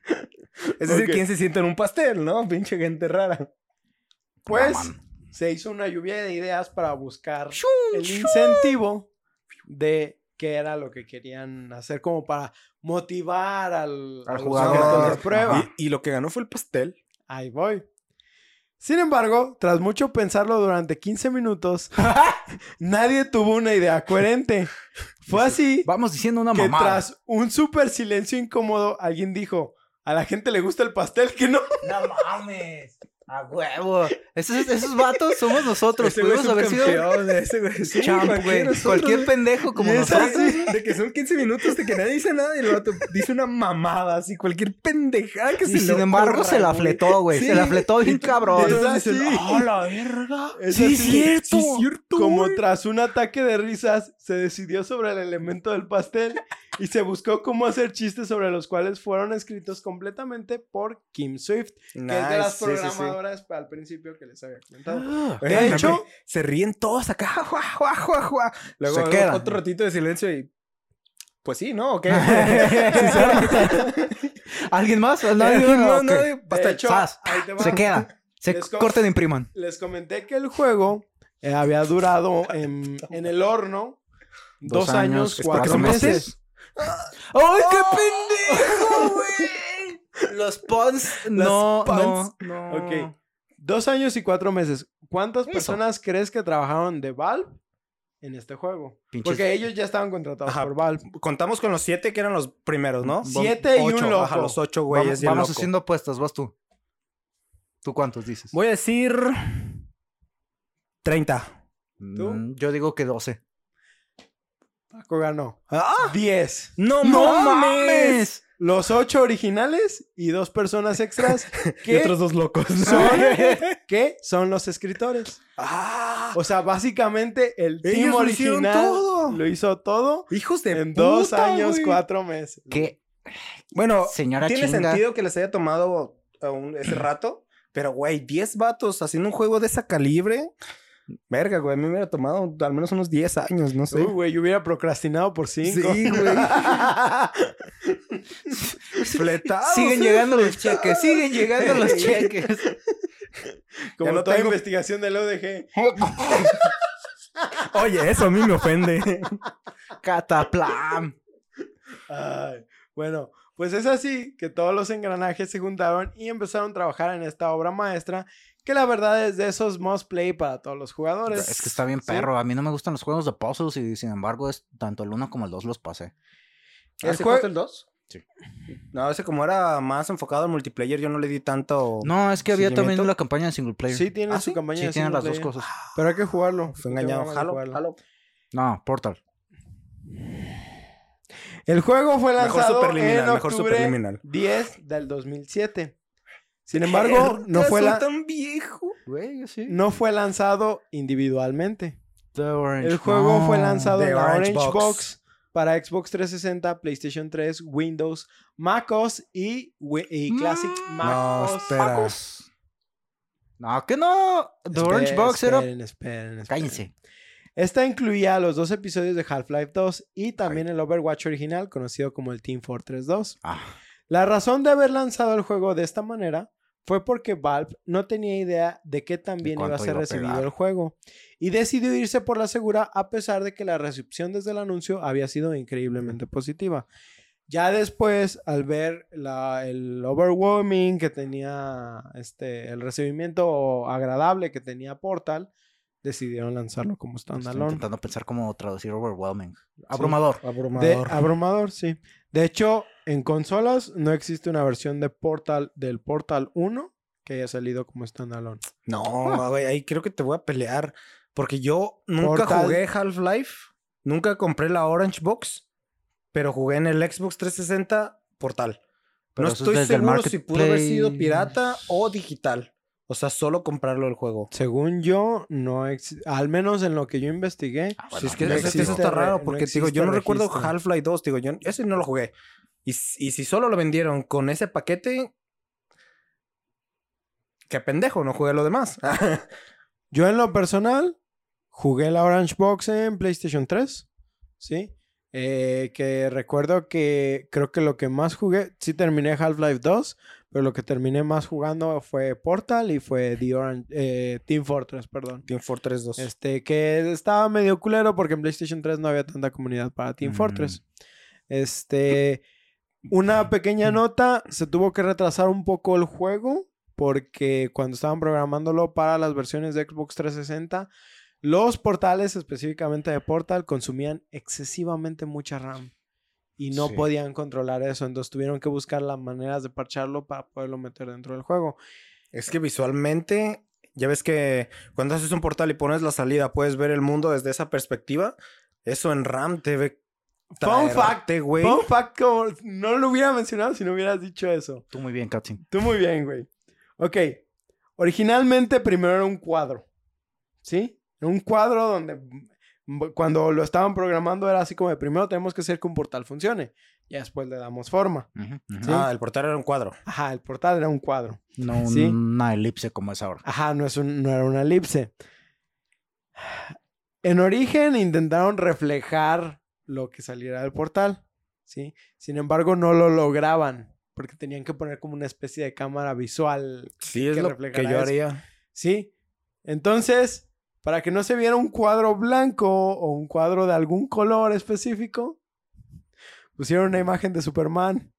Es decir. ¿quién se sienta en un pastel, no? Pinche gente rara. Pues se hizo una lluvia de ideas para buscar el incentivo de qué era lo que querían hacer como para motivar al, Al jugador. de prueba. Y, y lo que ganó fue el pastel. Ahí voy. Sin embargo, tras mucho pensarlo durante 15 minutos, nadie tuvo una idea coherente. Fue así Vamos diciendo una que mamada. tras un súper silencio incómodo, alguien dijo, a la gente le gusta el pastel, que no. No mames. A huevo. Esos, esos vatos somos nosotros. Ese Pudimos haber sido ese güey. Sí, champ, güey. de nosotros, Cualquier pendejo como nosotros. así, de que son 15 minutos de que nadie dice nada y el vato dice una mamada, así cualquier pendejada que se Y le sin embargo ocurra, se la fletó, güey. Sí. Se la fletó bien cabrón. Así. dicen, ¡oh, la verga! Es sí, así. es cierto. Sí, es cierto, Como tras un ataque de risas, se decidió sobre el elemento del pastel y se buscó cómo hacer chistes sobre los cuales fueron escritos completamente por Kim Swift, que es de las Nice, sí, sí, sí. programadoras al principio que les había comentado. Oigan, De también hecho- se ríen todos acá. Jua, jua, jua, jua. Luego Se otro- quedan. otro ratito de silencio y. Pues sí, ¿no? ¿O qué? ¿Alguien más? ¿Nadie? No, Ok. nadie. De Basta- hecho, Sas. ahí te va. Se queda. Se Les corten e impriman. Les comenté que el juego eh, había durado en, en el horno dos, años, cuatro meses. ¡Ay, qué pendejo, güey! Los puns no, no, puns. no. Ok. Dos años y cuatro meses. ¿Cuántas Eso. personas crees que trabajaron de Valve en este juego? Pinches- Porque ellos ya estaban contratados Ajá. por Valve. Contamos con los siete que eran los primeros, ¿no? Siete y un Ocho, loco. Ajá, los ocho Vamos, güeyes. y el vamos loco. haciendo apuestas, vas tú. ¿Tú cuántos dices? Voy a decir. 30. ¿Tú? Mm, yo digo que 12. Paco ganó. ¡Ah! 10. ¡No, ¡No mames! mames! Los ocho originales y dos personas extras Y que otros dos locos. son, que son los escritores. ¡Ah! O sea, básicamente el Ellos team lo hicieron original todo. lo hizo todo Hijos de en dos años, güey. cuatro meses. ¿Qué? Bueno, Señora tiene chinga. sentido que les haya tomado aún ese rato. Pero, güey, 10 vatos haciendo un juego de esa calibre. Verga, güey, a mí me hubiera tomado al menos unos 10 años, no sé. Uy, güey, yo hubiera procrastinado por cinco. Sí, güey. Fletados. Siguen llegando los cheques, siguen llegando los cheques. Como no toda tengo- investigación del ODG. Oye, eso a mí me ofende. Cataplam. Ay, bueno, pues es así que todos los engranajes se juntaron y empezaron a trabajar en esta obra maestra que la verdad es de esos must play para todos los jugadores. Es que está bien Sí. perro. A mí no me gustan los juegos de puzzles y sin embargo es tanto el 1 como el 2 los pasé. El ¿Ah, sí jue- jugaste el 2? No, ese como era más enfocado al multiplayer, yo no le di tanto. No, es que había también la campaña de single player. Sí, tiene ¿Ah, su sí? campaña Sí, de tienen single las dos cosas. Pero hay que jugarlo. Fue engañado. jugarlo. Halo. No, Portal. El juego fue Mejor lanzado Superliminal, en mejor octubre Superliminal. 10 del 2007. Sin embargo, no fue, la- tan viejo. Güey, sí. no fue lanzado individualmente. The Orange. El juego fue lanzado The en la Orange Orange Box. Box. para Xbox 360, PlayStation 3, Windows, MacOS y, y Classic Mm. MacOS. No. No, que no. The Esperen, Orange Box era. esperen, esperen, esperen. Cállense. Esta incluía los dos episodios de Half-Life 2 y también el Overwatch original, conocido como el Team Fortress 2. Ah. La razón de haber lanzado el juego de esta manera fue porque Valve no tenía idea de qué tan bien iba a ser iba a recibido el juego y decidió irse por la segura a pesar de que la recepción desde el anuncio había sido increíblemente positiva. Ya después, al ver la- el overwhelming que tenía, este, el recibimiento agradable que tenía Portal, decidieron lanzarlo como Estoy standalone. intentando pensar cómo traducir overwhelming. Abrumador. Abrumador. abrumador, sí. De hecho, en consolas no existe una versión de Portal del Portal 1 que haya salido como standalone. No, güey, ahí creo que te voy a pelear. Porque yo nunca Portal. jugué Half-Life. Nunca compré la Orange Box. Pero jugué en el Xbox 360 Portal. Pero no es estoy seguro si pudo haber sido pirata o digital. O sea, solo comprarlo el juego. Según yo, no existe, al menos en lo que yo investigué, Ah, Si bueno, es que no eso- está raro, no porque digo, yo no recuerdo. Half-Life 2, digo, yo ese no lo jugué. Y, y si solo lo vendieron con ese paquete, qué pendejo, no jugué lo demás. yo en lo personal jugué la Orange Box en PlayStation 3, ¿sí? Eh, que recuerdo que creo que lo que más jugué, sí terminé Half-Life 2, pero lo que terminé más jugando fue Portal y fue The Orange, eh, Team Fortress, perdón. Team Fortress 2. Este, que estaba medio culero porque en PlayStation 3 no había tanta comunidad para Team Mm. Fortress. Este, una pequeña nota, se tuvo que retrasar un poco el juego porque cuando estaban programándolo para las versiones de Xbox 360, los portales, específicamente de Portal, consumían excesivamente mucha RAM. Y no Sí. podían controlar eso, entonces tuvieron que buscar las maneras de parcharlo para poderlo meter dentro del juego. Es que visualmente, ya ves que cuando haces un portal y pones la salida, puedes ver el mundo desde esa perspectiva. Eso en RAM te ve. Fun fact, güey. Fun fact, como no lo hubiera mencionado si no hubieras dicho eso. Tú muy bien, Katsin. Tú muy bien, güey. Ok. Originalmente primero era un cuadro. ¿Sí? Era un cuadro donde cuando lo estaban programando era así como de primero tenemos que hacer que un portal funcione. Y después le damos forma. Ujú, ujú. Sí. Ah, el portal era un cuadro. Ajá, el portal era un cuadro. No Sí. una elipse como es ahora. Ajá, no, es un- no era una elipse. En origen intentaron reflejar lo que saliera del portal, ¿sí? Sin embargo, no lo lograban porque tenían que poner como una especie de cámara visual, Sí, es Que lo que yo eso. haría. ¿sí? Entonces, para que no se viera un cuadro blanco o un cuadro de algún color específico, pusieron una imagen de Superman.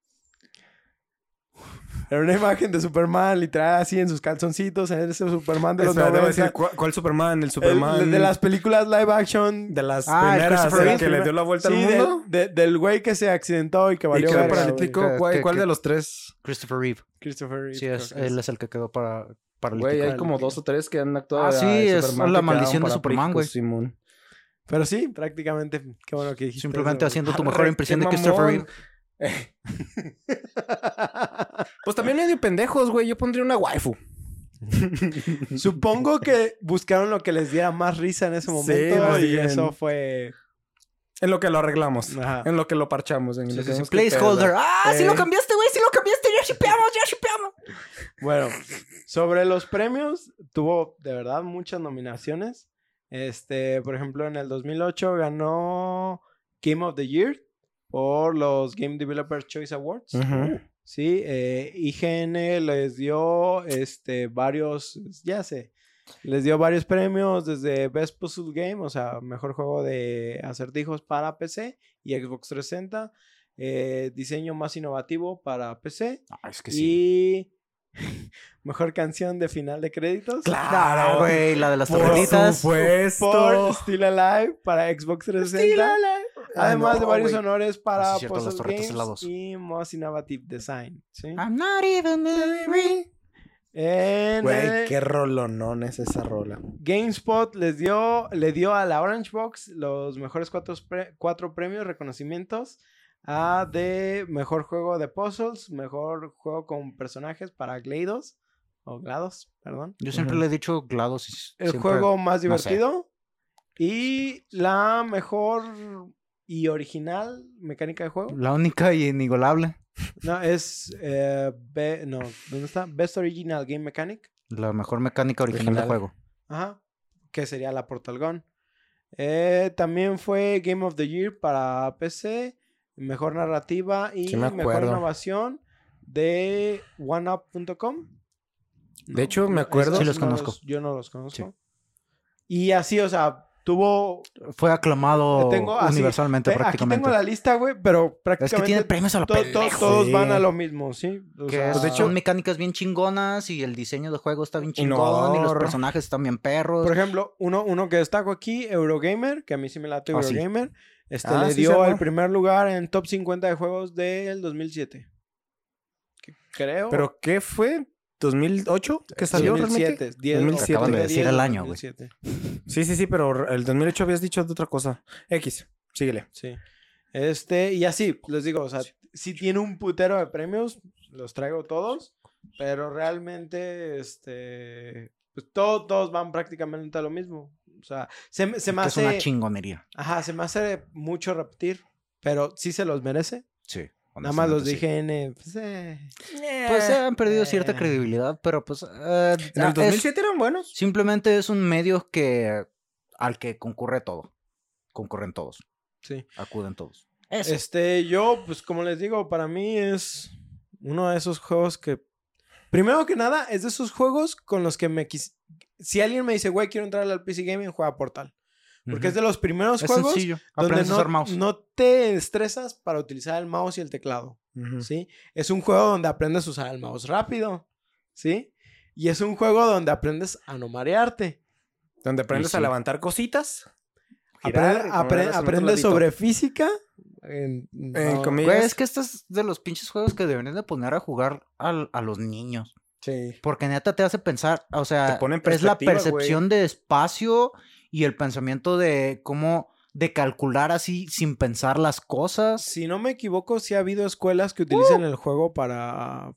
Era una imagen de Superman, literal, así en sus calzoncitos, en ese Superman de los Espera, debo 90. decir, ¿cuál, cuál Superman? El El- Superman. de las películas live action. de las Ah, primeras Christopher el Reeve. que le dio la vuelta Sí, al del- mundo. de- del güey que se accidentó y que Y valió quedó paralítico. ¿Cuál, Que- cuál que- de los tres? Christopher Reeve. Christopher Reeve. Sí, es, él es el que quedó para. Güey, hay como dos o tres que han actuado. Ah, sí, es Superman la maldición de Superman, güey. Simón. Pero sí, prácticamente. Qué bueno que dijiste. Simplemente eso, haciendo tu Arre, mejor impresión de Christopher. Reeve. Pues también medio pendejos, güey. Yo pondría una waifu. Supongo que buscaron lo que les diera más risa en ese momento y bien. eso fue. En lo que lo arreglamos. Ajá. En lo que lo parchamos. En Sí, lo sí, que Placeholder. Ah, sí lo Eh. cambiaste, güey. Sí lo cambiaste. Ya shipeamos, ya shipeamos. Bueno, sobre los premios, tuvo de verdad muchas nominaciones. Este, por ejemplo, en el 2008 ganó Game of the Year por los Game Developer Choice Awards. Ujú. Sí, eh, IGN les dio este, varios, ya sé, les dio varios premios desde Best Puzzle Game, o sea, mejor juego de acertijos para PC y Xbox 360, eh, diseño más innovativo para PC Ah, es que sí. y mejor canción de final de créditos. Ah, güey, la de las Por tarjetitas. supuesto. Por Still Alive para Xbox 360. Además de no, varios güey. honores para Ah, las Puzzle torretas Games helados. y Most Innovative Design. ¿sí? I'm not even angry. Güey, qué rolonón es esa rola. GameSpot les dio, le dio a la Orange Box los mejores cuatro, pre- cuatro premios, reconocimientos a de mejor juego de puzzles, mejor juego con personajes para GLaDOS, o GLaDOS, perdón. Yo siempre le he dicho GLaDOS. El siempre- juego más no sé. divertido y la mejor y original mecánica de juego. La única y inigualable. No, es, eh, be- no, ¿dónde está? Best Original Game Mechanic. La mejor mecánica original, Original. del juego. Ajá. Que sería la Portal Gun. Eh, también fue Game of the Year para PC. Mejor narrativa y Sí me mejor innovación de oneup.com. De hecho, me acuerdo- Sí los conozco. yo no los conozco. Y así, o sea, tuvo... Fue aclamado Tengo así, universalmente Ve, Aquí prácticamente. tengo la lista, güey, pero Es prácticamente... que tiene premios a la to- to- todos Sí. van a lo mismo, ¿sí? O Que sea, Pues, de hecho- son mecánicas bien chingonas y el diseño de juego está bien chingón y los personajes están bien perros. Por ejemplo, uno, uno que destaco aquí, Eurogamer, que a mí sí me late Ah, sí. Este, Ah, le sí, dio el primer lugar en top 50 de juegos del 2007. Que Creo. ¿Pero qué fue? ¿2008? ¿Que salió 2007, realmente? 10, 2007. Acabas de 10, decir el año, güey. 2007. Sí, sí, sí, pero el 2008 habías dicho de otra cosa. X, síguele. Sí. Este, y así, les digo, o sea, si tiene un putero de premios, los traigo todos, pero realmente, este, pues todo- todos van prácticamente a lo mismo. O sea, se, me- se me que es una hace, chingonería. ajá, se me hace mucho repetir, pero sí se los merece. Sí. Nada más los dije en, pues, eh. Pues se han perdido cierta Eh. credibilidad, pero pues. eh, En el es- 2007 eran buenos. simplemente es un medio que al que concurre todo. Concurren todos. sí. Acuden todos. Eso. Este, yo, pues como les digo, para mí es uno de esos juegos que, primero que nada, es de esos juegos con los que me quis... Si alguien me dice, güey, quiero entrar al PC Gaming, juega Portal. Porque es de los primeros Es juegos sencillo. donde Aprendes a no, usar mouse. no te estresas para utilizar el mouse y el teclado. ¿sí? Es un juego donde aprendes a usar el mouse rápido, ¿sí? Y es un juego donde aprendes a no marearte. Donde aprendes sí. a levantar cositas. Girar apre- aprendes sobre física. En, En no, comillas. Güey, es que este es de los pinches juegos que deberían de poner a jugar al- a los niños. Sí. Porque neta te hace pensar, o sea, es la percepción de espacio y el pensamiento de cómo, de calcular así sin pensar las cosas. Si no me equivoco, sí ha habido escuelas que ¡Uh! utilizan el juego para...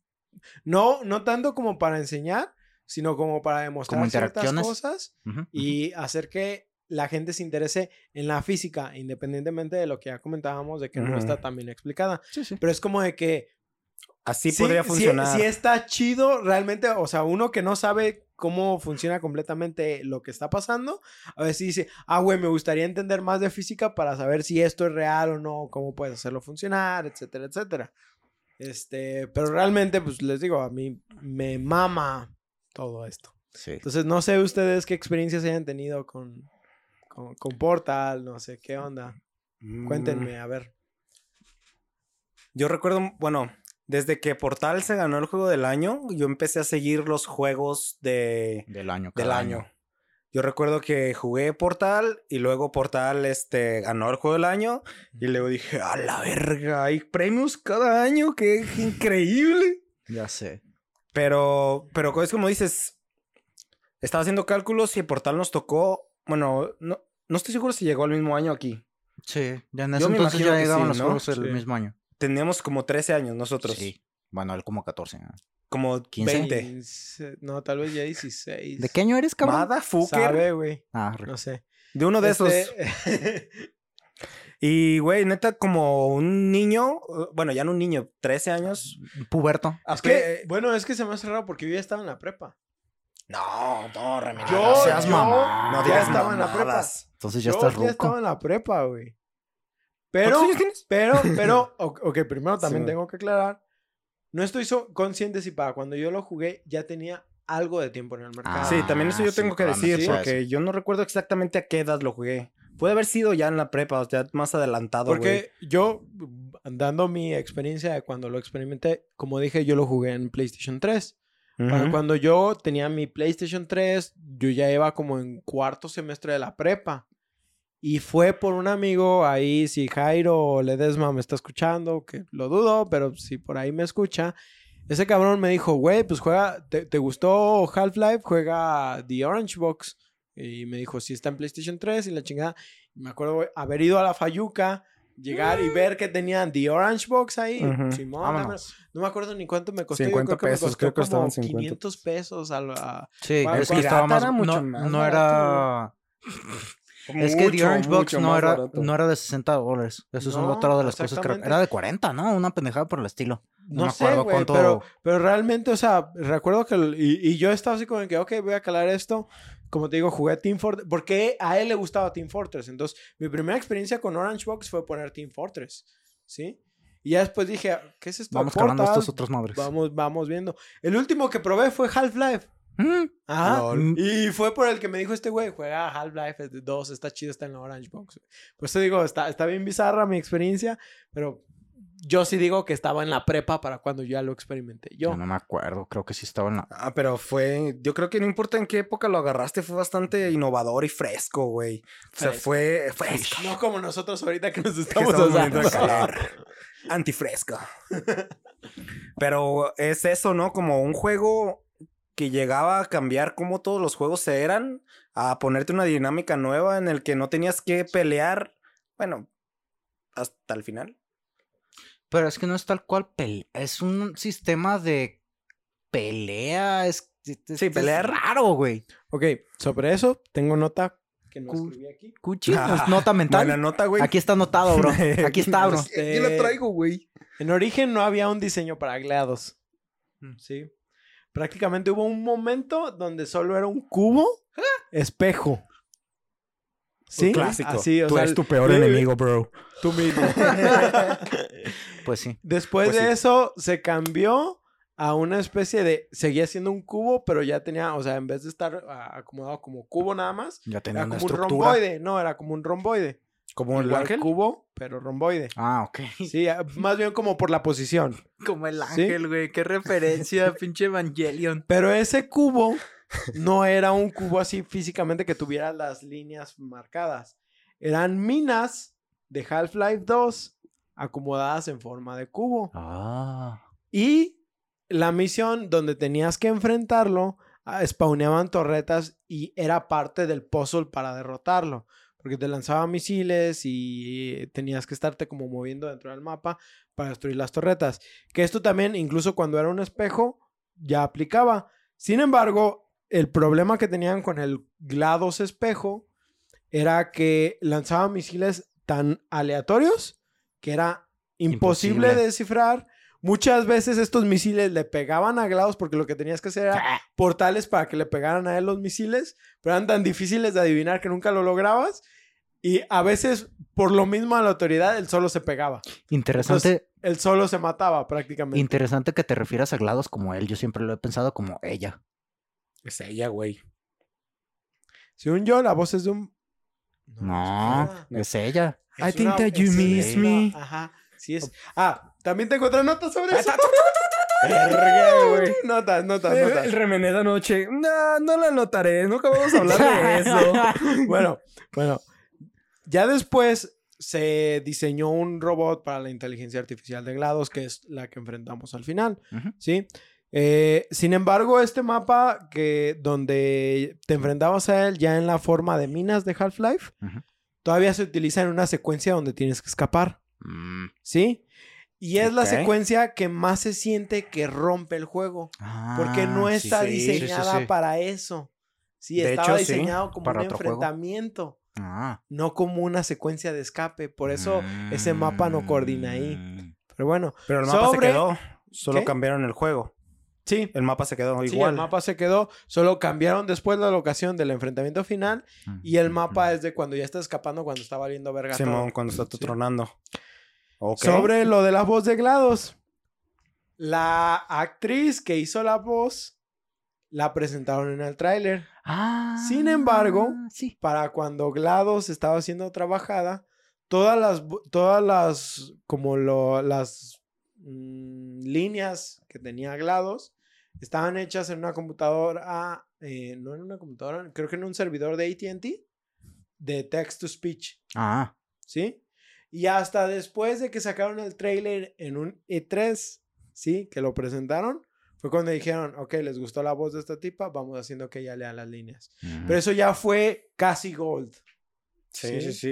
No, no tanto como para enseñar, sino como para demostrar ciertas cosas y hacer que la gente se interese en la física, independientemente de lo que ya comentábamos, de que no Ujú. está tan bien explicada. Sí, sí. Pero es como de que Así sí- podría funcionar. Sí, está chido realmente, o sea, uno que no sabe cómo funciona completamente lo que está pasando, a veces dice, ah, güey, me gustaría entender más de física para saber si esto es real o no, cómo puedes hacerlo funcionar, etcétera, etcétera. Este, pero realmente, pues les digo, a mí me mama todo esto. Entonces, no sé ustedes qué experiencias hayan tenido con, con, con Portal, no sé qué onda. Mm, Cuéntenme, a ver. Yo recuerdo, bueno, desde que Portal se ganó el juego del año, yo empecé a seguir los juegos de, Del año. del año. Yo recuerdo que jugué Portal y luego Portal este, ganó el juego del año y luego dije, a la verga, hay premios cada año, qué increíble. Ya sé. Pero, pero es como dices, estaba haciendo cálculos y Portal nos tocó, bueno, no, no estoy seguro si llegó al mismo año aquí. Sí, ya en Yo ese entonces imagino ya llegaban sí, los ¿no? juegos el Sí. mismo año. Teníamos como 13 años nosotros. Sí. Bueno, él como 14. ¿no? Como 15. 20. Quince- No, tal vez ya 16. ¿De qué año eres, cabrón? Motherfucker. Güey. Ah, re- No sé. De uno de esos. Este- Y, güey, neta, como un niño, uh, bueno, ya no un niño, 13 años. puberto. es que, bueno, es que se me hace raro porque yo ya estaba en la prepa. No, no, Remigio. Yo, no seas yo mamá. No ya estaba en la prepa. Entonces ya yo estás ya ruco. estaba en la prepa, güey. Pero, ¿Cuántos años tienes? pero, pero, ok, primero también Sí. tengo que aclarar. No estoy so- consciente si para cuando yo lo jugué ya tenía algo de tiempo en el mercado. Ah, Sí, también eso yo sí, tengo que decir, sea porque eso. yo no recuerdo exactamente a qué edad lo jugué. Puede haber sido ya en la prepa, o sea, más adelantado. Porque yo, dando mi experiencia de cuando lo experimenté, como dije, yo lo jugué en PlayStation 3. Para Ujú. cuando yo tenía mi PlayStation 3, yo ya iba como en cuarto semestre de la prepa. Y fue por un amigo ahí, si Jairo Ledesma me está escuchando, que lo dudo, pero si por ahí me escucha, ese cabrón me dijo, güey, pues juega, ¿te, te gustó Half-Life? Juega The Orange Box. Y me dijo, sí está en PlayStation 3 y la chingada. Y me acuerdo güey, haber ido a la Fayuca, llegar y ver que tenían The Orange Box ahí. Simón, no me acuerdo ni cuánto me costó. yo 50 creo que me pesos, costó creo que como estaban 50 500 pesos a la- Sí, Bueno, es que estaba más, era mucho no, más no era... Es que The Orange Box no era, barato. no era de 60 dólares. Eso es No, otra de las cosas que... Era de 40, ¿no? Una pendejada por el estilo. No, me sé, acuerdo cuánto- pero, pero realmente, o sea, recuerdo que... Y, y yo estaba así como que, ok, voy a calar esto. Como te digo, jugué Team Fortress. Porque a él le gustaba Team Fortress. Entonces, mi primera experiencia con Orange Box fue poner Team Fortress. ¿Sí? Y ya después dije, ¿qué es esto? Vamos calando Portal. estos otros madres. Vamos, vamos viendo. El último que probé fue Half-Life. Mm, Ajá. Lol. Y fue por el que me dijo este güey, juega Half-Life 2, está chido, está en la Orange Box. Pues te digo, está, está bien bizarra mi experiencia, pero yo sí digo que estaba en la prepa para cuando ya lo experimenté yo. yo no me acuerdo, creo que sí estaba en la... Ah, pero fue. Yo creo que no importa en qué época lo agarraste, fue bastante innovador y fresco, güey. O sea, fue fresco. No como nosotros ahorita que nos Que estamos asando. calor. Antifresco. Pero es eso, ¿no? Como un juego que llegaba a cambiar cómo todos los juegos eran, a ponerte una dinámica nueva en el que no tenías que pelear, bueno, hasta el final. Pero es que no es tal cual pelea, es un sistema de pelea, es... es- Sí, es pelear. raro, güey. Ok, sobre eso tengo nota que no escribí aquí. Cuchi, Ah, pues, nota mental. Buena nota, güey. Aquí está anotado, bro. Aquí está, bro. Este- Yo lo traigo, güey. En origen no había un diseño para GLaDOS. Sí. Prácticamente hubo un momento donde solo era un cubo espejo. Sí, Clásico. Así, o Tú sea, eres tu peor enemigo, bro. Tú mismo. Pues sí. Después Pues de sí. eso se cambió a una especie de seguía siendo un cubo, pero ya tenía, o sea, en vez de estar ah, acomodado como cubo nada más, Ya tenía era una como un romboide, no, era como un romboide. Como el ángel. cubo, pero romboide. Ah, ok. Sí, ah, más bien como por la posición. Como el ángel, güey. Qué referencia, pinche Evangelion. Pero ese cubo no era un cubo así físicamente que tuviera las líneas marcadas. Eran minas de Half-Life 2 acomodadas en forma de cubo. Ah. Y la misión donde tenías que enfrentarlo, ah, spawneaban torretas y era parte del puzzle para derrotarlo. Porque te lanzaba misiles y tenías que estarte como moviendo dentro del mapa para destruir las torretas. Que esto también, incluso cuando era un espejo, ya aplicaba. Sin embargo, el problema que tenían con el GLaDOS espejo era que lanzaba misiles tan aleatorios que era imposible, Imposible. de descifrar. Muchas veces estos misiles le pegaban a GLaDOS porque lo que tenías que hacer era portales para que le pegaran a él los misiles, pero eran tan difíciles de adivinar que nunca lo lograbas. Y a veces, por lo mismo a la autoridad, él solo se pegaba. Interesante, Él solo se mataba prácticamente. interesante que te refieras a GLaDOS como él. Yo siempre lo he pensado como ella. Es ella, güey. Según yo, la voz es de un... No, es ella. Es I think una- that you miss me. Ajá, sí es. Ah, también tengo otra nota sobre eso. Notas, notas, El, notas. el remené de anoche. No, no la anotaré. Nunca vamos a hablar de eso. Bueno, bueno. Ya después se diseñó un robot para la inteligencia artificial de GLaDOS, que es la que enfrentamos al final. ¿sí? Eh, sin embargo, este mapa que donde te enfrentabas a él ya en la forma de minas de Half-Life, todavía se utiliza en una secuencia donde tienes que escapar, Mm. ¿sí? Y es la secuencia que más se siente que rompe el juego, porque no Ah, está sí, sí, sí, diseñada sí. para eso. Sí, De estaba hecho, diseñado como para un juego. Ah. no como una secuencia de escape. Por eso ese mapa no coordina ahí. Mm. Pero bueno, Pero el mapa Sobre- se quedó. Solo ¿Qué? cambiaron el juego. sí. El mapa se quedó Sí, igual. el mapa se quedó. Solo cambiaron después la locación del enfrentamiento final. Y el mapa es de cuando ya está escapando, cuando está valiendo verga. todo. Simón, cuando está Sí. tronando. Sobre lo de la voz de GLaDOS. La actriz que hizo la voz la presentaron en el tráiler. Ah, Sin embargo, sí. para cuando GLaDOS estaba siendo trabajada, todas las, todas las, como lo, las mm, líneas que tenía GLaDOS estaban hechas en una computadora, eh, no en una computadora, creo que en un servidor de AT&T, de text to speech, Ah, ¿sí? Y hasta después de que sacaron el trailer en un E3, ¿sí? Que lo presentaron, fue cuando dijeron, ok, les gustó la voz de esta tipa, vamos haciendo que ella lea las líneas. Pero eso ya fue casi gold. Sí, Sí. sí, sí.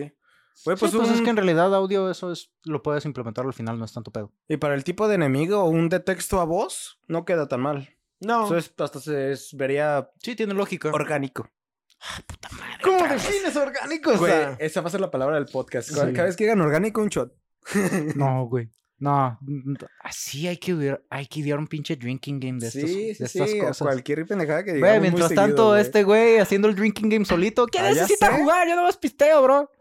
Pues, pues, pues es un- que en realidad audio eso es lo puedes implementar al final, no es tanto pedo. Y para el tipo de enemigo, un de texto a voz no queda tan mal. No. Eso es- hasta se es- vería Sí, tiene lógica. orgánico. ¿Cómo defines orgánico? Güey, esa va a ser la palabra del podcast. Cada, Sí. cada vez que digan orgánico, un shot. No, güey. No, así hay que idear, hay que idear un pinche drinking game de, estos, sí, de sí, estas sí. a cosas. Cualquier pendejada que Güey, digamos muy mientras tanto, güey. este güey haciendo el drinking game solito. ¿Quién Ah, necesita jugar? Yo no más pisteo, bro.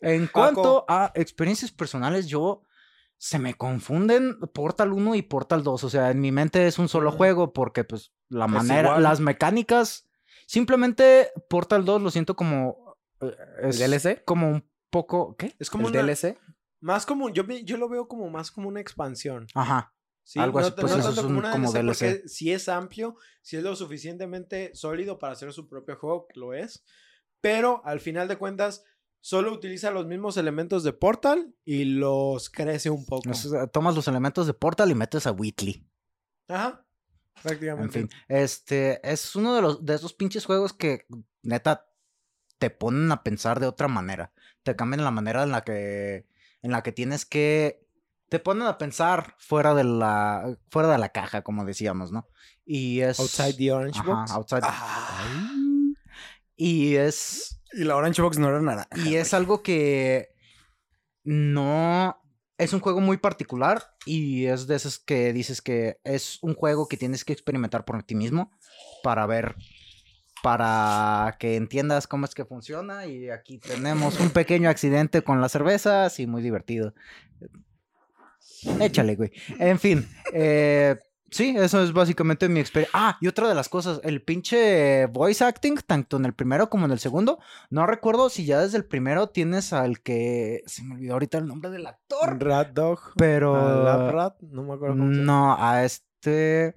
En Paco. cuanto a experiencias personales, yo se me confunden Portal 1 y Portal 2. O sea, en mi mente es un solo juego porque, pues, la Es manera, igual. las mecánicas. Simplemente Portal 2 lo siento como. eh, es DLC? Como un poco. ¿Qué? Es como ¿El una- DLC? Más como, yo, yo lo veo como más como una expansión. Ajá. ¿sí? Algo así, pues no eso tanto es como un- una como DLC, porque sí es amplio, sí es lo suficientemente sólido para hacer su propio juego, lo es. Pero al final de cuentas, solo utiliza los mismos elementos de Portal y los crece un poco. Tomas los elementos de Portal y metes a Whitley. Ajá. En Prácticamente. fin, este es uno de los de esos pinches juegos que neta te ponen a pensar de otra manera. Te cambian la manera en la que en la que tienes que te ponen a pensar fuera de la fuera de la caja, como decíamos, ¿no? Y es Outside the Orange Ajá, Box. outside- Ah. Y es Y la Orange Box no era nada. y es algo que no es un juego muy particular y es de esos que dices que es un juego que tienes que experimentar por ti mismo para ver para que entiendas cómo es que funciona y aquí tenemos un pequeño accidente con las cervezas y muy divertido. Échale, güey. En fin, eh, sí, eso es básicamente mi experiencia. Ah, y otra de las cosas, el pinche voice acting, tanto en el primero como en el segundo, no recuerdo si ya desde el primero tienes al que se me olvidó ahorita el nombre del actor, Rat Dog. pero Ah, Lab Rat, no me acuerdo cómo no, a este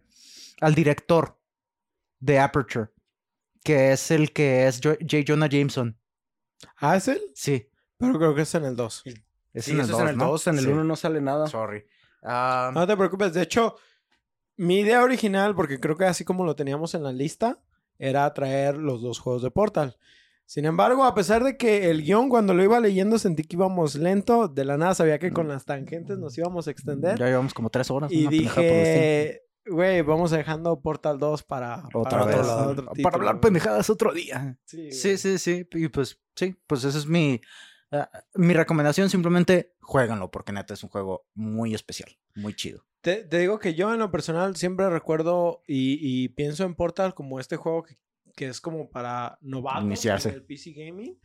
al director de Aperture, que es el que es J. Jonah Jameson. ¿Ah, es él? Sí, Pero creo que es en el 2. es Sí, en el eso es en 2, el ¿no? 2, en el Sí. 1 no sale nada. Sorry. Ah, No te preocupes. De hecho, mi idea original, porque creo que así como lo teníamos en la lista, era traer los dos juegos de Portal. Sin embargo, a pesar de que el guion cuando lo iba leyendo sentí que íbamos lento, de la nada sabía que con las tangentes nos íbamos a extender. ya llevamos como tres horas. y dije, güey, vamos dejando Portal 2 para, Otra para vez. otro- lado. otro Para título, hablar güey. pendejadas otro día. Sí, Sí, sí, sí. Y pues, sí, pues esa es mi. ah, mi recomendación simplemente jueguenlo porque neta es un juego muy especial, muy chido. Te, te digo que yo en lo personal siempre recuerdo y, y pienso en Portal como este juego que, que es como para novatos Iniciarse. en el PC Gaming.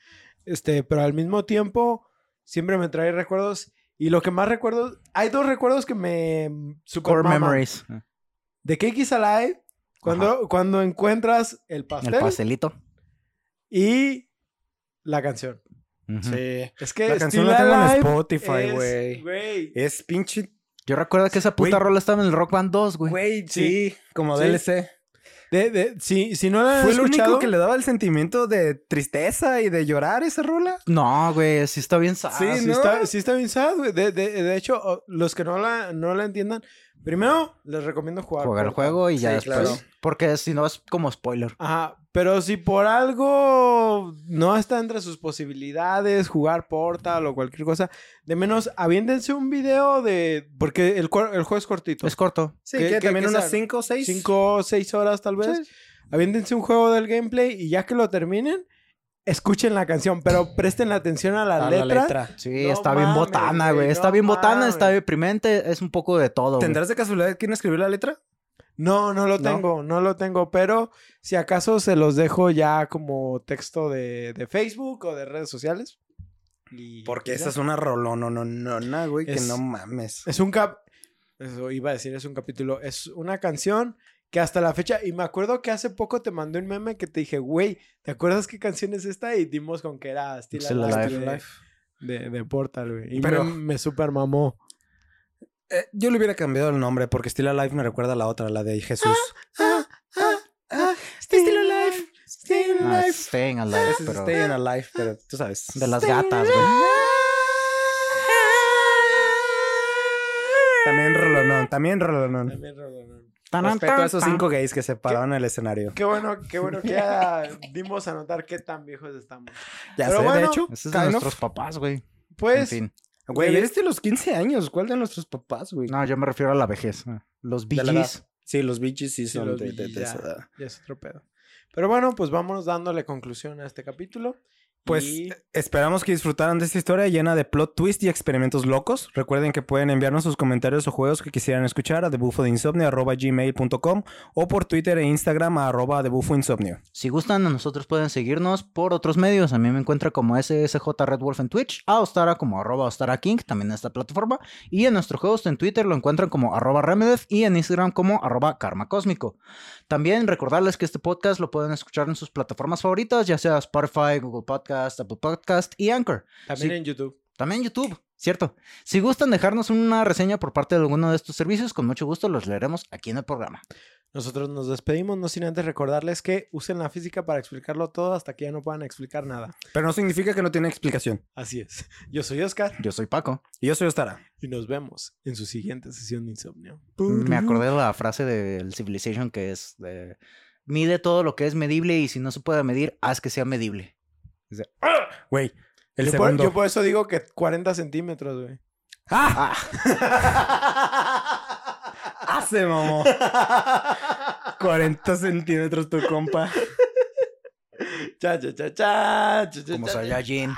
Este, pero al mismo tiempo siempre me trae recuerdos. Y lo que más recuerdo, hay dos recuerdos que me super Core maman. Memories. De Cake is Alive, cuando, cuando encuentras el pastel, El pastelito. y la canción. Ujú. Sí. Es que La canción Still la tengo en Spotify, es- güey. güey. Es pinche. Yo recuerdo que esa puta Güey. rola estaba en el Rock Band 2, güey. Güey, Sí. sí. Como Sí. DLC. De, de, si, si no la Fue el único que le daba el sentimiento de tristeza y de llorar esa rola. No, güey, sí está bien sad. Sí, sí, ¿no? está, sí está bien sad, güey. De, de, de hecho, los que no la, no la entiendan, primero les recomiendo jugar. Juega el juego y ya Sí, después. claro. Porque si no es como spoiler. Ajá, pero si por algo no está entre sus posibilidades jugar Portal o cualquier cosa, de menos aviéntense un video de... Porque el, juego es cortito. Es corto. Sí, ¿Qué- que qué- también unas sea? 5 o 6. Cinco o seis horas tal vez. Sí. Aviéntense un juego del gameplay y ya que lo terminen, escuchen la canción, pero presten atención a la, A letra. la letra. Sí, No está bien botana, güey. Está no bien botana, está deprimente. Es un poco de todo. güey. ¿Tendrás de casualidad quién escribió la letra? No, no lo ¿No? tengo, no lo tengo, pero si acaso se los dejo ya como texto de, de Facebook o de redes sociales. Y Porque esta es una rolona, no, no, no, güey, que no mames. Es un cap... Eso iba a decir, es un capítulo. Es una canción que hasta la fecha... Y me acuerdo que hace poco te mandé un meme que te dije, güey, ¿te acuerdas qué canción es esta? Y dimos con que era Still, Still Alive, Alive. De, de, de Portal, güey. Y Pero- me, me super mamó. Eh, yo le hubiera cambiado el nombre porque Still Alive me recuerda a la otra, la de Jesús. Still Alive, Still No, alive. es Staying Alive, pero Staying alive, pero tú sabes. de las gatas, güey. También rolonón, también rolonón. También, Rolonón. Respeto a esos tan. cinco gays que se pararon en el escenario. Qué bueno, qué bueno que ya dimos a notar qué tan viejos estamos. Ya Pero sé, bueno, de hecho. Ese es de nuestros papás, güey. En Pues, fin. Güey, eres de los 15 años. ¿Cuál de nuestros papás, güey? No, yo me refiero a la vejez. Los. Gees. Sí, los bichis sí Sí, son los de, de- de ya. esa edad. ya es otro pedo. Pero bueno, pues vámonos dándole conclusión a este capítulo. Pues Y- esperamos que disfrutaran de esta historia llena de plot twist y experimentos locos. Recuerden que pueden enviarnos sus comentarios o juegos que quisieran escuchar a debufodeinsomnio.gmail.com o por Twitter e Instagram a arroba debufoinsomnio. Si gustan, nosotros pueden seguirnos por otros medios. A mí me encuentra como SSJ Red Wolf en Twitch, a Ostara como arroba Ostara King, también en esta plataforma. Y en nuestro host en Twitter lo encuentran como arroba Remedeth y en Instagram como arroba Karma Cósmico. También recordarles que este podcast lo pueden escuchar en sus plataformas favoritas, ya sea Spotify, Google Podcast, Apple Podcast y Anchor. también en YouTube. También YouTube, ¿cierto? Si gustan dejarnos una reseña por parte de alguno de estos servicios, con mucho gusto los leeremos aquí en el programa. Nosotros nos despedimos, no sin antes recordarles que usen la física para explicarlo todo hasta que ya no puedan explicar nada. Pero no significa que no tiene explicación. Así es. Yo soy Oscar Yo soy Paco. Y yo soy Ostara. y nos vemos en su siguiente sesión de insomnio. Me acordé de la frase del Civilization que es de, mide todo lo que es medible y si no se puede medir, haz que sea medible. Güey, el yo, por, segundo. yo por eso digo que 40 centímetros, güey. ¡Ah! ¡Hace, mamó! 40 centímetros tu compa. Cha, cha, cha, cha, cha, Como. Saiyajin.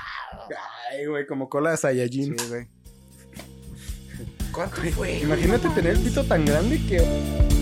Ay, güey, como cola de Saiyajin. Sí, güey. Imagínate tener el pito tan grande que...